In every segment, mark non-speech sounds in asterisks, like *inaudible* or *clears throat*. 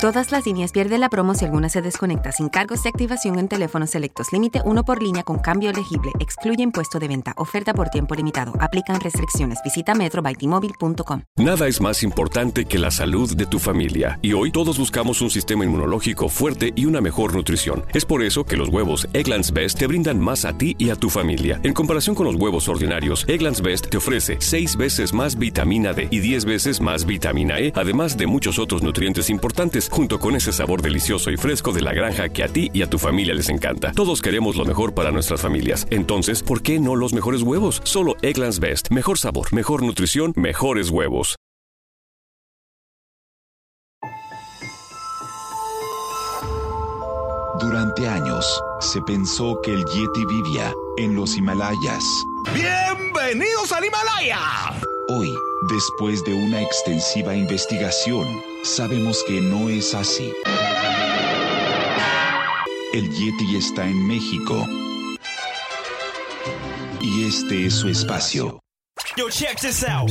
Todas las líneas pierden la promo si alguna se desconecta sin cargos de activación en teléfonos selectos. Límite uno por línea con cambio elegible. Excluye impuesto de venta. Oferta por tiempo limitado. Aplican restricciones. Visita metrobytimóvil.com. Nada es más importante que la salud de tu familia. Y hoy todos buscamos un sistema inmunológico fuerte y una mejor nutrición. Es por eso que los huevos Egglands Best te brindan más a ti y a tu familia. En comparación con los huevos ordinarios, Egglands Best te ofrece 6 veces más vitamina D y 10 veces más vitamina E, además de muchos otros nutrientes importantes junto con ese sabor delicioso y fresco de la granja que a ti y a tu familia les encanta. Todos queremos lo mejor para nuestras familias. Entonces, ¿por qué no los mejores huevos? Solo Egglands Best. Mejor sabor, mejor nutrición, mejores huevos. Durante años, se pensó que el Yeti vivía en los Himalayas. ¡Bienvenidos al Himalaya! Hoy, después de una extensiva investigación, sabemos que no es así. El Yeti está en México. Y este es su espacio. Yo, check this out.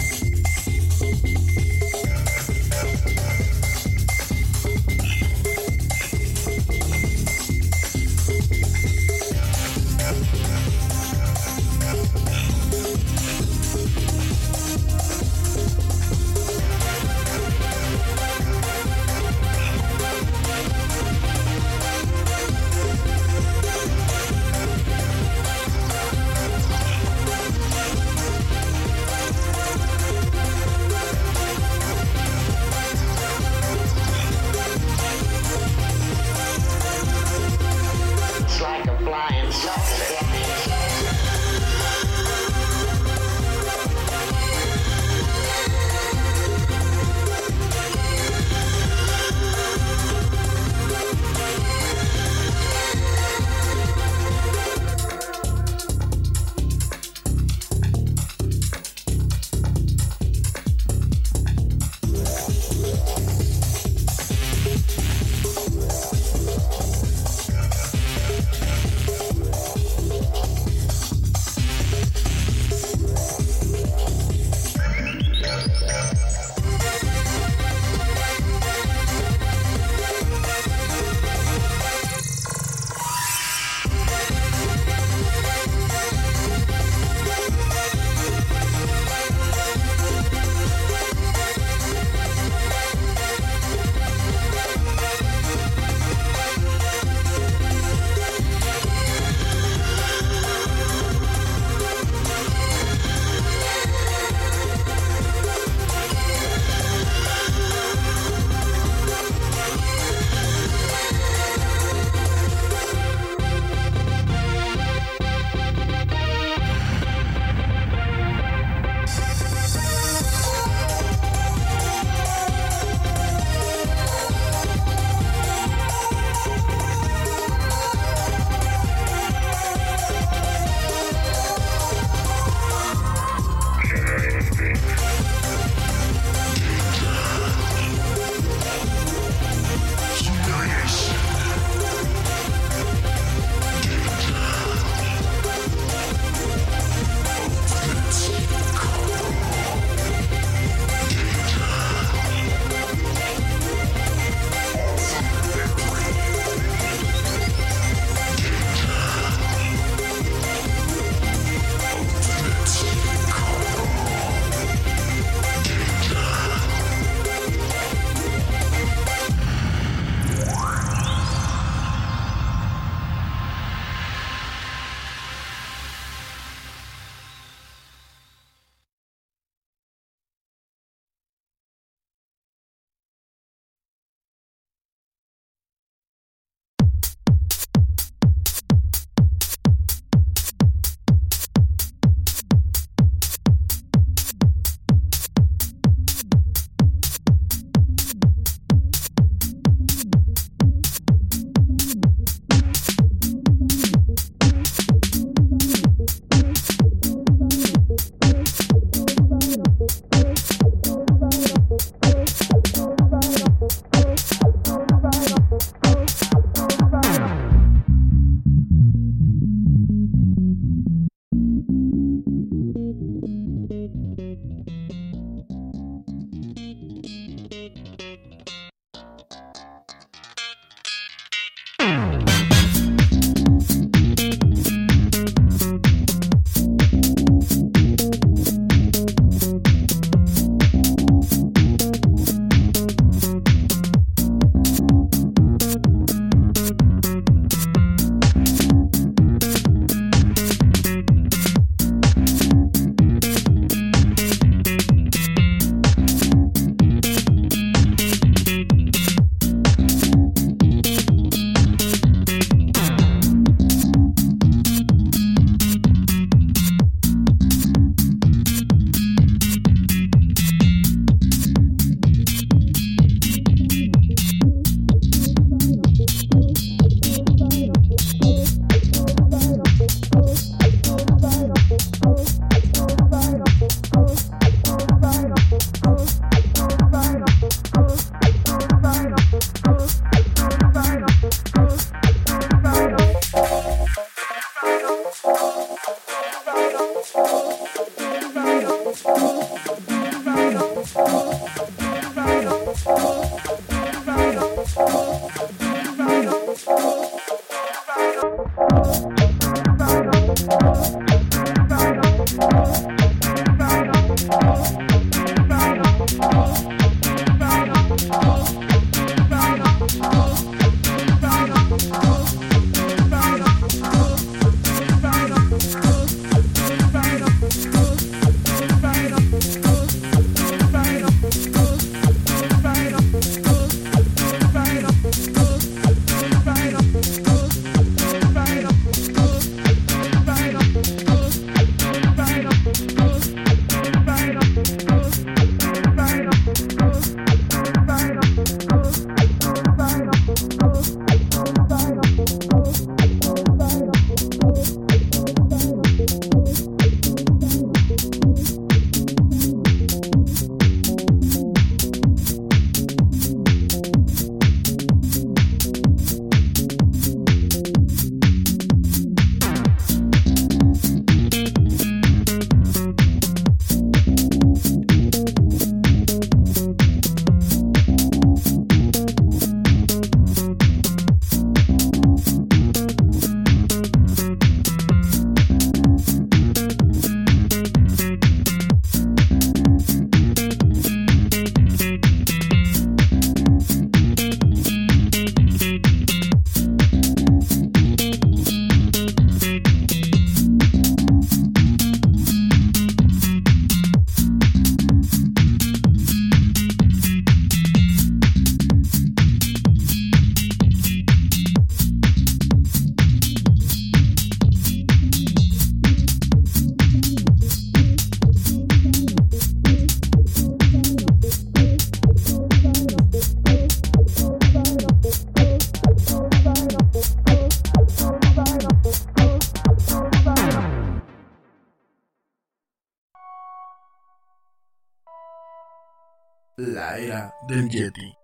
Era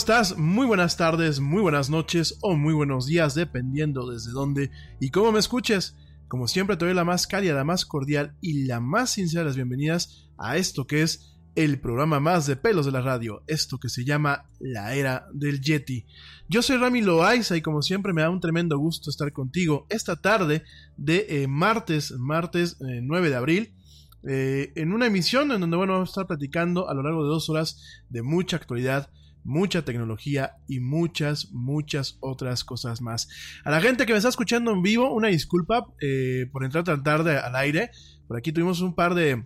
estás? Muy buenas tardes, muy buenas noches o muy buenos días, dependiendo desde dónde y cómo me escuches. Como siempre, te doy la más cálida, la más cordial y la más sincera de las bienvenidas a esto que es el programa más de pelos de la radio, esto que se llama La Era del Yeti. Yo soy Rami Loaiza y como siempre me da un tremendo gusto estar contigo esta tarde de eh, martes, martes 9 eh, de abril. Eh, en una emisión en donde bueno, vamos a estar platicando a lo largo de dos horas de mucha actualidad, mucha tecnología y muchas, muchas otras cosas más. A la gente que me está escuchando en vivo, una disculpa eh, por entrar tan tarde al aire. Por aquí tuvimos un par de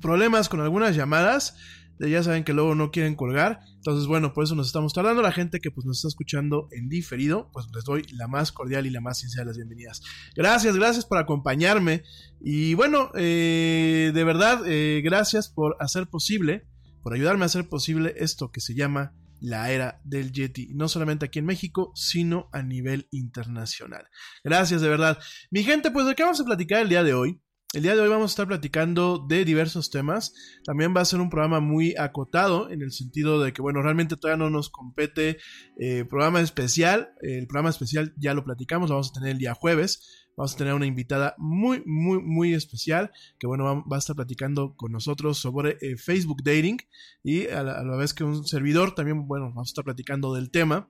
problemas con algunas llamadas. Ya saben que luego no quieren colgar. Entonces, bueno, por eso nos estamos tardando. La gente que pues, nos está escuchando en diferido, pues les doy la más cordial y la más sincera de las bienvenidas. Gracias, gracias por acompañarme. Y bueno, eh, de verdad, eh, gracias por hacer posible por ayudarme a hacer posible esto que se llama la era del Yeti, no solamente aquí en México, sino a nivel internacional. Gracias de verdad. Mi gente, pues de qué vamos a platicar el día de hoy. El día de hoy vamos a estar platicando de diversos temas. También va a ser un programa muy acotado en el sentido de que, bueno, realmente todavía no nos compete eh, programa especial. El programa especial ya lo platicamos, lo vamos a tener el día jueves. Vamos a tener una invitada muy, muy, muy especial que, bueno, va, a estar platicando con nosotros sobre eh, Facebook Dating y a la, vez que un servidor también, bueno, vamos a estar platicando del tema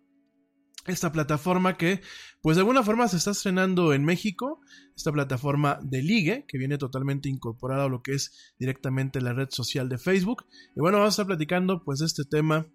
esta plataforma que, pues de alguna forma se está estrenando en México, esta plataforma de ligue, que viene totalmente incorporada a lo que es directamente la red social de Facebook. Y bueno, vamos a estar platicando pues de este tema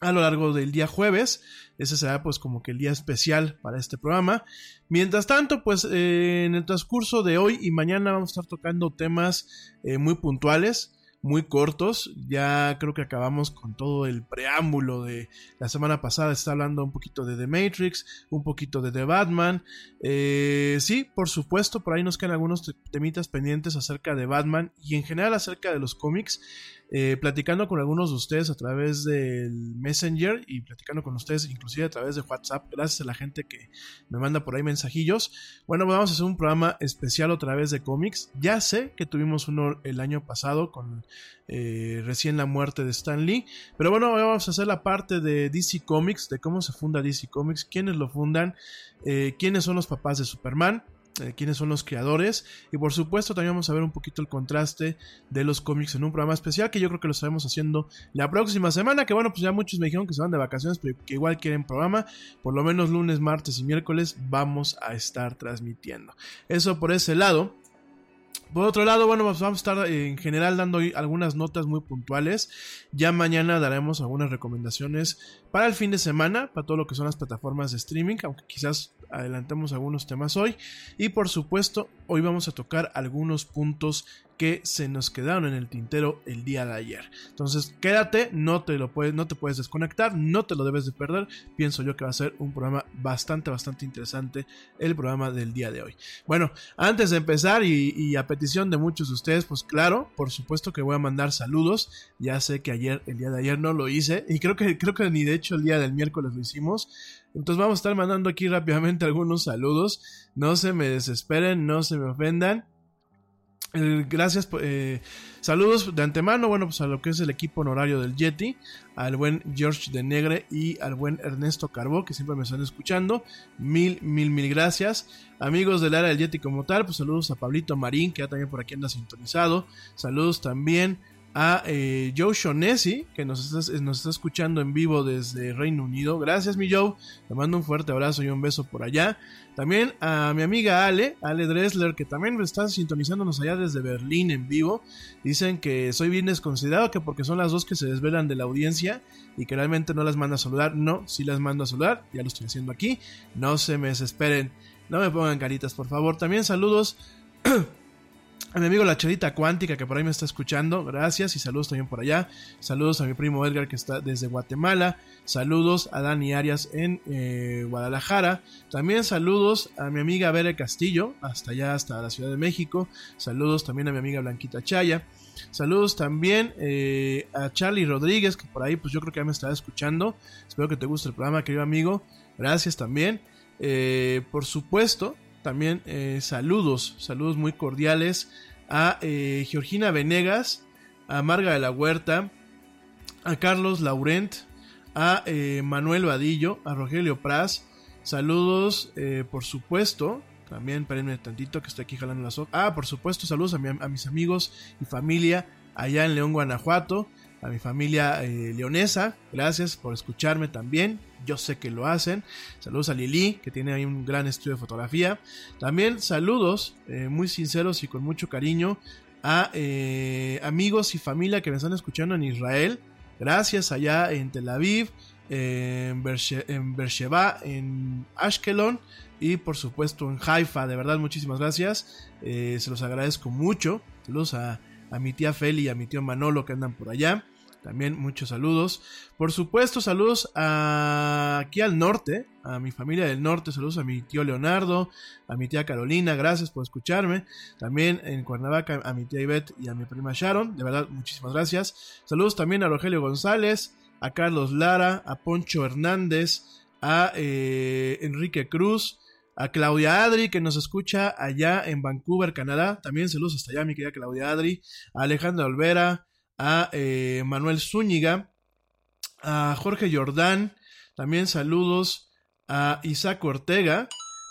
a lo largo del día jueves. Ese será pues como que el día especial para este programa. Mientras tanto, pues eh, en el transcurso de hoy y mañana vamos a estar tocando temas eh, muy puntuales muy cortos. Ya creo que acabamos con todo el preámbulo de la semana pasada. Está hablando un poquito de The Matrix, un poquito de The Batman. Eh, sí, por supuesto, por ahí nos quedan algunos temitas pendientes acerca de Batman y en general acerca de los cómics. Eh, platicando con algunos de ustedes a través del Messenger y platicando con ustedes inclusive a través de WhatsApp, gracias a la gente que me manda por ahí mensajillos. Bueno, vamos a hacer un programa especial otra vez de cómics. Ya sé que tuvimos uno el año pasado con eh, recién la muerte de Stan Lee, pero bueno, vamos a hacer la parte de DC Comics, de cómo se funda DC Comics, quiénes lo fundan, eh, quiénes son los papás de Superman eh, quiénes son los creadores. Y por supuesto también vamos a ver un poquito el contraste de los cómics en un programa especial que yo creo que lo estaremos haciendo la próxima semana que bueno pues ya muchos me dijeron que se van de vacaciones pero que igual quieren programa. Por lo menos lunes martes y miércoles vamos a estar transmitiendo. Eso por ese lado. Por otro lado, bueno, pues vamos a estar en general dando algunas notas muy puntuales. Ya mañana daremos algunas recomendaciones para el fin de semana, para todo lo que son las plataformas de streaming, aunque quizás adelantemos algunos temas hoy. Y por supuesto, hoy vamos a tocar algunos puntos que se nos quedaron en el tintero el día de ayer. Entonces, quédate, no te lo puedes, no te puedes desconectar, no te lo debes de perder. Pienso yo que va a ser un programa bastante, bastante interesante el programa del día de hoy. Bueno, antes de empezar y, y a petición de muchos de ustedes, pues claro, por supuesto que voy a mandar saludos. Ya sé que ayer, el día de ayer no lo hice y creo que, creo que ni de hecho el día del miércoles lo hicimos. Entonces vamos a estar mandando aquí rápidamente algunos saludos. No se me desesperen, no se me ofendan. Gracias, eh, saludos de antemano, bueno, pues a lo que es el equipo honorario del Yeti, al buen George de Negre y al buen Ernesto Carbó, que siempre me están escuchando. Mil, mil, mil gracias. Amigos del área del Yeti como tal, pues saludos a Pablito Marín, que ya también por aquí anda sintonizado. Saludos también a eh, Joe Shonesi, que nos está, nos está escuchando en vivo desde Reino Unido. Gracias, mi Joe. Te mando un fuerte abrazo y un beso por allá. También a mi amiga Ale, Ale Dressler, que también está sintonizándonos allá desde Berlín en vivo. Dicen que soy bien desconsiderado, que porque son las dos que se desvelan de la audiencia y que realmente no las mando a saludar. No, sí las mando a saludar, ya lo estoy haciendo aquí. No se me desesperen, no me pongan caritas, por favor. También saludos *clears throat* a mi amigo La Charita Cuántica que por ahí me está escuchando, gracias y saludos también por allá. Saludos a mi primo Edgar que está desde Guatemala. Saludos a Dani Arias en eh, Guadalajara. También saludos a mi amiga Bere Castillo, hasta allá, hasta la Ciudad de México. Saludos también a mi amiga Blanquita Chaya. Saludos también eh, a Charlie Rodríguez, que por ahí pues yo creo que ya me está escuchando. Espero que te guste el programa, querido amigo. Gracias también. Eh, por supuesto, también saludos, saludos muy cordiales a eh, Georgina Venegas, a Marga de la Huerta, a Carlos Laurent, a eh, Manuel Vadillo, a Rogelio Praz. Saludos, eh, por supuesto. También, espérenme tantito que estoy aquí jalando las Ah, por supuesto, saludos a, a, mis amigos y familia allá en León, Guanajuato. A mi familia leonesa. Gracias por escucharme también yo sé que lo hacen. Saludos a Lili, que tiene ahí un gran estudio de fotografía. También saludos eh, muy sinceros y con mucho cariño a eh, amigos y familia que me están escuchando en Israel. Gracias allá en Tel Aviv, en, Beersheba, en Ashkelon y por supuesto en Haifa. De verdad, muchísimas gracias. Eh, se los agradezco mucho. Saludos a, a mi tía Feli y a mi tío Manolo que andan por allá. También muchos saludos. Por supuesto, saludos aquí al norte, a mi familia del norte, saludos a mi tío Leonardo, a mi tía Carolina, gracias por escucharme. También en Cuernavaca a mi tía Ivette y a mi prima Sharon, de verdad, muchísimas gracias. Saludos también a Rogelio González, a Carlos Lara, a Poncho Hernández, a eh, Enrique Cruz, a Claudia Adri, que nos escucha allá en Vancouver, Canadá. También saludos hasta allá, mi querida Claudia Adri. A Alejandra Olvera, a eh, Manuel Zúñiga, a Jorge Jordán, también saludos a Isaac Ortega,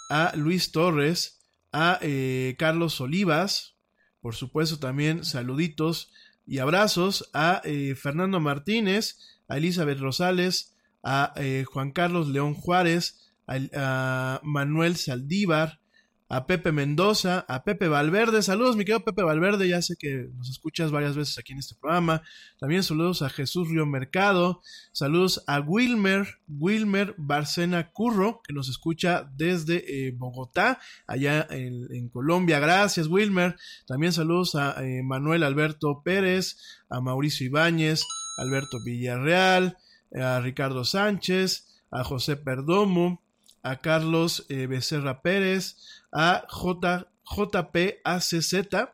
a Luis Torres, a eh, Carlos Olivas, por supuesto también saluditos y abrazos a eh, Fernando Martínez, a Elizabeth Rosales, a Juan Carlos León Juárez, a Manuel Saldívar, a Pepe Mendoza, a Pepe Valverde. Saludos, mi querido Pepe Valverde, ya sé que nos escuchas varias veces aquí en este programa. También saludos a Jesús Río Mercado. Saludos a Wilmer, Wilmer Barcena Curro, que nos escucha desde eh, Bogotá, allá en, Colombia. Gracias, Wilmer. También saludos a eh, Manuel Alberto Pérez, a Mauricio Ibáñez, Alberto Villarreal, a Ricardo Sánchez, a José Perdomo, a Carlos eh, Becerra Pérez, a J. JPACZ,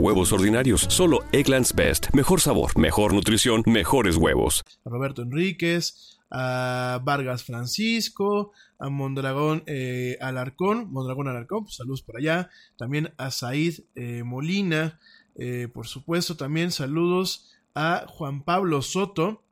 huevos ordinarios? Solo Egglands Best. Mejor sabor, mejor nutrición, mejores huevos. Roberto Enríquez, a Vargas Francisco, a Mondragón eh, Alarcón, Mondragón Alarcón, pues, saludos por allá. También a Said eh, Molina, eh, por supuesto, también saludos a Juan Pablo Soto,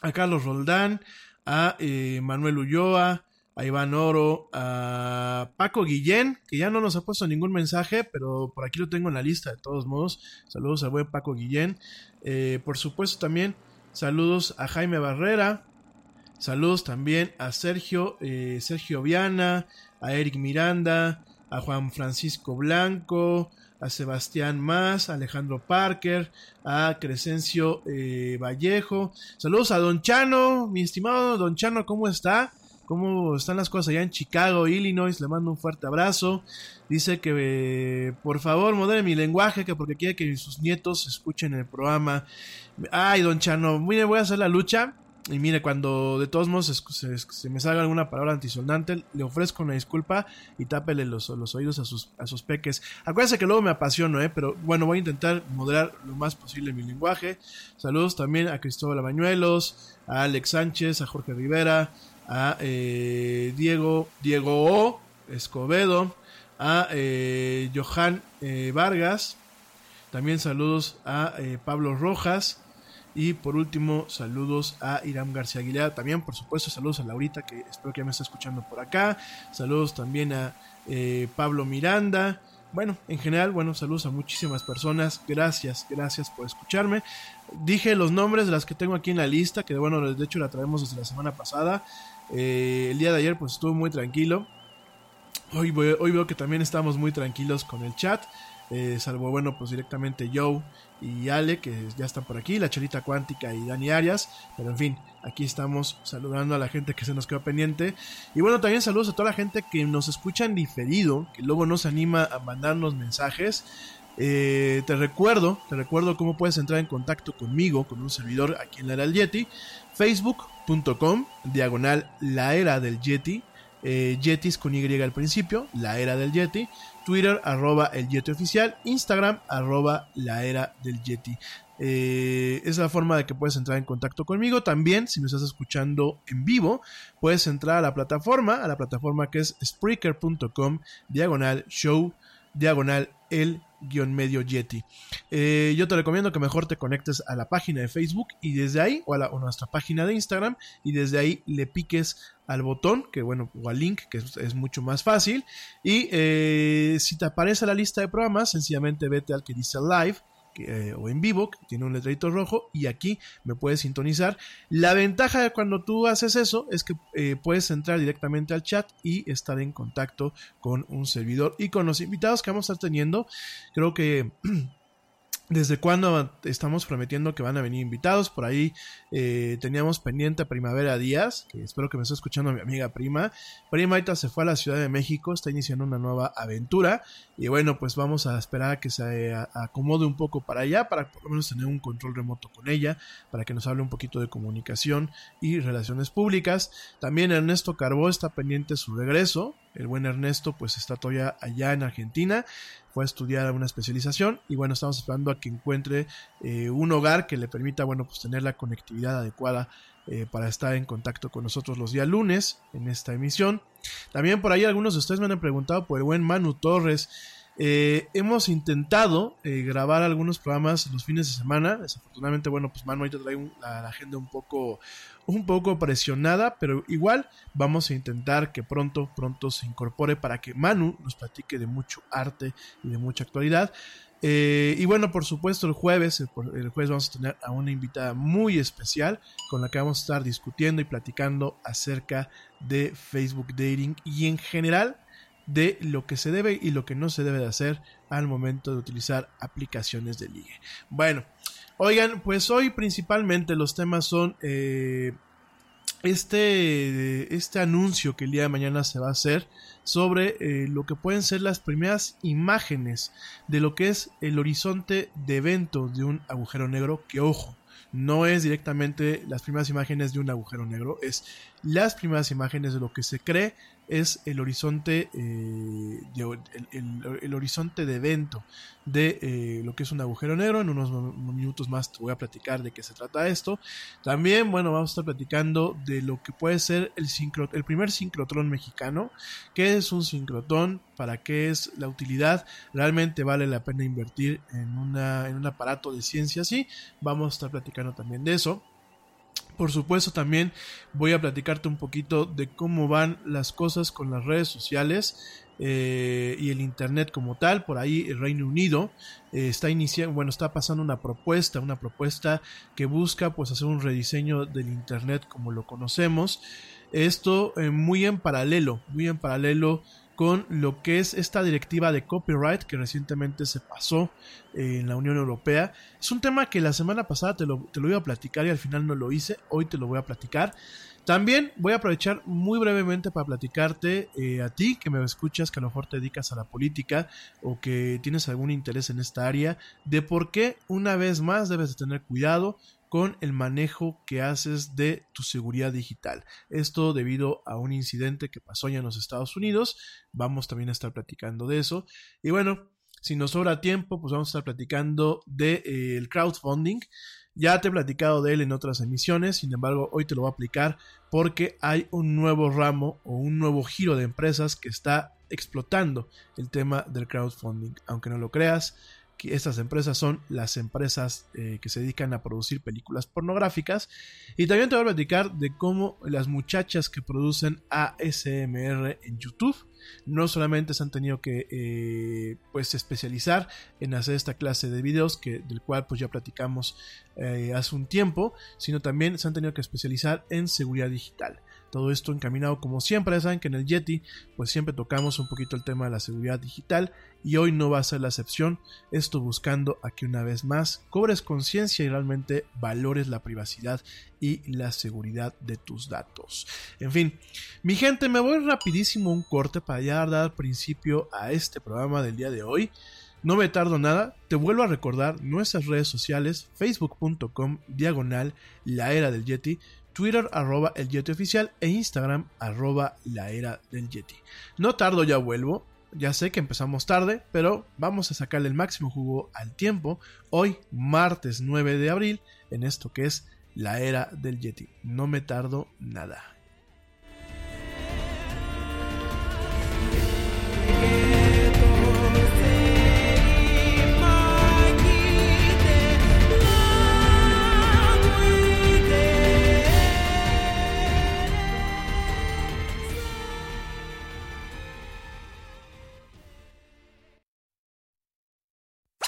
a Carlos Roldán, a Manuel Ulloa, a Iván Oro, a Paco Guillén, que ya no nos ha puesto ningún mensaje, pero por aquí lo tengo en la lista de todos modos. Saludos al buen Paco Guillén. Eh, por supuesto también saludos a Jaime Barrera. Saludos también a Sergio, eh, Sergio Viana, a Eric Miranda, a Juan Francisco Blanco, a Sebastián Más, a Alejandro Parker, a Crescencio eh, Vallejo. Saludos a Don Chano, mi estimado Don Chano, ¿cómo está? ¿Cómo están las cosas allá en Chicago, Illinois? Le mando un fuerte abrazo. Dice que eh, por favor modere mi lenguaje, que porque quiere que sus nietos escuchen el programa. Ay, Don Chano, mire, voy a hacer la lucha. Y mire, cuando de todos modos se, me salga alguna palabra antisonante, le ofrezco una disculpa y tápele los, los oídos a sus, a sus peques. Acuérdense que luego me apasiono, ¿eh? pero bueno, voy a intentar moderar lo más posible mi lenguaje. Saludos también a Cristóbal Bañuelos, a Alex Sánchez, a Jorge Rivera, a eh, Diego, Diego O. Escobedo, a eh, Johan eh, Vargas. También saludos a Pablo Rojas. Y por último, saludos a Irán García Aguilera. También, por supuesto, saludos a Laurita, que espero que me esté escuchando por acá. Saludos también a eh, Pablo Miranda. Bueno, en general, bueno, saludos a muchísimas personas. Gracias, gracias por escucharme. Dije los nombres de las que tengo aquí en la lista, que bueno, de hecho la traemos desde la semana pasada. Eh, el día de ayer pues estuvo muy tranquilo. Hoy, hoy veo que también estamos muy tranquilos con el chat. Eh, salvo bueno pues directamente Joe y Ale que ya están por aquí, la Chelita Cuántica y Dani Arias, pero en fin, aquí estamos saludando a la gente que se nos quedó pendiente y bueno también saludos a toda la gente que nos escucha en diferido, que luego nos anima a mandarnos mensajes. Eh, te recuerdo, te recuerdo cómo puedes entrar en contacto conmigo, con un servidor aquí en la del Yeti, facebook.com, diagonal la era del Yeti, eh, Yetis con Y al principio, la era del Yeti, Twitter, arroba el Yeti oficial, Instagram, arroba la era del Yeti. Eh, es la forma de que puedes entrar en contacto conmigo. También, si me estás escuchando en vivo, puedes entrar a la plataforma, a la plataforma que es Spreaker.com, diagonal show, diagonal el medio Yeti. Eh, yo te recomiendo que mejor te conectes a la página de Facebook y desde ahí, o a, la, nuestra página de Instagram, y desde ahí le piques al botón, que bueno, o al link, que es, mucho más fácil. Y eh, si te aparece la lista de programas, sencillamente vete al que dice live eh, o en vivo, que tiene un letrerito rojo, y aquí me puedes sintonizar. La ventaja de cuando tú haces eso es que eh, puedes entrar directamente al chat y estar en contacto con un servidor y con los invitados que vamos a estar teniendo. Creo que *clears throat* ¿Desde cuándo estamos prometiendo que van a venir invitados? Por ahí eh, teníamos pendiente a Primavera Díaz, que espero que me esté escuchando mi amiga Prima. Prima ahorita se fue a la Ciudad de México, está iniciando una nueva aventura. Y bueno, pues vamos a esperar a que se acomode un poco para allá, para por lo menos tener un control remoto con ella, para que nos hable un poquito de comunicación y relaciones públicas. También Ernesto Carbó está pendiente su regreso. El buen Ernesto pues está todavía allá en Argentina fue a estudiar una especialización y bueno, estamos esperando a que encuentre eh, un hogar que le permita, bueno, pues tener la conectividad adecuada eh, para estar en contacto con nosotros los días lunes en esta emisión. También por ahí algunos de ustedes me han preguntado por el buen Manu Torres. Eh, hemos intentado grabar algunos programas los fines de semana. Desafortunadamente, bueno, pues Manu ahorita trae la, agenda un poco, un poco presionada, pero igual vamos a intentar que pronto, pronto se incorpore para que Manu nos platique de mucho arte y de mucha actualidad. Eh, y bueno, por supuesto, el jueves, el, jueves vamos a tener a una invitada muy especial con la que vamos a estar discutiendo y platicando acerca de Facebook Dating y en general de lo que se debe y lo que no se debe de hacer al momento de utilizar aplicaciones de ligue. Bueno, Oigan, pues hoy principalmente los temas son eh, este, este anuncio que el día de mañana se va a hacer sobre eh, lo que pueden ser las primeras imágenes de lo que es el horizonte de evento de un agujero negro, que ojo, no es directamente las primeras imágenes de un agujero negro, es las primeras imágenes de lo que se cree es el horizonte, eh, de, el, horizonte de evento de eh, lo que es un agujero negro. En unos minutos más te voy a platicar de qué se trata esto. También, bueno, vamos a estar platicando de lo que puede ser el, el primer sincrotrón mexicano. ¿Qué es un sincrotrón? ¿Para qué es la utilidad? ¿Realmente vale la pena invertir en, una, en un aparato de ciencia así? Vamos a estar platicando también de eso. Por supuesto también voy a platicarte un poquito de cómo van las cosas con las redes sociales eh, y el internet como tal. Por ahí el Reino Unido eh, está iniciando, bueno, está pasando una propuesta, una propuesta que busca pues hacer un rediseño del internet como lo conocemos. Esto eh, muy en paralelo, muy en paralelo con lo que es esta directiva de copyright que recientemente se pasó eh, en la Unión Europea. Es un tema que la semana pasada te lo, te lo iba a platicar y al final no lo hice, hoy te lo voy a platicar. También voy a aprovechar muy brevemente para platicarte eh, a ti que me escuchas, que a lo mejor te dedicas a la política o que tienes algún interés en esta área, de por qué una vez más debes de tener cuidado con el manejo que haces de tu seguridad digital. Esto debido a un incidente que pasó ya en los Estados Unidos. Vamos también a estar platicando de eso. Y bueno, si nos sobra tiempo, pues vamos a estar platicando del de, eh, crowdfunding. Ya te he platicado de él en otras emisiones, sin embargo hoy te lo voy a aplicar porque hay un nuevo ramo o un nuevo giro de empresas que está explotando el tema del crowdfunding. Aunque no lo creas, estas empresas son las empresas eh, que se dedican a producir películas pornográficas. Y también te voy a platicar de cómo las muchachas que producen ASMR en YouTube no solamente se han tenido que eh, pues especializar en hacer esta clase de videos que del cual pues ya platicamos eh, hace un tiempo sino también se han tenido que especializar en seguridad digital todo esto encaminado como siempre, ya saben que en el Yeti pues siempre tocamos un poquito el tema de la seguridad digital y hoy no va a ser la excepción, esto buscando a que una vez más cobres conciencia y realmente valores la privacidad y la seguridad de tus datos. En fin, mi gente, me voy rapidísimo un corte para ya dar principio a este programa del día de hoy. No me tardo nada, te vuelvo a recordar nuestras redes sociales, facebook.com diagonal la era del Yeti, Twitter arroba el Yeti oficial e Instagram arroba la era del Yeti. No tardo, ya vuelvo. Ya sé que empezamos tarde, pero vamos a sacarle el máximo jugo al tiempo. Hoy, martes 9 de abril, en esto que es la era del Yeti. No me tardo nada.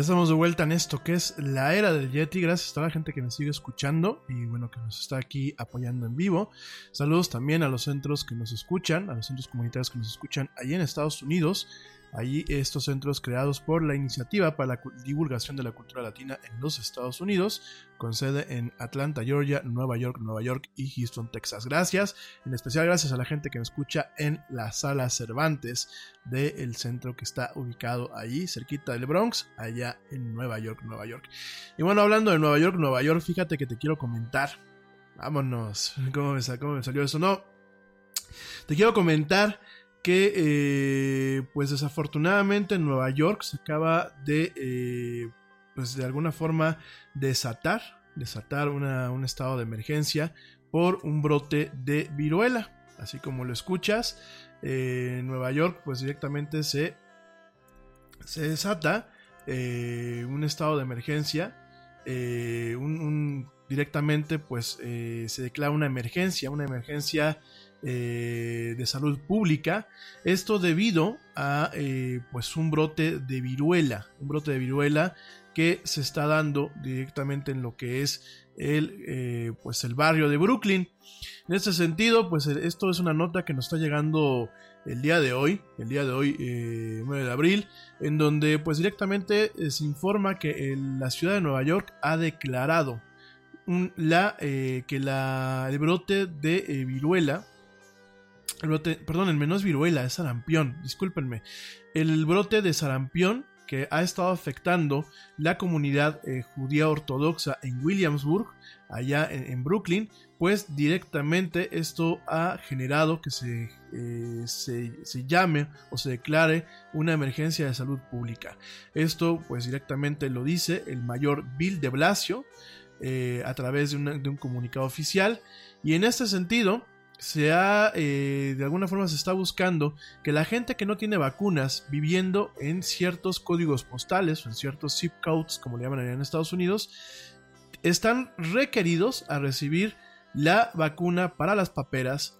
Ya estamos de vuelta en esto que es la era del Yeti. Gracias a toda la gente que nos sigue escuchando y bueno, que nos está aquí apoyando en vivo. Saludos también a los centros que nos escuchan, a los centros comunitarios que nos escuchan allí en Estados Unidos. Allí estos centros creados por la Iniciativa para la Divulgación de la Cultura Latina en los Estados Unidos, con sede en Atlanta, Georgia, Nueva York, Nueva York y Houston, Texas. Gracias, en especial gracias a la gente que me escucha en la sala Cervantes del centro que está ubicado allí, cerquita del Bronx, allá en Nueva York, Nueva York. Y bueno, hablando de Nueva York, Nueva York, fíjate que te quiero comentar. Vámonos, *laughs* ¿cómo me, cómo me salió eso? No, te quiero comentar que eh, pues desafortunadamente en Nueva York se acaba de eh, pues de alguna forma desatar desatar un estado de emergencia por un brote de viruela. Así como lo escuchas eh, en Nueva York pues directamente se se desata un estado de emergencia un, directamente pues se declara una emergencia una emergencia eh, de salud pública. Esto debido a eh, pues un brote de viruela, un brote de viruela que se está dando directamente en lo que es el, eh, pues el barrio de Brooklyn. En este sentido, pues esto es una nota que nos está llegando el día de hoy, el día de hoy, 9 de abril, en donde pues directamente se informa que la ciudad de Nueva York ha declarado la, que la, el brote de viruela el brote, perdón, no es viruela, es sarampión, discúlpenme. El brote de sarampión que ha estado afectando la comunidad eh, judía ortodoxa en Williamsburg, allá en, Brooklyn, pues directamente esto ha generado que se, eh, se, se, llame o se declare una emergencia de salud pública. Esto pues directamente lo dice el mayor Bill de Blasio, eh, a través de, un comunicado oficial. Y en este sentido, se ha, eh, de alguna forma se está buscando que la gente que no tiene vacunas viviendo en ciertos códigos postales en ciertos zip codes, como le llaman allá en Estados Unidos, están requeridos a recibir la vacuna para las paperas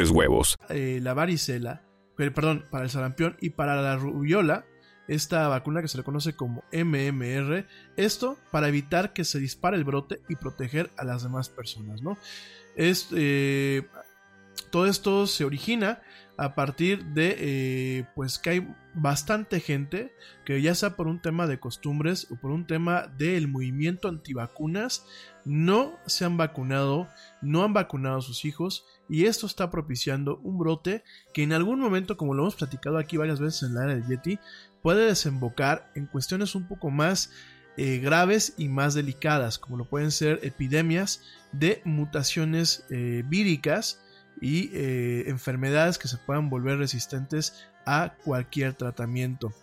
huevos. Eh, la varicela, perdón, para el sarampión y para la rubiola, esta vacuna que se le conoce como MMR, esto para evitar que se dispare el brote y proteger a las demás personas, ¿no? Es, eh, todo esto se origina a partir de eh, pues que hay bastante gente que ya sea por un tema de costumbres o por un tema del movimiento antivacunas no se han vacunado, no han vacunado a sus hijos y esto está propiciando un brote que en algún momento, como lo hemos platicado aquí varias veces en la era del Yeti, puede desembocar en cuestiones un poco más eh, graves y más delicadas, como lo pueden ser epidemias de mutaciones eh, víricas y eh, enfermedades que se puedan volver resistentes a cualquier tratamiento.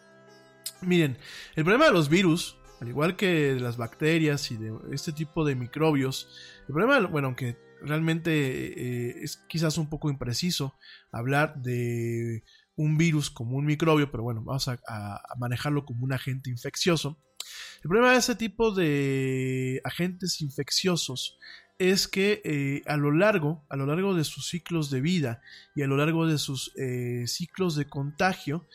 Miren, el problema de los virus, al igual que de las bacterias y de este tipo de microbios, el problema, bueno, aunque realmente eh, es quizás un poco impreciso hablar de un virus como un microbio, pero bueno, vamos a, manejarlo como un agente infeccioso. El problema de ese tipo de agentes infecciosos es que eh, a lo largo, a lo largo de sus ciclos de vida y a lo largo de sus eh, ciclos de contagio,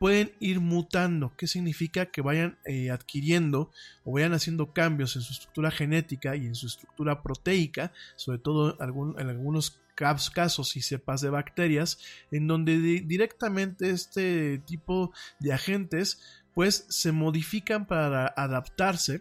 pueden ir mutando. ¿Qué significa? Que vayan eh, adquiriendo o vayan haciendo cambios en su estructura genética y en su estructura proteica, sobre todo en algunos casos y cepas de bacterias, en donde directamente este tipo de agentes pues se modifican para adaptarse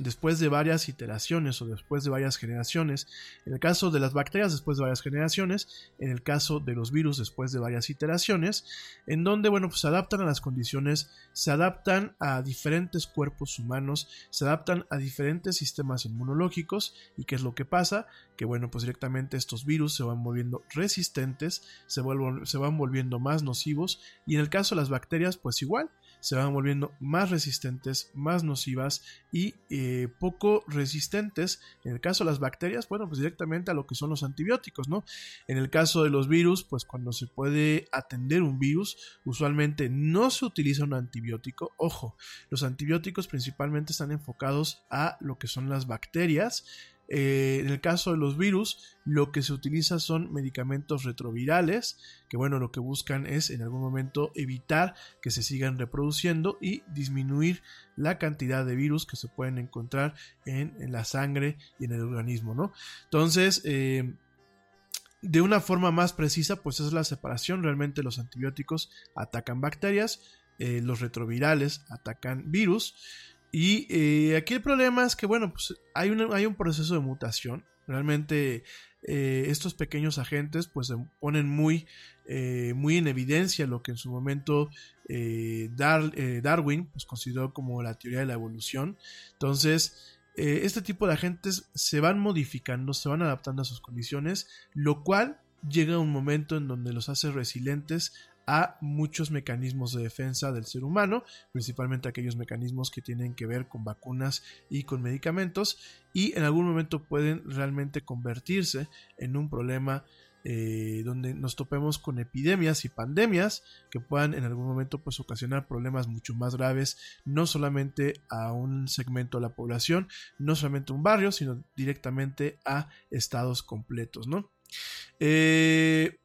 después de varias iteraciones o después de varias generaciones. En el caso de las bacterias, después de varias generaciones. En el caso de los virus, después de varias iteraciones. En donde, bueno, pues se adaptan a las condiciones, se adaptan a diferentes cuerpos humanos, se adaptan a diferentes sistemas inmunológicos. ¿Y qué es lo que pasa? Que, bueno, pues directamente estos virus se van volviendo resistentes, se, se van volviendo más nocivos. Y en el caso de las bacterias, pues igual se van volviendo más resistentes, más nocivas y eh, poco resistentes. En el caso de las bacterias, bueno, pues directamente a lo que son los antibióticos, ¿no? En el caso de los virus, pues cuando se puede atender un virus, usualmente no se utiliza un antibiótico. Ojo, los antibióticos principalmente están enfocados a lo que son las bacterias eh, en el caso de los virus, lo que se utiliza son medicamentos retrovirales, que bueno, lo que buscan es en algún momento evitar que se sigan reproduciendo y disminuir la cantidad de virus que se pueden encontrar en, la sangre y en el organismo, ¿no? Entonces, eh, de una forma más precisa, pues es la separación. Realmente los antibióticos atacan bacterias, eh, los retrovirales atacan virus. Y eh, aquí el problema es que, bueno, pues hay, un, hay un proceso de mutación. Realmente eh, estos pequeños agentes pues se ponen muy, eh, muy en evidencia lo que en su momento Darwin pues, consideró como la teoría de la evolución. Entonces, este tipo de agentes se van modificando, se van adaptando a sus condiciones, lo cual llega a un momento en donde los hace resilientes a muchos mecanismos de defensa del ser humano, principalmente aquellos mecanismos que tienen que ver con vacunas y con medicamentos, y en algún momento pueden realmente convertirse en un problema eh, donde nos topemos con epidemias y pandemias que puedan en algún momento pues ocasionar problemas mucho más graves, no solamente a un segmento de la población, no solamente a un barrio, sino directamente a estados completos, ¿no? Eh,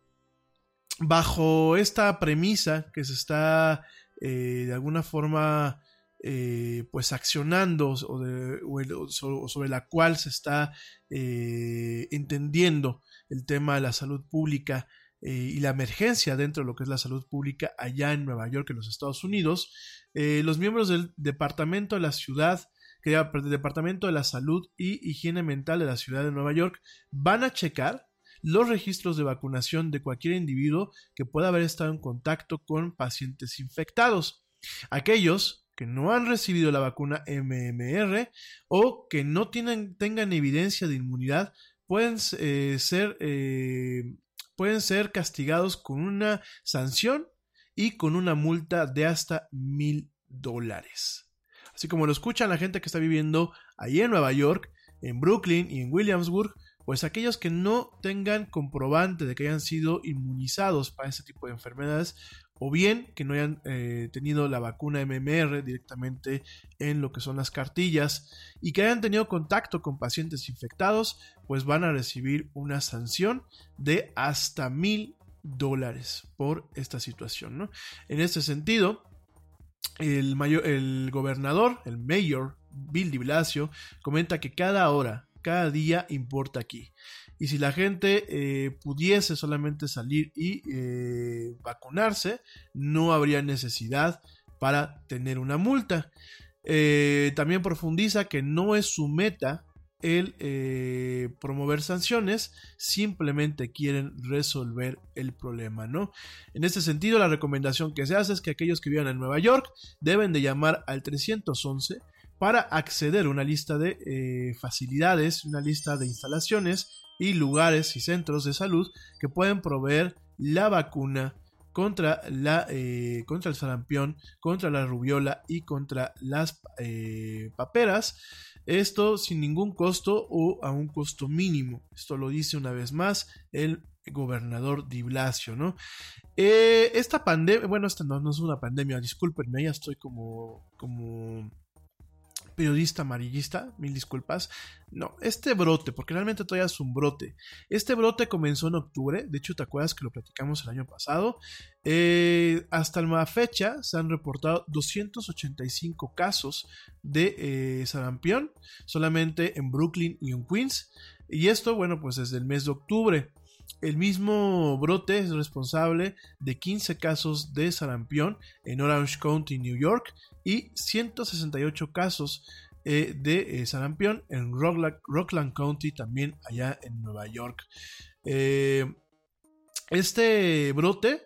bajo esta premisa que se está eh, de alguna forma eh, pues accionando o, sobre la cual se está eh, entendiendo el tema de la salud pública y la emergencia dentro de lo que es la salud pública allá en Nueva York, en los Estados Unidos, los miembros del Departamento de la Ciudad del Departamento de la Salud y Higiene Mental de la Ciudad de Nueva York van a checar los registros de vacunación de cualquier individuo que pueda haber estado en contacto con pacientes infectados. Aquellos que no han recibido la vacuna MMR o que no tengan evidencia de inmunidad pueden eh, ser eh, pueden ser castigados con una sanción y con una multa de hasta mil dólares. Así como lo escuchan la gente que está viviendo ahí en Nueva York, en Brooklyn y en Williamsburg, pues aquellos que no tengan comprobante de que hayan sido inmunizados para este tipo de enfermedades o bien que no hayan eh, tenido la vacuna MMR directamente en lo que son las cartillas y que hayan tenido contacto con pacientes infectados, pues van a recibir una sanción de hasta mil dólares por esta situación. En este sentido, el, mayor, el gobernador, el mayor Bill de Blasio, comenta que cada hora cada día importa aquí. Y si la gente eh, pudiese solamente salir y eh, vacunarse, no habría necesidad para tener una multa. Eh, también profundiza que no es su meta el promover sanciones, simplemente quieren resolver el problema, ¿no? En este sentido, la recomendación que se hace es que aquellos que vivan en Nueva York deben de llamar al 311 para acceder a una lista de eh, facilidades, una lista de instalaciones y lugares y centros de salud que pueden proveer la vacuna contra, la, eh, contra el sarampión, contra la rubiola y contra las eh, paperas. Esto sin ningún costo o a un costo mínimo. Esto lo dice una vez más el gobernador Di Blasio, ¿no? esta pandemia, bueno, esta no, no, es una pandemia, discúlpenme, ya estoy como, como periodista amarillista, mil disculpas. No, este brote, porque realmente todavía es un brote. Este brote comenzó en octubre, de hecho te acuerdas que lo platicamos el año pasado. Eh, hasta la fecha se han reportado 285 casos de eh, sarampión, solamente en Brooklyn y en Queens. Y esto, bueno, pues desde el mes de octubre. El mismo brote es responsable de 15 casos de sarampión en Orange County, New York, y 168 casos eh, de eh, sarampión en Rockland, County, también allá en Nueva York. Eh, este brote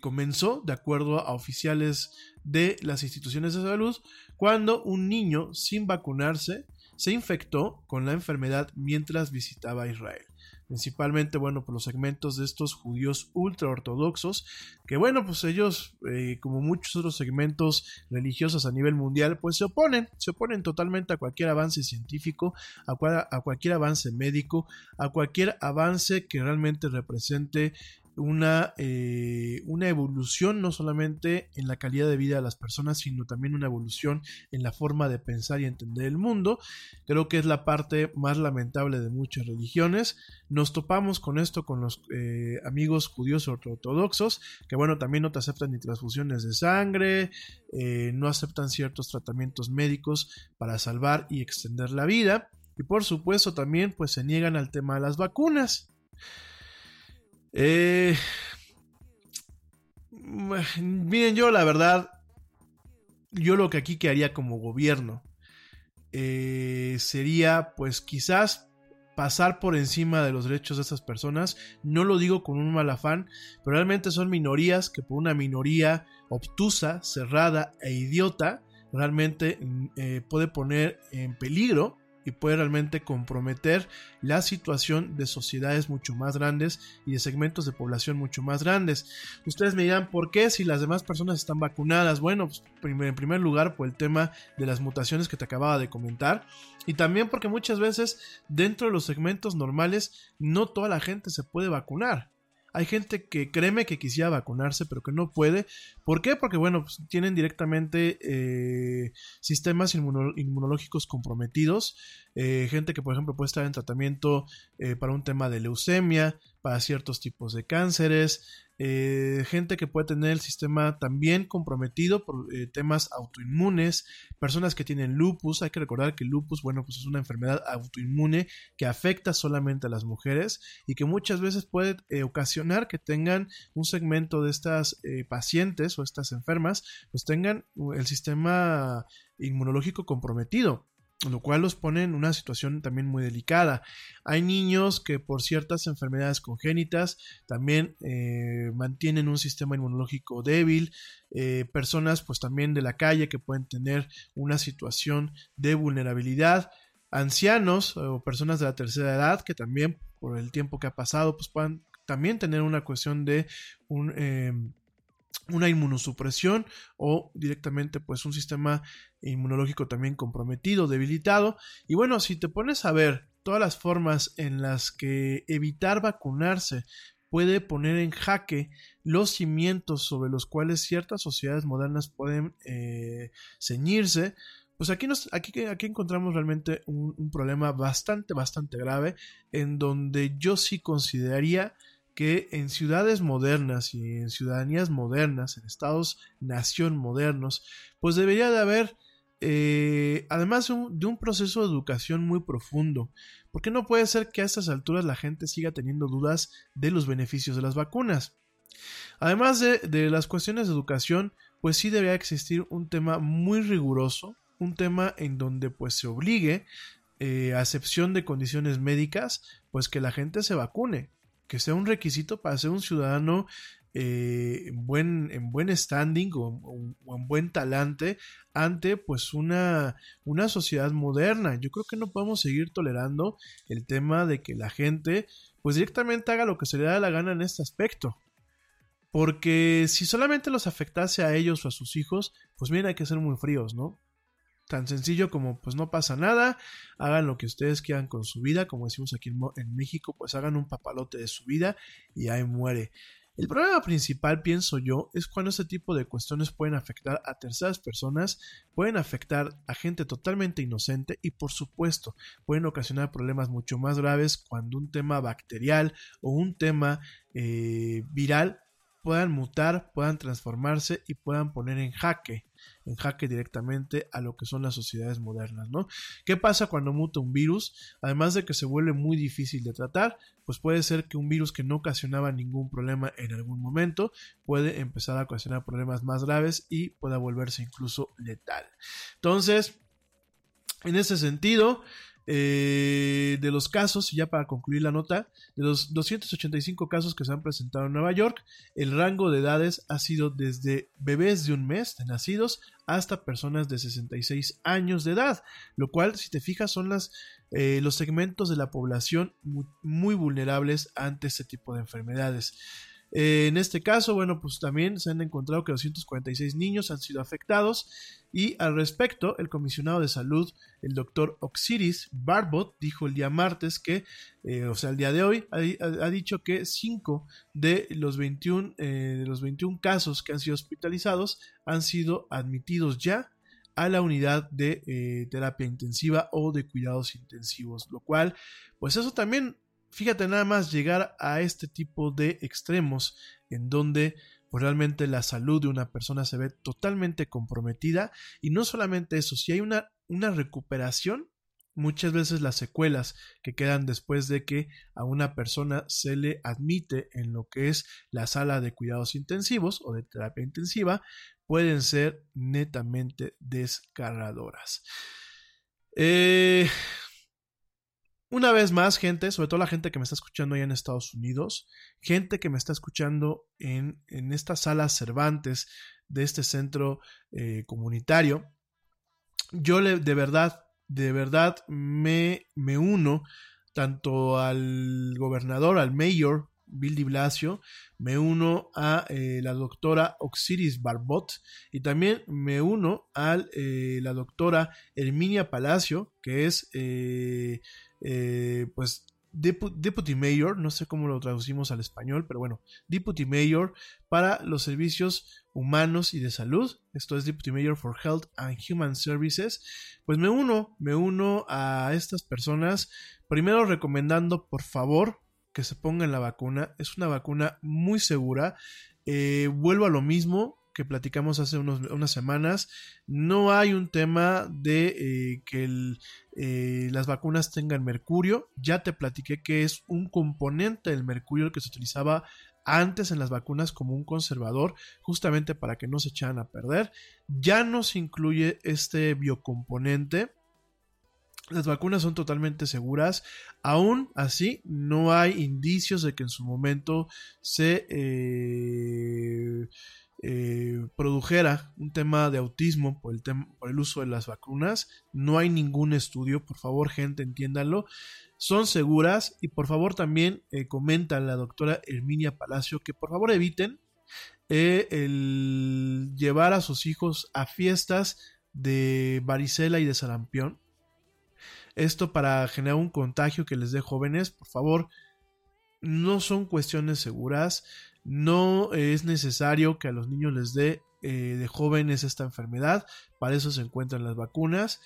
comenzó, de acuerdo a oficiales de las instituciones de salud, cuando un niño sin vacunarse se infectó con la enfermedad mientras visitaba Israel principalmente, bueno, por los segmentos de estos judíos ultra ortodoxos, que bueno, pues ellos, eh, como muchos otros segmentos religiosos a nivel mundial, pues se oponen, se oponen totalmente a cualquier avance científico, a, a cualquier avance médico, a cualquier avance que realmente represente una, eh, una evolución no solamente en la calidad de vida de las personas, sino también una evolución en la forma de pensar y entender el mundo. Creo que es la parte más lamentable de muchas religiones. Nos topamos con esto con los eh, amigos judíos ortodoxos, que bueno, también no te aceptan ni transfusiones de sangre, eh, no aceptan ciertos tratamientos médicos para salvar y extender la vida. Y por supuesto también pues se niegan al tema de las vacunas. Eh, miren, yo la verdad, yo lo que aquí que haría como gobierno eh, sería pues quizás pasar por encima de los derechos de estas personas. No lo digo con un mal afán, pero realmente son minorías que por una minoría obtusa, cerrada e idiota, realmente eh, puede poner en peligro y puede realmente comprometer la situación de sociedades mucho más grandes y de segmentos de población mucho más grandes. Ustedes me dirán, ¿por qué si las demás personas están vacunadas? Bueno, pues, en primer lugar por el tema de las mutaciones que te acababa de comentar y también porque muchas veces dentro de los segmentos normales no toda la gente se puede vacunar. Hay gente que créeme que quisiera vacunarse, pero que no puede. ¿Por qué? Porque, bueno, pues, tienen directamente eh, sistemas inmunológicos comprometidos. Eh, gente que, por ejemplo, puede estar en tratamiento eh, para un tema de leucemia, para ciertos tipos de cánceres, eh, gente que puede tener el sistema también comprometido por eh, temas autoinmunes, personas que tienen lupus, hay que recordar que el lupus, bueno, pues es una enfermedad autoinmune que afecta solamente a las mujeres y que muchas veces puede eh, ocasionar que tengan un segmento de estas pacientes o estas enfermas, pues tengan el sistema inmunológico comprometido lo cual los pone en una situación también muy delicada. Hay niños que por ciertas enfermedades congénitas también eh, mantienen un sistema inmunológico débil, eh, personas pues también de la calle que pueden tener una situación de vulnerabilidad, ancianos o personas de la tercera edad que también por el tiempo que ha pasado pues puedan también tener una cuestión de un... Eh, una inmunosupresión o directamente pues un sistema inmunológico también comprometido, debilitado. Y bueno, si te pones a ver todas las formas en las que evitar vacunarse puede poner en jaque los cimientos sobre los cuales ciertas sociedades modernas pueden eh, ceñirse, pues aquí, nos, aquí, aquí encontramos realmente un, un problema bastante, bastante grave en donde yo sí consideraría que en ciudades modernas y en ciudadanías modernas, en estados nación modernos, pues debería de haber, eh, además de un, proceso de educación muy profundo, porque no puede ser que a estas alturas la gente siga teniendo dudas de los beneficios de las vacunas. Además de, las cuestiones de educación, pues sí debería existir un tema muy riguroso, un tema en donde pues se obligue, eh, a excepción de condiciones médicas, pues que la gente se vacune que sea un requisito para ser un ciudadano eh, en, buen, en buen standing o, en buen talante ante pues una, una sociedad moderna. Yo creo que no podemos seguir tolerando el tema de que la gente pues directamente haga lo que se le da la gana en este aspecto. Porque si solamente los afectase a ellos o a sus hijos, pues miren, hay que ser muy fríos, ¿no? Tan sencillo como pues no pasa nada, hagan lo que ustedes quieran con su vida, como decimos aquí en, México, pues hagan un papalote de su vida y ahí muere. El problema principal, pienso yo, es cuando este tipo de cuestiones pueden afectar a terceras personas, pueden afectar a gente totalmente inocente y por supuesto pueden ocasionar problemas mucho más graves cuando un tema bacterial o un tema eh, viral puedan mutar, puedan transformarse y puedan poner en jaque en jaque directamente a lo que son las sociedades modernas, ¿no? ¿Qué pasa cuando muta un virus? Además de que se vuelve muy difícil de tratar, pues puede ser que un virus que no ocasionaba ningún problema en algún momento puede empezar a ocasionar problemas más graves y pueda volverse incluso letal. Entonces, en ese sentido, eh, de los casos, ya para concluir la nota, de los 285 casos que se han presentado en Nueva York, el rango de edades ha sido desde bebés de un mes de nacidos hasta personas de 66 años de edad, lo cual, si te fijas, son las, eh, los segmentos de la población muy vulnerables ante este tipo de enfermedades. Eh, en este caso, bueno, pues también se han encontrado que 246 niños han sido afectados. Y al respecto, el comisionado de salud, el doctor Oxiris Barbot, dijo el día martes que, eh, o sea, el día de hoy, ha, dicho que 5 de los 21, eh, de los 21 casos que han sido hospitalizados han sido admitidos ya a la unidad de terapia intensiva o de cuidados intensivos, lo cual, pues eso también fíjate nada más llegar a este tipo de extremos en donde pues realmente la salud de una persona se ve totalmente comprometida y no solamente eso, si hay una, una recuperación, muchas veces las secuelas que quedan después de que a una persona se le admite en lo que es la sala de cuidados intensivos o de terapia intensiva pueden ser netamente desgarradoras. Eh, una vez más, gente, sobre todo la gente que me está escuchando allá en Estados Unidos, gente que me está escuchando en, en estas salas Cervantes de este centro eh, comunitario, yo le, de verdad de verdad me, me uno tanto al gobernador, al mayor Bill de Blasio, me uno a eh, la doctora Oxiris Barbot y también me uno a eh, la doctora Herminia Palacio, que es eh, pues Deputy Mayor, no sé cómo lo traducimos al español, pero bueno, Deputy Mayor para los servicios humanos y de salud, esto es Deputy Mayor for Health and Human Services, pues me uno, me uno a estas personas, primero recomendando por favor que se pongan la vacuna, es una vacuna muy segura, eh, vuelvo a lo mismo, que platicamos hace unas semanas, no hay un tema de eh, que eh, las vacunas tengan mercurio. Ya te platiqué que es un componente del mercurio que se utilizaba antes en las vacunas como un conservador, justamente para que no se echaran a perder. Ya no se incluye este biocomponente. Las vacunas son totalmente seguras. Aún así, no hay indicios de que en su momento se eh, eh, produjera un tema de autismo por el, por el uso de las vacunas. No hay ningún estudio, por favor gente, entiéndanlo. Son seguras y por favor también eh, comenta la doctora Herminia Palacio que por favor eviten eh, el llevar a sus hijos a fiestas de varicela y de sarampión. Esto para generar un contagio que les dé jóvenes, por favor, no son cuestiones seguras. No es necesario que a los niños les dé eh, de jóvenes esta enfermedad, para eso se encuentran las vacunas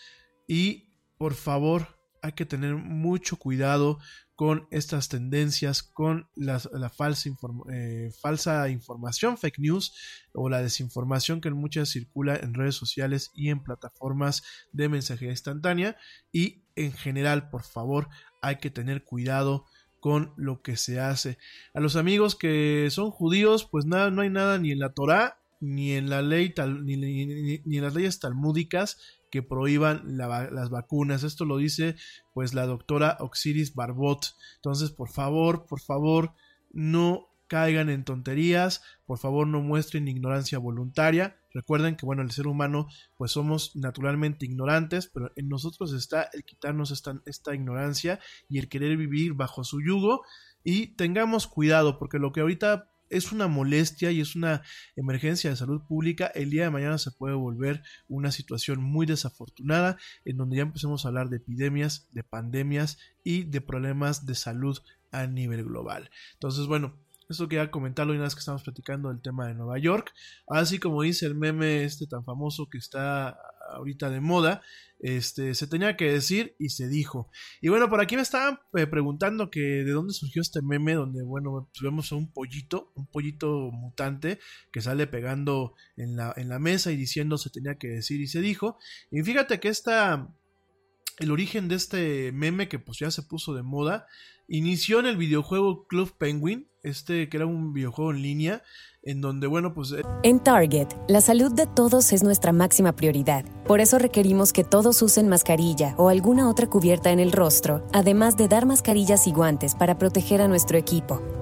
y por favor hay que tener mucho cuidado con estas tendencias, con la falsa, eh, falsa información, fake news o la desinformación que muchas circula en redes sociales y en plataformas de mensajería instantánea y en general por favor hay que tener cuidado con lo que se hace. A los amigos que son judíos, pues nada, no hay nada ni en la Torá, ni en la ley tal, ni, ni, en las leyes talmúdicas que prohíban las vacunas. Esto lo dice pues la doctora Oxiris Barbot. Entonces, por favor, por favor, no caigan en tonterías, por favor no muestren ignorancia voluntaria. Recuerden que bueno, el ser humano pues somos naturalmente ignorantes, pero en nosotros está el quitarnos esta, esta ignorancia y el querer vivir bajo su yugo y tengamos cuidado porque lo que ahorita es una molestia y es una emergencia de salud pública, el día de mañana se puede volver una situación muy desafortunada en donde ya empecemos a hablar de epidemias, de pandemias y de problemas de salud a nivel global. Entonces, bueno, esto quería comentarlo una vez que estamos platicando del tema de Nueva York. Así como dice el meme este tan famoso que está ahorita de moda, este, se tenía que decir y se dijo. Y bueno, por aquí me estaban eh, preguntando que de dónde surgió este meme donde, bueno, pues vemos a un pollito, un pollito mutante que sale pegando en la, en la mesa y diciendo se tenía que decir y se dijo. Y fíjate que esta, el origen de este meme que pues ya se puso de moda, inició en el videojuego Club Penguin, este que era un videojuego en línea, en donde, bueno, pues... Eh, en Target, la salud de todos es nuestra máxima prioridad. Por eso requerimos que todos usen mascarilla o alguna otra cubierta en el rostro, además de dar mascarillas y guantes para proteger a nuestro equipo.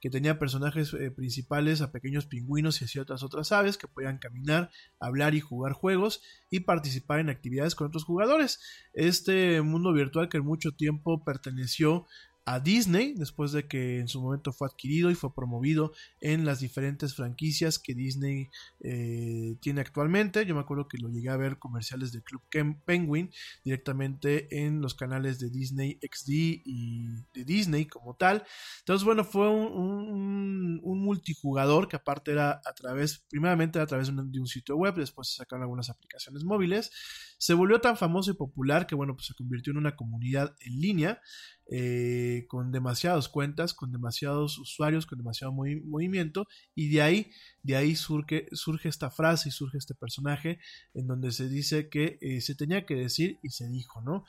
que tenía personajes eh, principales a pequeños pingüinos y otras otras aves que podían caminar, hablar y jugar juegos y participar en actividades con otros jugadores. Este mundo virtual que en mucho tiempo perteneció a Disney después de que en su momento fue adquirido y fue promovido en las diferentes franquicias que Disney eh, tiene actualmente. Yo me acuerdo que lo llegué a ver comerciales del Club Penguin directamente en los canales de Disney XD y de Disney como tal. Entonces, bueno, fue un, multijugador que aparte era a través, primeramente a través de un, sitio web, después se sacaron algunas aplicaciones móviles. Se volvió tan famoso y popular que, bueno, pues se convirtió en una comunidad en línea eh, con demasiadas cuentas, con demasiados usuarios, con demasiado movimiento y de ahí, de ahí surge, esta frase y surge este personaje en donde se dice que eh, se tenía que decir y se dijo, ¿no?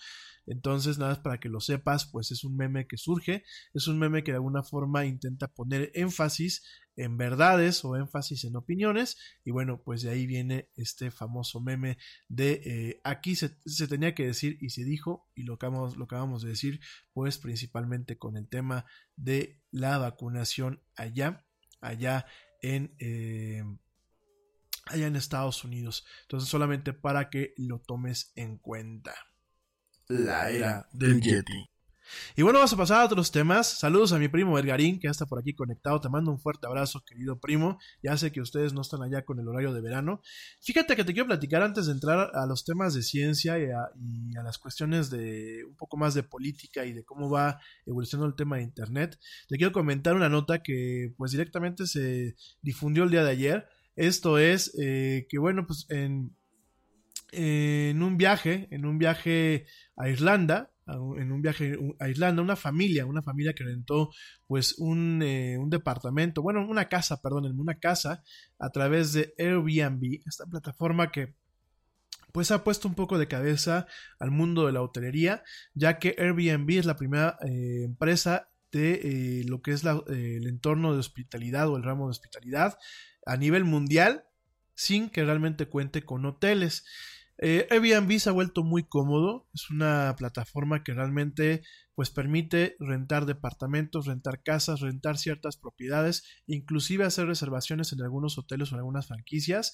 Entonces, nada más para que lo sepas, pues es un meme que surge, es un meme que de alguna forma intenta poner énfasis en verdades o énfasis en opiniones. Y bueno, pues de ahí viene este famoso meme de eh, aquí se, tenía que decir y se dijo, y lo acabamos, lo de decir, pues principalmente con el tema de la vacunación allá, allá en... Eh, allá en Estados Unidos. Entonces solamente para que lo tomes en cuenta. La era del Yeti. Y bueno, vamos a pasar a otros temas. Saludos a mi primo Edgarín, que ya está por aquí conectado. Te mando un fuerte abrazo, querido primo. Ya sé que ustedes no están allá con el horario de verano. Fíjate que te quiero platicar antes de entrar a los temas de ciencia y a, las cuestiones de un poco más de política y de cómo va evolucionando el tema de Internet. Te quiero comentar una nota que pues directamente se difundió el día de ayer. Esto es eh, que bueno, pues en, en un viaje, en un viaje a Irlanda, en un viaje a Irlanda, una familia, una familia que rentó pues un, eh, un, departamento, bueno, una casa, perdón, una casa a través de Airbnb, esta plataforma que pues ha puesto un poco de cabeza al mundo de la hotelería, ya que Airbnb es la primera eh, empresa de eh, lo que es el entorno de hospitalidad o el ramo de hospitalidad a nivel mundial sin que realmente cuente con hoteles. Eh, Airbnb se ha vuelto muy cómodo, es una plataforma que realmente pues permite rentar departamentos, rentar casas, rentar ciertas propiedades, inclusive hacer reservaciones en algunos hoteles o en algunas franquicias.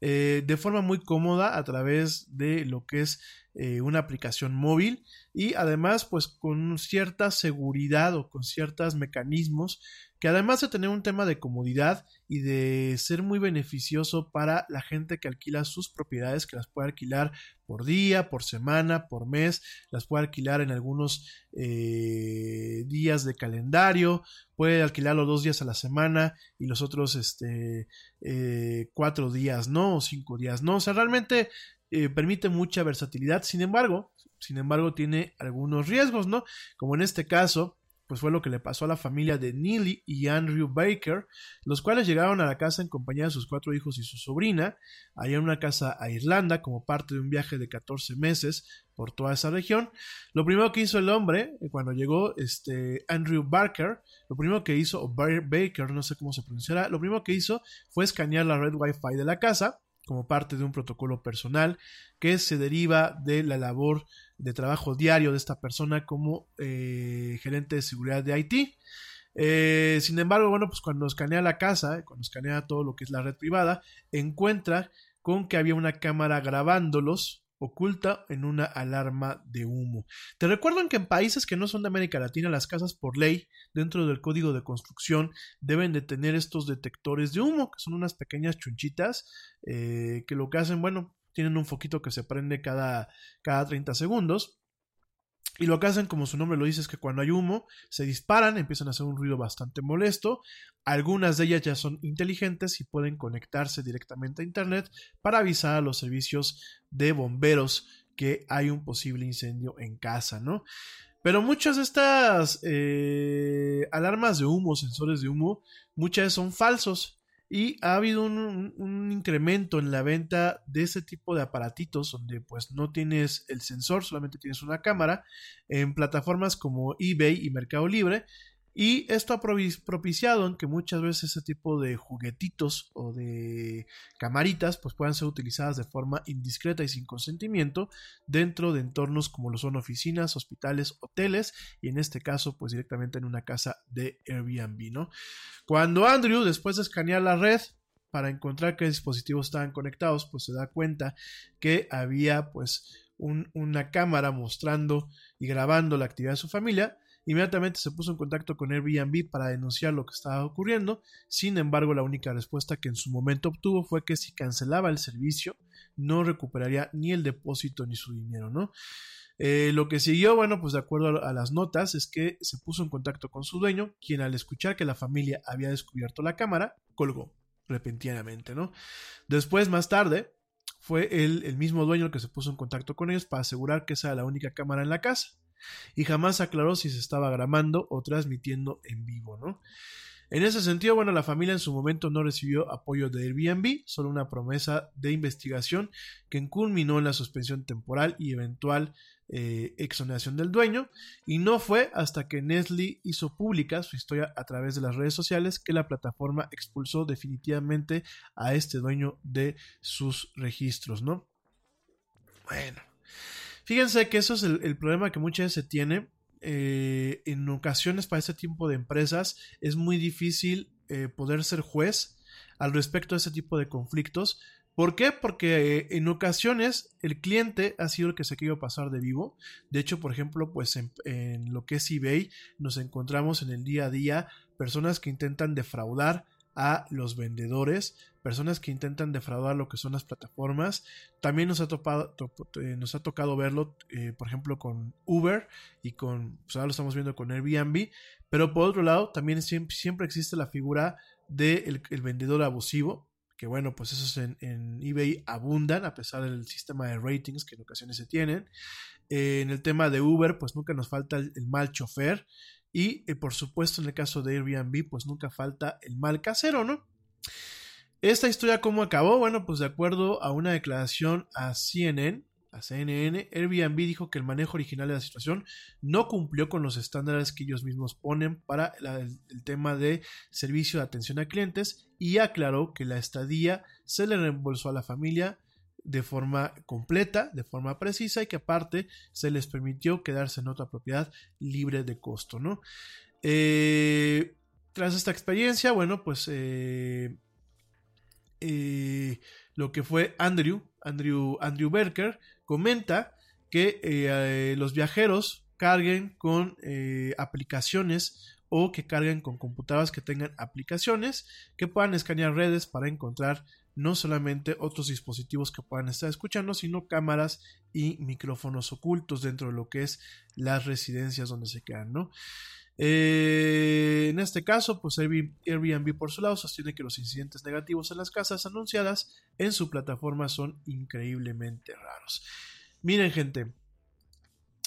Eh, de forma muy cómoda a través de lo que es eh, una aplicación móvil y además pues con cierta seguridad o con ciertos mecanismos que además de tener un tema de comodidad y de ser muy beneficioso para la gente que alquila sus propiedades, que las puede alquilar por día, por semana, por mes, las puede alquilar en algunos eh, días de calendario, puede alquilarlo dos días a la semana y los otros este, eh, cuatro días no, o cinco días no, o sea, realmente eh, permite mucha versatilidad, sin embargo, sin embargo tiene algunos riesgos, ¿no? Como en este caso, pues fue lo que le pasó a la familia de Neely y Andrew Baker, los cuales llegaron a la casa en compañía de sus cuatro hijos y su sobrina, allá en una casa a Irlanda como parte de un viaje de 14 meses por toda esa región. Lo primero que hizo el hombre, eh, cuando llegó este Andrew Barker, lo primero que hizo, o Baker, no sé cómo se pronunciará, lo primero que hizo fue escanear la red Wi-Fi de la casa, como parte de un protocolo personal que se deriva de la labor de trabajo diario de esta persona como eh, gerente de seguridad de IT. Eh, sin embargo, bueno, pues cuando escanea la casa, cuando escanea todo lo que es la red privada, encuentra con que había una cámara grabándolos oculta en una alarma de humo. Te recuerdo que en países que no son de América Latina, las casas por ley, dentro del código de construcción, deben de tener estos detectores de humo, que son unas pequeñas chunchitas, eh, que lo que hacen, bueno, tienen un foquito que se prende cada, cada 30 segundos y lo que hacen, como su nombre lo dice, es que cuando hay humo, se disparan, empiezan a hacer un ruido bastante molesto. Algunas de ellas ya son inteligentes y pueden conectarse directamente a Internet para avisar a los servicios de bomberos que hay un posible incendio en casa, ¿no? Pero muchas de estas eh, alarmas de humo, sensores de humo, muchas son falsos y ha habido un, incremento en la venta de ese tipo de aparatitos donde pues no tienes el sensor, solamente tienes una cámara en plataformas como eBay y Mercado Libre y esto ha propiciado que muchas veces ese tipo de juguetitos o de camaritas pues puedan ser utilizadas de forma indiscreta y sin consentimiento dentro de entornos como lo son oficinas, hospitales, hoteles y en este caso pues directamente en una casa de Airbnb, ¿no? Cuando Andrew después de escanear la red para encontrar qué dispositivos estaban conectados pues se da cuenta que había pues una cámara mostrando y grabando la actividad de su familia Inmediatamente se puso en contacto con Airbnb para denunciar lo que estaba ocurriendo. Sin embargo, la única respuesta que en su momento obtuvo fue que si cancelaba el servicio, no recuperaría ni el depósito ni su dinero, ¿no? Eh, lo que siguió, bueno, pues de acuerdo a, las notas, es que se puso en contacto con su dueño, quien al escuchar que la familia había descubierto la cámara, colgó repentinamente, ¿no? Después, más tarde, fue el, el mismo dueño que se puso en contacto con ellos para asegurar que esa era la única cámara en la casa y jamás aclaró si se estaba grabando o transmitiendo en vivo, ¿no? En ese sentido, bueno, la familia en su momento no recibió apoyo de Airbnb, solo una promesa de investigación que culminó en la suspensión temporal y eventual eh, exoneración del dueño y no fue hasta que Nestle hizo pública su historia a través de las redes sociales que la plataforma expulsó definitivamente a este dueño de sus registros, ¿no? Bueno, fíjense que eso es el, problema que muchas veces se tiene. Eh, en ocasiones para este tipo de empresas es muy difícil eh, poder ser juez al respecto de ese tipo de conflictos ¿Por qué? Porque eh, en ocasiones el cliente ha sido el que se quiere pasar de vivo. De hecho, por ejemplo, pues en, lo que es eBay nos encontramos en el día a día personas que intentan defraudar a los vendedores, personas que intentan defraudar lo que son las plataformas. También nos ha, eh, tocado verlo, eh, por ejemplo, con Uber y con, pues ahora lo estamos viendo con Airbnb. Pero por otro lado, también siempre, existe la figura del vendedor abusivo, que bueno, pues esos en, eBay abundan a pesar del sistema de ratings que en ocasiones se tienen. Eh, en el tema de Uber, pues nunca nos falta el, mal chofer. Y eh, por supuesto, en el caso de Airbnb, pues nunca falta el mal casero, ¿no? Esta historia, ¿cómo acabó? Bueno, pues de acuerdo a una declaración a CNN, a CNN, Airbnb dijo que el manejo original de la situación no cumplió con los estándares que ellos mismos ponen para el, tema de servicio de atención a clientes y aclaró que la estadía se le reembolsó a la familia de forma completa, de forma precisa y que aparte se les permitió quedarse en otra propiedad libre de costo, ¿no? Eh, tras esta experiencia, bueno, pues eh, eh, lo que fue Andrew, Andrew, Andrew Berker, comenta que los viajeros carguen con aplicaciones o que carguen con computadoras que tengan aplicaciones que puedan escanear redes para encontrar no solamente otros dispositivos que puedan estar escuchando, sino cámaras y micrófonos ocultos dentro de lo que es las residencias donde se quedan, ¿no? Eh, en este caso, pues Airbnb por su lado sostiene que los incidentes negativos en las casas anunciadas en su plataforma son increíblemente raros. Miren gente,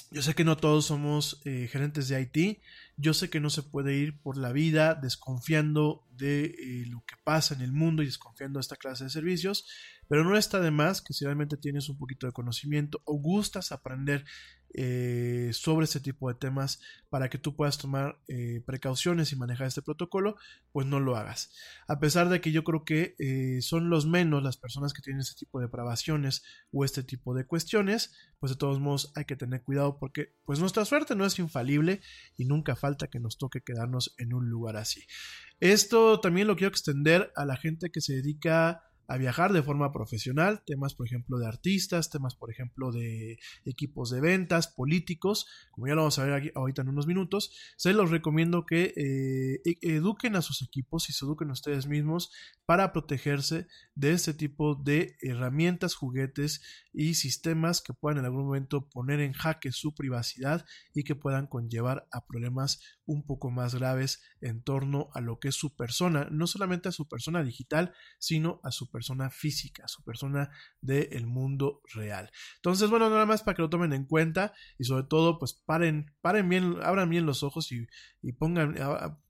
yo sé que no todos somos eh, gerentes de IT, yo sé que no se puede ir por la vida desconfiando de eh, lo que pasa en el mundo y desconfiando de esta clase de servicios, pero no está de más que si realmente tienes un poquito de conocimiento o gustas aprender eh, sobre este tipo de temas para que tú puedas tomar eh, precauciones y manejar este protocolo, pues no lo hagas. A pesar de que yo creo que eh, son los menos las personas que tienen este tipo de depravaciones o este tipo de cuestiones, pues de todos modos hay que tener cuidado porque pues nuestra suerte no es infalible y nunca falta que nos toque quedarnos en un lugar así. Esto también lo quiero extender a la gente que se dedica a viajar de forma profesional, temas por ejemplo de artistas, temas por ejemplo de equipos de ventas, políticos, como ya lo vamos a ver aquí, ahorita en unos minutos, se los recomiendo que eh, e, eduquen a sus equipos y se eduquen ustedes mismos para protegerse de este tipo de herramientas, juguetes y sistemas que puedan en algún momento poner en jaque su privacidad y que puedan conllevar a problemas un poco más graves en torno a lo que es su persona, no solamente a su persona digital, sino a su persona física, a su persona del mundo real. Entonces, bueno, nada más para que lo tomen en cuenta y sobre todo, pues paren, paren bien, abran bien los ojos y, y pongan,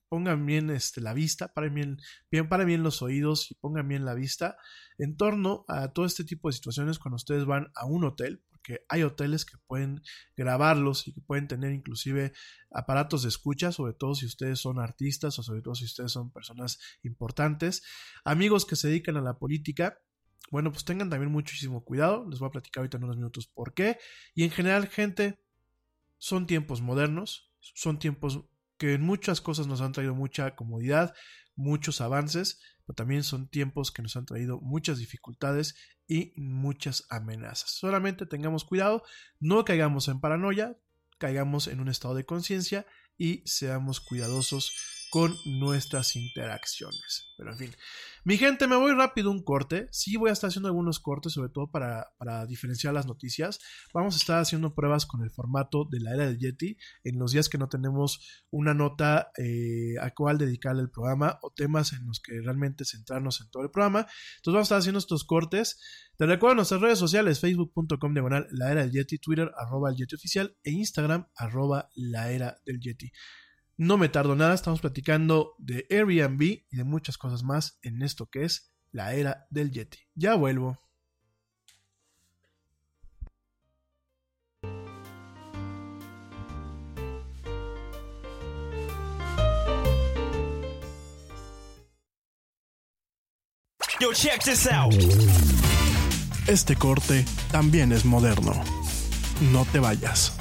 pongan bien este, la vista, paren bien, bien, paren bien los oídos y pongan bien la vista en torno a todo este tipo de situaciones cuando ustedes van a un hotel, porque hay hoteles que pueden grabarlos y que pueden tener inclusive aparatos de escucha, sobre todo si ustedes son artistas o sobre todo si ustedes son personas importantes, amigos que se dedican a la política, bueno, pues tengan también muchísimo cuidado, les voy a platicar ahorita en unos minutos por qué, y en general, gente, son tiempos modernos, son tiempos que en muchas cosas nos han traído mucha comodidad, muchos avances, pero también son tiempos que nos han traído muchas dificultades y muchas amenazas. Solamente tengamos cuidado, no caigamos en paranoia, caigamos en un estado de conciencia y seamos cuidadosos con nuestras interacciones. Pero en fin, mi gente, me voy rápido un corte. Sí voy a estar haciendo algunos cortes, sobre todo para, diferenciar las noticias. Vamos a estar haciendo pruebas con el formato de la era del Yeti en los días que no tenemos una nota eh, a cual dedicarle el programa o temas en los que realmente centrarnos en todo el programa. Entonces vamos a estar haciendo estos cortes. Te recuerdo nuestras redes sociales, facebook.com diagonal la era del Yeti, Twitter arroba el Yeti oficial e Instagram arroba la era del Yeti. No me tardo nada, estamos platicando de Airbnb y de muchas cosas más en esto que es la era del Yeti. Ya vuelvo. Yo, check this out. Este corte también es moderno. No te vayas.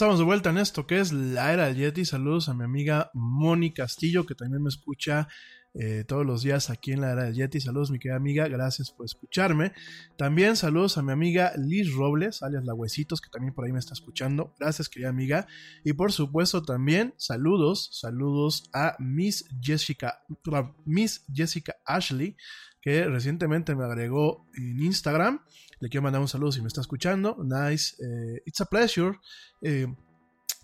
Estamos de vuelta en esto que es la era del Yeti. Saludos a mi amiga Moni Castillo, que también me escucha eh, todos los días aquí en la era del Yeti. Saludos, mi querida amiga, gracias por escucharme. También saludos a mi amiga Liz Robles, alias La Huesitos, que también por ahí me está escuchando. Gracias, querida amiga. Y por supuesto, también saludos, saludos a Miss Jessica, Miss Jessica Ashley, que recientemente me agregó en Instagram. Le quiero mandar un saludo si me está escuchando. Nice. Eh, it's a pleasure. Eh,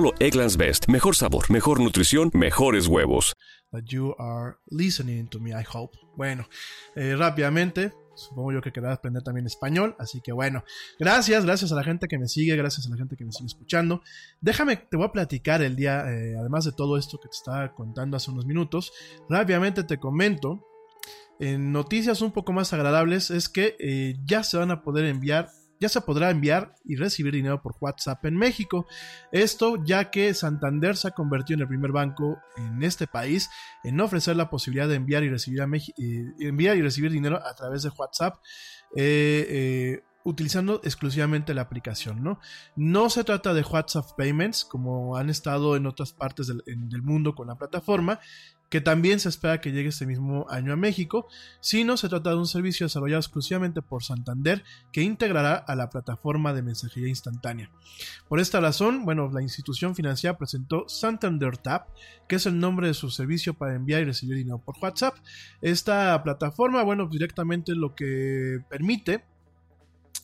Solo Egglands Best. Mejor sabor, mejor nutrición, mejores huevos. Bueno, eh, rápidamente, supongo yo que querrás aprender también español, así que bueno, gracias, gracias a la gente que me sigue, gracias a la gente que me sigue escuchando. Déjame, te voy a platicar el día, eh, además de todo esto que te estaba contando hace unos minutos, rápidamente te comento. En noticias un poco más agradables es que eh, ya se van a poder enviar ya se podrá enviar y recibir dinero por WhatsApp en México. Esto ya que Santander se ha convertido en el primer banco en este país en ofrecer la posibilidad de enviar y recibir, eh, dinero a través de WhatsApp. Eh, eh, utilizando exclusivamente la aplicación, ¿no? Se trata de WhatsApp Payments, como han estado en otras partes del mundo con la plataforma, que también se espera que llegue este mismo año a México, sino se trata de un servicio desarrollado exclusivamente por Santander que integrará a la plataforma de mensajería instantánea. Por esta razón, bueno, la institución financiera presentó Santander Tap, que es el nombre de su servicio para enviar y recibir dinero por WhatsApp. Esta plataforma, bueno, directamente lo que permite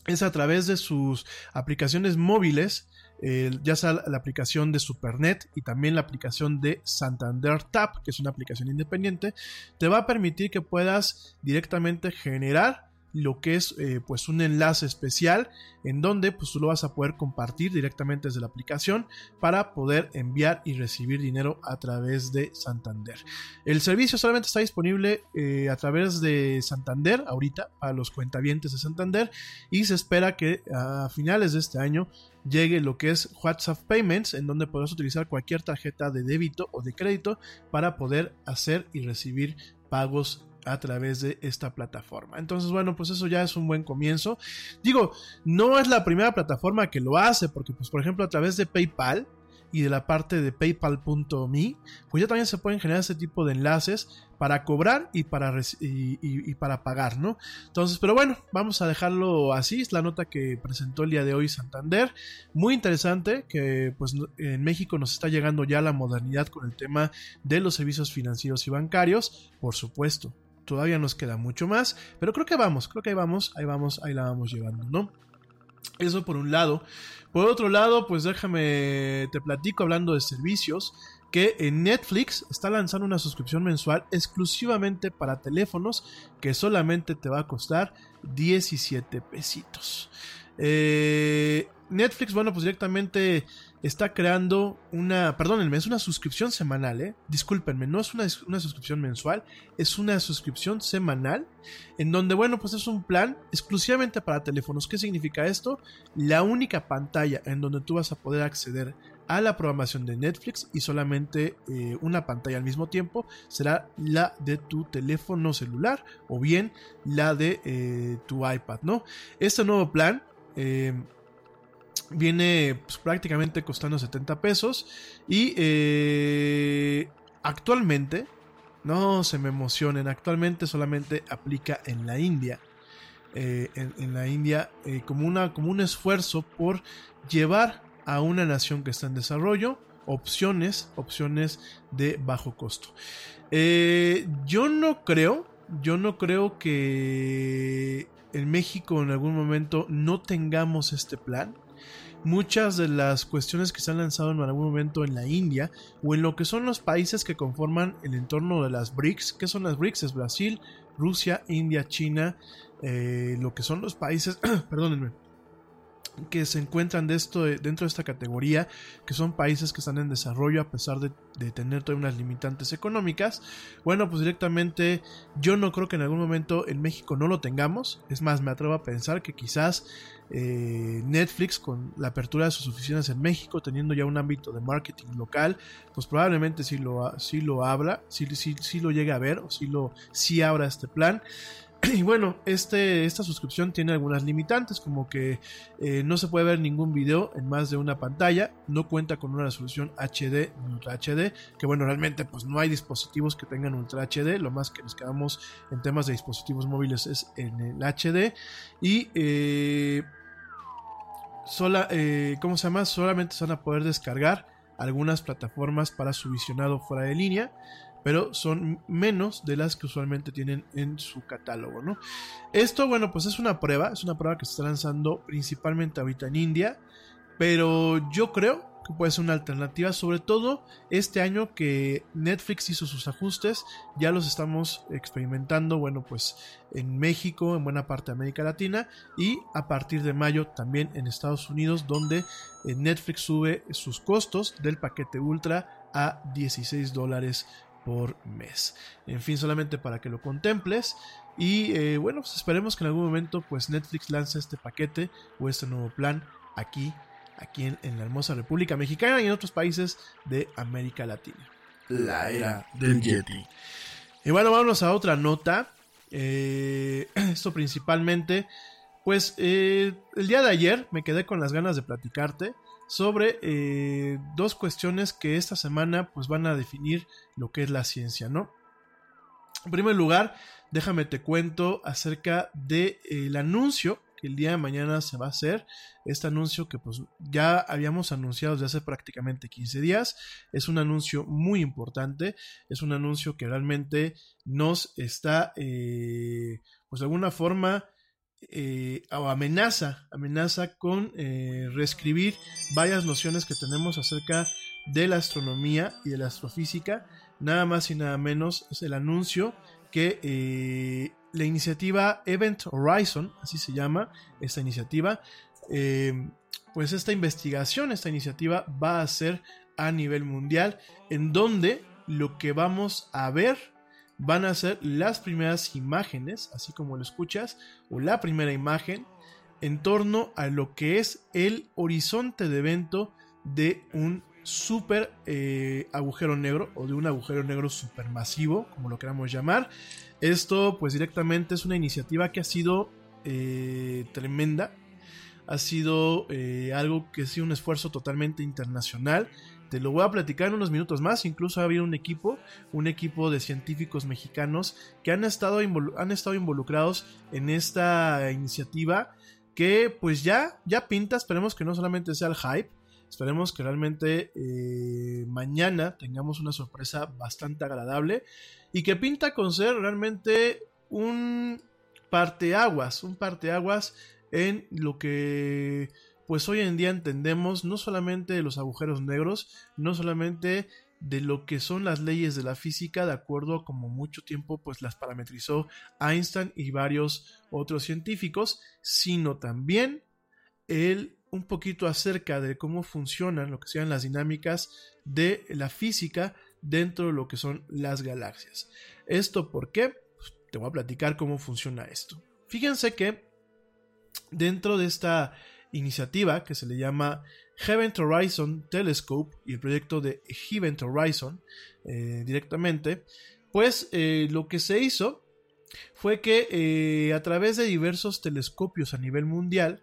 es a través de sus aplicaciones móviles, ya sea la aplicación de Supernet y también la aplicación de Santander Tap, que es una aplicación independiente, te va a permitir que puedas directamente generar lo que es eh, pues un enlace especial en donde pues tú lo vas a poder compartir directamente desde la aplicación para poder enviar y recibir dinero a través de Santander. El servicio solamente está disponible eh, a través de Santander ahorita para los cuentavientes de Santander y se espera que a finales de este año llegue lo que es WhatsApp Payments, en donde podrás utilizar cualquier tarjeta de débito o de crédito para poder hacer y recibir pagos a través de esta plataforma. Entonces, bueno, pues eso ya es un buen comienzo. Digo, no es la primera plataforma que lo hace, porque pues por ejemplo a través de PayPal y de la parte de paypal.me, pues ya también se pueden generar ese tipo de enlaces para cobrar y para, y, para pagar, ¿no? Entonces, pero bueno, vamos a dejarlo así, es la nota que presentó el día de hoy Santander, muy interesante que pues en México nos está llegando ya la modernidad con el tema de los servicios financieros y bancarios, por supuesto, todavía nos queda mucho más, pero creo que vamos, creo que ahí vamos, ahí vamos, ahí la vamos llevando, ¿no? Eso por un lado. Por otro lado, pues déjame, te platico hablando de servicios, que en Netflix está lanzando una suscripción mensual exclusivamente para teléfonos que solamente te va a costar 17 pesitos. Eh, Netflix, bueno, pues directamente está creando una, perdónenme, es una suscripción semanal, ¿eh? Discúlpenme, no es una, una, suscripción mensual, es una suscripción semanal, en donde, bueno, pues es un plan exclusivamente para teléfonos. ¿Qué significa esto? La única pantalla en donde tú vas a poder acceder a la programación de Netflix y solamente eh, una pantalla al mismo tiempo será la de tu teléfono celular o bien la de eh, tu iPad, ¿no? Este nuevo plan eh, viene pues, prácticamente costando 70 pesos y eh, actualmente, no se me emocionen, actualmente solamente aplica en la India. Eh, en, la India como, una, como un esfuerzo por llevar a una nación que está en desarrollo opciones, opciones de bajo costo. Eh, yo no creo, yo no creo que en México en algún momento no tengamos este plan. Muchas de las cuestiones que se han lanzado en algún momento en la India o en lo que son los países que conforman el entorno de las BRICS, ¿qué son las BRICS? Es Brasil, Rusia, India, China, eh, lo que son los países, *clears throat* perdónenme, que se encuentran de esto, dentro de esta categoría, que son países que están en desarrollo a pesar de, tener todas unas limitantes económicas. Bueno, pues directamente yo no creo que en algún momento en México no lo tengamos. Es más, me atrevo a pensar que quizás eh, Netflix con la apertura de sus oficinas en México, teniendo ya un ámbito de marketing local, pues probablemente sí lo, sí lo abra, sí, sí, lo llegue a ver o sí, lo, sí abra este plan. *clears throat* Y bueno, este, esta suscripción tiene algunas limitantes, como que eh, no se puede ver ningún video en más de una pantalla, no cuenta con una resolución HD ni Ultra HD, que bueno, realmente pues no hay dispositivos que tengan Ultra HD, lo más que nos quedamos en temas de dispositivos móviles es en el HD, y eh, sola, eh, ¿cómo se llama? Solamente se van a poder descargar algunas plataformas para su visionado fuera de línea pero son menos de las que usualmente tienen en su catálogo, ¿no? Esto, bueno, pues es una prueba, es una prueba que se está lanzando principalmente ahorita en India, pero yo creo que puede ser una alternativa, sobre todo este año que Netflix hizo sus ajustes, ya los estamos experimentando, bueno, pues en México, en buena parte de América Latina y a partir de mayo también en Estados Unidos, donde eh, Netflix sube sus costos del paquete ultra a 16 dólares por mes. En fin, solamente para que lo contemples. Y eh, bueno, pues esperemos que en algún momento pues Netflix lance este paquete o este nuevo plan aquí, aquí en, la hermosa República Mexicana y en otros países de América Latina. La era del Yeti. Y bueno, vamos a otra nota. Eh, *clears throat* esto principalmente, pues eh, el día de ayer me quedé con las ganas de platicarte sobre eh, dos cuestiones que esta semana pues van a definir lo que es la ciencia, ¿no? En primer lugar, déjame te cuento acerca del de, anuncio que el día de mañana se va a hacer. Este anuncio que pues ya habíamos anunciado desde hace prácticamente 15 días. Es un anuncio muy importante. Es un anuncio que realmente nos está, eh, pues de alguna forma, eh, amenaza, amenaza con eh, reescribir varias nociones que tenemos acerca de la astronomía y de la astrofísica. Nada más y nada menos es el anuncio que eh, la iniciativa Event Horizon, así se llama esta iniciativa, pues esta investigación, esta iniciativa va a ser a nivel mundial, en donde lo que vamos a ver van a ser las primeras imágenes, así como lo escuchas, o la primera imagen en torno a lo que es el horizonte de evento de un super eh, agujero negro o de un agujero negro supermasivo, como lo queramos llamar. Esto pues directamente es una iniciativa que ha sido eh, tremenda, ha sido eh, algo que ha sido un esfuerzo totalmente internacional te lo voy a platicar en unos minutos más. Incluso ha habido un equipo, un equipo de científicos mexicanos que han estado, han estado involucrados en esta iniciativa que pues ya, ya pinta. Esperemos que no solamente sea el hype. Esperemos que realmente eh, mañana tengamos una sorpresa bastante agradable y que pinta con ser realmente un parteaguas, un parteaguas en lo que pues hoy en día entendemos no solamente de los agujeros negros, no solamente de lo que son las leyes de la física, de acuerdo a como mucho tiempo pues las parametrizó Einstein y varios otros científicos, sino también el un poquito acerca de cómo funcionan lo que sean las dinámicas de la física dentro de lo que son las galaxias. ¿Esto por qué? Pues, te voy a platicar cómo funciona esto. Fíjense que dentro de esta iniciativa que se le llama Event Horizon Telescope y el proyecto de Event Horizon eh, directamente, pues eh, lo que se hizo fue que eh, a través de diversos telescopios a nivel mundial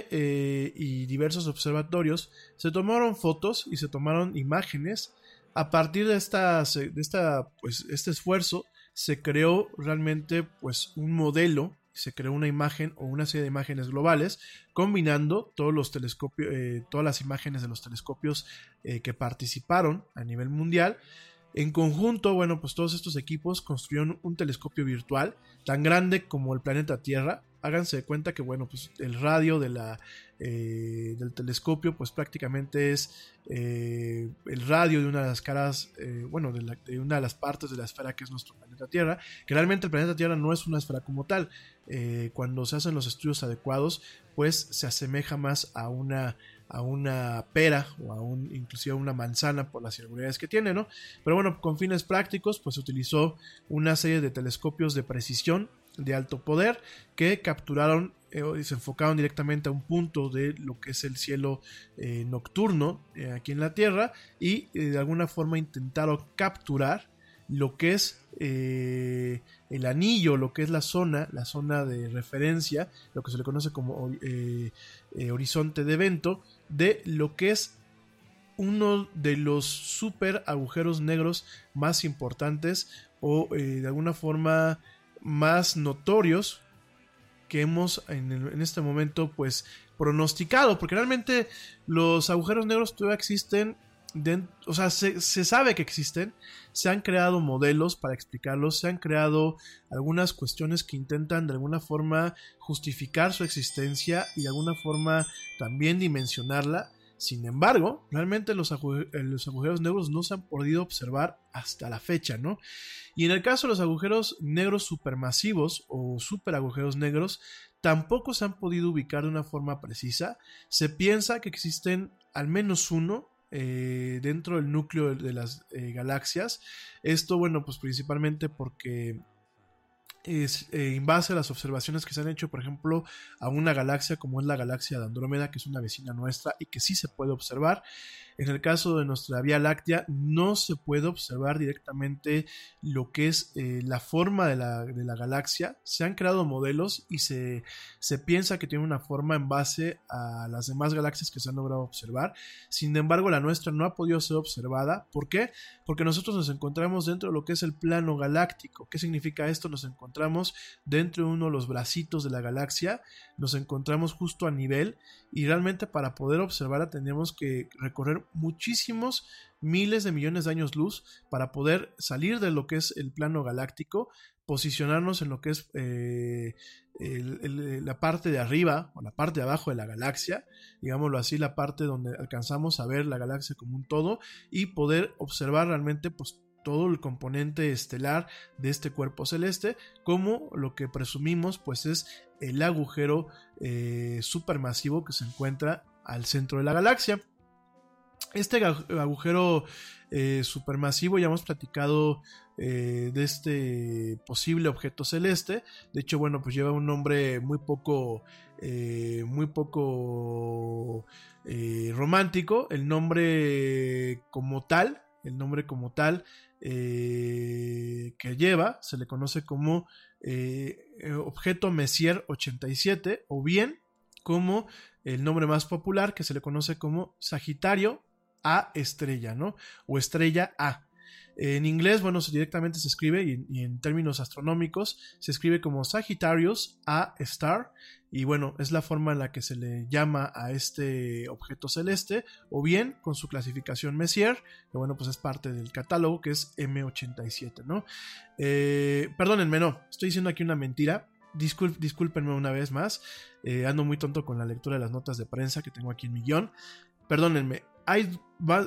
y diversos observatorios se tomaron fotos y se tomaron imágenes. A partir de, esta, de esta, pues, este esfuerzo se creó realmente pues un modelo se creó una imagen o una serie de imágenes globales combinando todos los telescopios, eh, todas las imágenes de los telescopios eh, que participaron a nivel mundial. En conjunto, bueno, pues todos estos equipos construyeron un telescopio virtual tan grande como el planeta Tierra. Háganse de cuenta que, bueno, pues el radio de la, eh, del telescopio, pues prácticamente es eh, el radio de una de las caras, eh, bueno, de, la- de una de las partes de la esfera que es nuestro planeta Tierra. Que realmente el planeta Tierra no es una esfera como tal. Eh, cuando se hacen los estudios adecuados, pues se asemeja más a una a una pera o a un inclusive a una manzana por las irregularidades que tiene, ¿no? Pero bueno, con fines prácticos, pues se utilizó una serie de telescopios de precisión de alto poder que capturaron eh, y se enfocaron directamente a un punto de lo que es el cielo eh, nocturno eh, aquí en la Tierra y de alguna forma intentaron capturar lo que es el anillo, lo que es la zona, la zona de referencia, lo que se le conoce como horizonte de evento, de lo que es uno de los super agujeros negros más importantes o de alguna forma más notorios que hemos en, el- en este momento pues pronosticado porque realmente los agujeros negros todavía existen o sea se, se sabe que existen se han creado modelos para explicarlos se han creado algunas cuestiones que intentan de alguna forma justificar su existencia y de alguna forma también dimensionarla sin embargo, realmente eh, los agujeros negros no se han podido observar hasta la fecha, ¿no? Y en el caso de los agujeros negros supermasivos o superagujeros negros, tampoco se han podido ubicar de una forma precisa. Se piensa que existen al menos uno eh, dentro del núcleo de, de las eh, galaxias. Esto, bueno, pues principalmente porque eh, en base a las observaciones que se han hecho, por ejemplo, a una galaxia como es la galaxia de Andrómeda, que es una vecina nuestra y que sí se puede observar. En el caso de nuestra Vía Láctea, no se puede observar directamente lo que es eh, la forma de la, de la galaxia. Se han creado modelos y se, se piensa que tiene una forma en base a las demás galaxias que se han logrado observar. Sin embargo, la nuestra no ha podido ser observada. ¿Por qué? Porque nosotros nos encontramos dentro de lo que es el plano galáctico. ¿Qué significa esto? Nos encontramos dentro de uno de los bracitos de la galaxia, nos encontramos justo a nivel y realmente para poder observarla tenemos que recorrer muchísimos miles de millones de años luz para poder salir de lo que es el plano galáctico, posicionarnos en lo que es eh, la parte de arriba o la parte de abajo de la galaxia, digámoslo así, la parte donde alcanzamos a ver la galaxia como un todo y poder observar realmente pues todo el componente estelar de este cuerpo celeste, como lo que presumimos pues es el agujero eh, supermasivo que se encuentra al centro de la galaxia. Este agujero eh, supermasivo ya hemos platicado eh, de este posible objeto celeste. De hecho, bueno, pues lleva un nombre muy poco, muy poco romántico. El nombre como tal, el nombre como tal eh, que lleva se le conoce como eh, eh, objeto Messier 87 o bien como el nombre más popular que se le conoce como Sagitario A estrella, ¿no? O estrella A. En inglés, bueno, directamente se escribe y, y en términos astronómicos se escribe como Sagittarius A Star y bueno, es la forma en la que se le llama a este objeto celeste o bien con su clasificación Messier, que bueno, pues es parte del catálogo que es M87, ¿no? Eh, perdónenme, no, estoy diciendo aquí una mentira. Discul- discúlpenme una vez más. eh, ando muy tonto con la lectura de las notas de prensa que tengo aquí en millón. Perdónenme. Hay,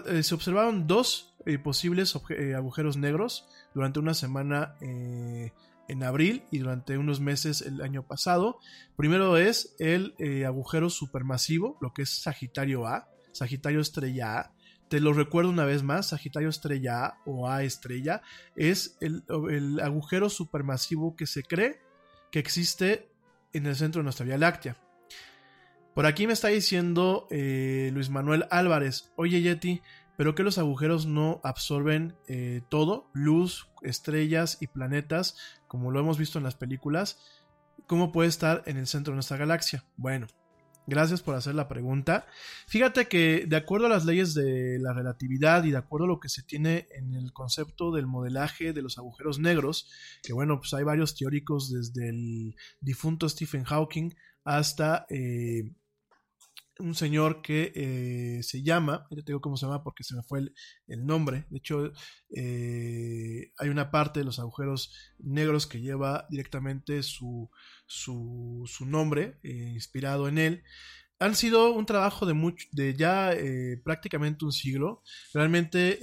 eh, se observaron dos eh, posibles eh, agujeros negros durante una semana en abril y durante unos meses el año pasado. Primero es el agujero supermasivo, lo que es Sagitario A, Sagitario estrella A. Te lo recuerdo una vez más, Sagitario estrella A o A estrella es el, el agujero supermasivo que se cree que existe en el centro de nuestra Vía Láctea. Por aquí me está diciendo eh, Luis Manuel Álvarez, oye Yeti, pero que los agujeros no absorben eh, todo, luz, estrellas y planetas, como lo hemos visto en las películas, ¿cómo puede estar en el centro de nuestra galaxia? Bueno, Gracias por hacer la pregunta. Fíjate que de acuerdo a las leyes de la relatividad y de acuerdo a lo que se tiene en el concepto del modelaje de los agujeros negros, que bueno, pues hay varios teóricos desde el difunto Stephen Hawking hasta eh, un señor que eh, se llama, ya te digo cómo se llama porque se me fue el, nombre, de hecho eh, hay una parte de los agujeros negros que lleva directamente su, su, su nombre, eh, inspirado en él. Han sido un trabajo de, mucho, de ya prácticamente un siglo. Realmente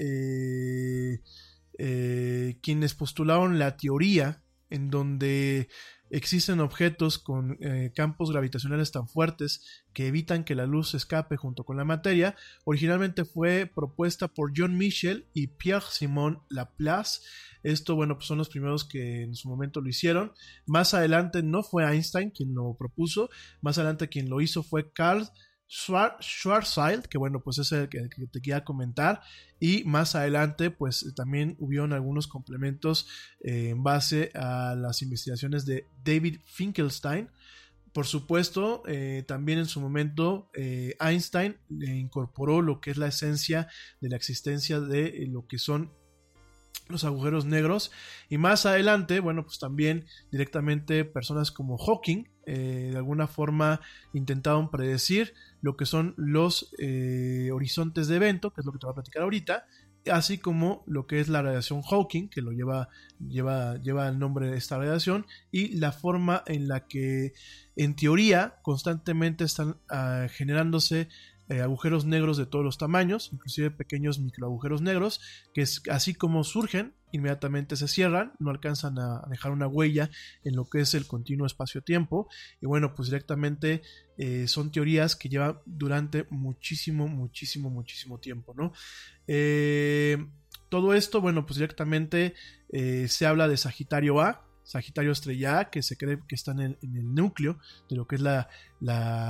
quienes postularon la teoría en donde existen objetos con eh, campos gravitacionales tan fuertes que evitan que la luz escape junto con la materia, originalmente fue propuesta por John Michel y Pierre-Simon Laplace. Esto, bueno, pues son los primeros que en su momento lo hicieron. Más adelante no fue Einstein quien lo propuso, más adelante quien lo hizo fue Carl Schwarzschild, que bueno, pues es el que, te quería comentar. Y más adelante, pues también hubieron algunos complementos eh, en base a las investigaciones de David Finkelstein. Por supuesto, eh, también en su momento eh, Einstein le incorporó lo que es la esencia de la existencia de lo que son los agujeros negros y más adelante bueno pues también directamente personas como Hawking de alguna forma intentaron predecir lo que son los eh, horizontes de evento, que es lo que te voy a platicar ahorita, así como lo que es la radiación Hawking, que lo lleva, lleva, lleva el nombre de esta radiación, y la forma en la que, en teoría, constantemente están ah, generándose eh, agujeros negros de todos los tamaños, inclusive pequeños microagujeros negros, que así como surgen, inmediatamente se cierran, no alcanzan a dejar una huella en lo que es el continuo espacio-tiempo, y bueno, pues directamente eh, son teorías que llevan durante muchísimo, muchísimo, muchísimo tiempo, ¿no? Eh, todo esto, bueno, pues directamente se habla de Sagitario A, Sagitario Estrella que se cree que está en el, núcleo de lo que es la,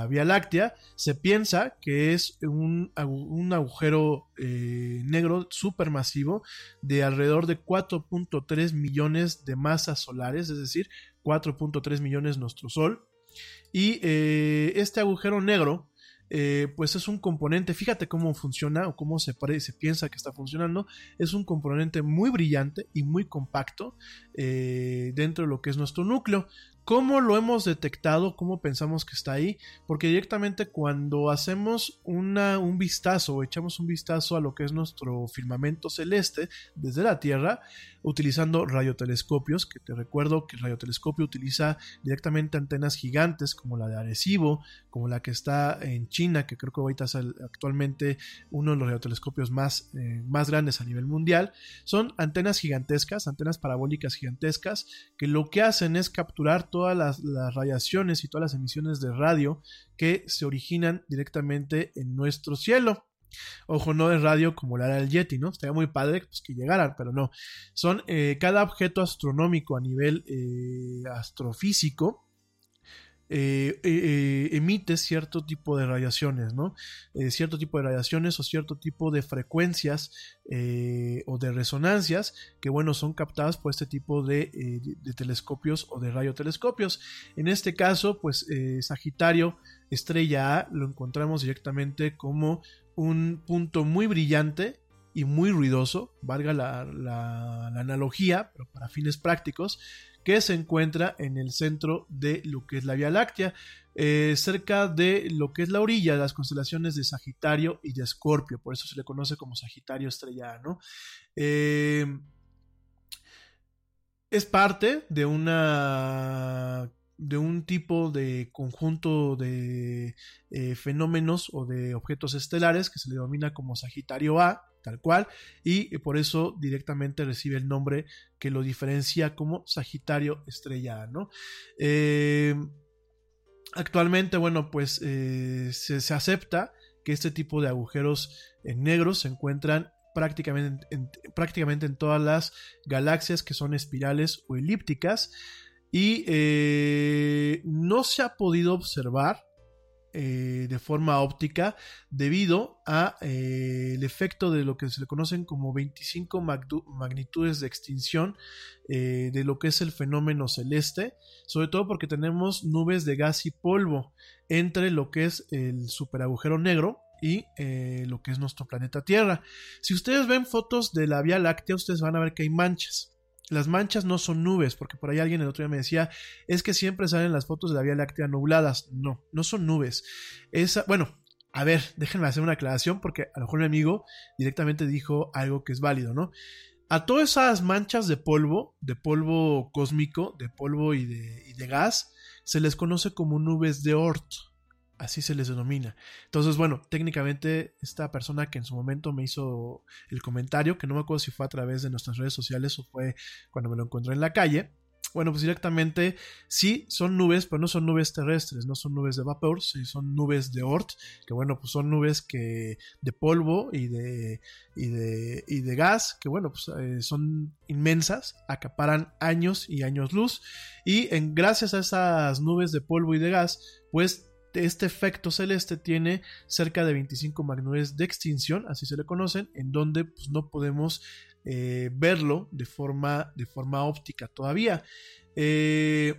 Vía Láctea. Se piensa que es un, agujero eh, negro supermasivo de alrededor de 4.3 millones de masas solares, es decir, 4.3 millones nuestro Sol. Y eh, este agujero negro eh, pues es un componente, fíjate cómo funciona o cómo se, se piensa que está funcionando, es un componente muy brillante y muy compacto eh, dentro de lo que es nuestro núcleo. ¿Cómo lo hemos detectado? ¿Cómo pensamos que está ahí? Porque directamente cuando hacemos un vistazo echamos un vistazo a lo que es nuestro firmamento celeste desde la Tierra, utilizando radiotelescopios, que te recuerdo que el radiotelescopio utiliza directamente antenas gigantes como la de Arecibo, como la que está en China, que creo que ahorita es actualmente uno de los radiotelescopios más, eh, más grandes a nivel mundial, son antenas gigantescas, antenas parabólicas gigantescas, que lo que hacen es capturar todas las, radiaciones y todas las emisiones de radio que se originan directamente en nuestro cielo. Ojo, no es radio como la era del Yeti, ¿no? Estaría muy padre pues, que llegaran, pero no. Son eh, cada objeto astronómico a nivel eh, astrofísico eh, eh, emite cierto tipo de radiaciones, ¿no? Eh, cierto tipo de radiaciones o cierto tipo de frecuencias o de resonancias que, bueno, son captadas por este tipo de, de telescopios o de radiotelescopios. En este caso, pues Sagitario estrella A lo encontramos directamente como un punto muy brillante y muy ruidoso, valga la, la analogía, pero para fines prácticos, que se encuentra en el centro de lo que es la Vía Láctea, eh, cerca de lo que es la orilla de las constelaciones de Sagitario y de Escorpio, por eso se le conoce como Sagitario estrellano. Eh, es parte de una de un tipo de conjunto de eh, fenómenos o de objetos estelares que se le denomina como Sagitario A, tal cual, y por eso directamente recibe el nombre que lo diferencia como Sagitario Estrella ¿no? Eh, actualmente, bueno, pues eh, se, acepta que este tipo de agujeros negros se encuentran prácticamente en, prácticamente en todas las galaxias que son espirales o elípticas y eh, no se ha podido observar eh, de forma óptica debido a eh, el efecto de lo que se le conocen como 25 magnitudes de extinción eh, de lo que es el fenómeno celeste, sobre todo porque tenemos nubes de gas y polvo entre lo que es el superagujero negro y lo que es nuestro planeta Tierra. Si ustedes ven fotos de la Vía Láctea, ustedes van a ver que hay manchas. Las manchas no son nubes, porque por ahí alguien el otro día me decía, es que siempre salen las fotos de la Vía Láctea nubladas. No, no son nubes. Esa, bueno, a ver, déjenme hacer una aclaración, porque a lo mejor mi amigo directamente dijo algo que es válido, ¿no? A todas esas manchas de polvo, de polvo cósmico, de polvo y de, gas, se les conoce como nubes de Oort así se les denomina. Entonces, bueno, técnicamente esta persona que en su momento me hizo el comentario, que no me acuerdo si fue a través de nuestras redes sociales o fue cuando me lo encontré en la calle, bueno, pues directamente sí son nubes, pero no son nubes terrestres, no son nubes de vapor, son nubes de Oort, que bueno, pues son nubes que de polvo y de, y de, y de gas, que bueno, pues eh, son inmensas, acaparan años y años luz, y en, gracias a esas nubes de polvo y de gas, pues este efecto celeste tiene cerca de 25 magnitudes de extinción, así se le conocen, en donde pues, no podemos eh, verlo de forma, de forma óptica todavía. Eh,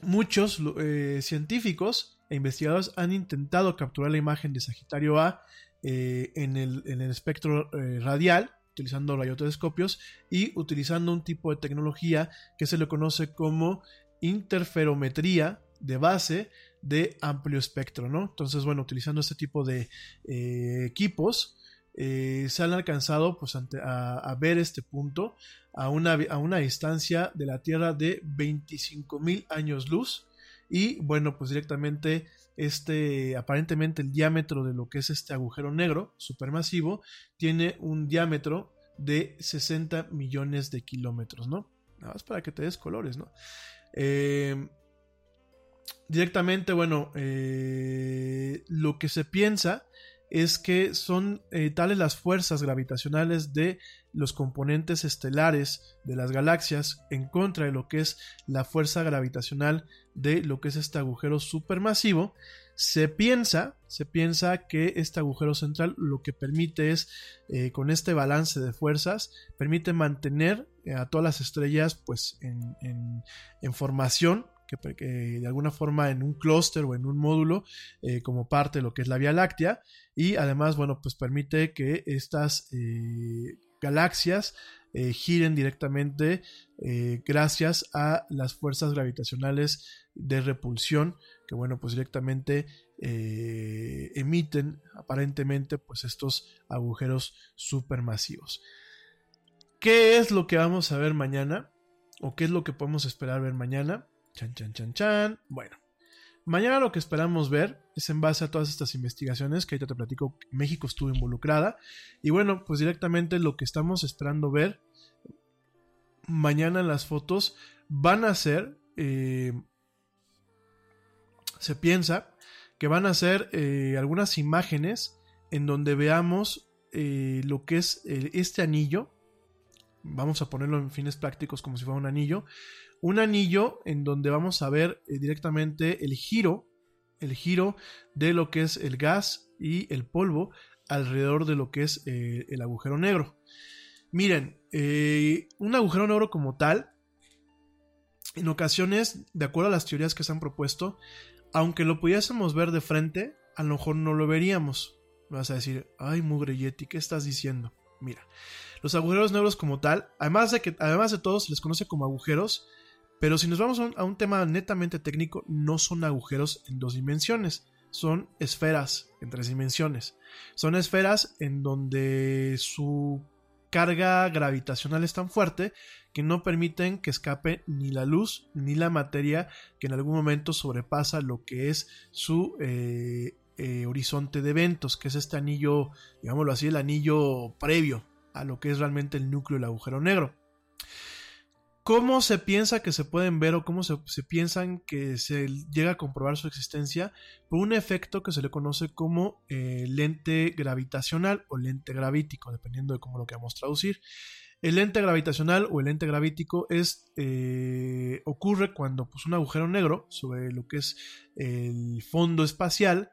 muchos eh, científicos e investigadores han intentado capturar la imagen de Sagitario A en el, en, el, espectro radial utilizando radiotelescopios y utilizando un tipo de tecnología que se le conoce como interferometría de base de amplio espectro, ¿no? Entonces, bueno, utilizando este tipo de eh, equipos, eh, se han alcanzado pues, a, ver este punto a una, a una distancia de la Tierra de 25.000 años luz. Y bueno, pues directamente este, aparentemente el diámetro de lo que es este agujero negro supermasivo tiene un diámetro de 60 millones de kilómetros, ¿no? Nada más para que te des colores, ¿no? Eh, directamente, bueno, eh, lo que se piensa es que son eh, tales las fuerzas gravitacionales de los componentes estelares de las galaxias en contra de lo que es la fuerza gravitacional de lo que es este agujero supermasivo. Se piensa, se piensa que este agujero central lo que permite es, eh, con este balance de fuerzas, permite mantener a todas las estrellas pues en, en formación que, de alguna forma en un clúster o en un módulo eh, como parte de lo que es la Vía Láctea y además, bueno, pues permite que estas eh, galaxias eh, giren directamente gracias a las fuerzas gravitacionales de repulsión que, bueno, pues directamente emiten aparentemente pues estos agujeros supermasivos. ¿Qué es lo que vamos a ver mañana? ¿O qué es lo que podemos esperar ver mañana? Chan, chan, chan, chan. Bueno, mañana lo que esperamos ver es en base a todas estas investigaciones que ahorita te platico, México estuvo involucrada. Y bueno, pues directamente lo que estamos esperando ver mañana en las fotos van a ser, eh, se piensa que van a ser eh, algunas imágenes en donde veamos eh, lo que es este anillo. Vamos a ponerlo en fines prácticos como si fuera un anillo un anillo en donde vamos a ver eh, directamente el giro, el giro de lo que es el gas y el polvo alrededor de lo que es eh, el agujero negro. Miren, eh, un agujero negro como tal, en ocasiones, de acuerdo a las teorías que se han propuesto, aunque lo pudiésemos ver de frente, a lo mejor no lo veríamos. Vas a decir, ay, mugre Yeti, ¿qué estás diciendo? Mira, los agujeros negros como tal, además de que además de todo se les conoce como agujeros, pero si nos vamos a un, tema netamente técnico, no son agujeros en dos dimensiones, son esferas en tres dimensiones. Son esferas en donde su carga gravitacional es tan fuerte que no permiten que escape ni la luz ni la materia que en algún momento sobrepasa lo que es su eh, eh, horizonte de eventos, que es este anillo, digámoslo así, el anillo previo a lo que es realmente el núcleo del agujero negro. ¿Cómo se piensa que se pueden ver o cómo se, piensan que se llega a comprobar su existencia? Por un efecto que se le conoce como eh, lente gravitacional o lente gravítico, dependiendo de cómo lo queramos traducir. El lente gravitacional o el lente gravítico es, eh, ocurre cuando pues, un agujero negro sobre lo que es el fondo espacial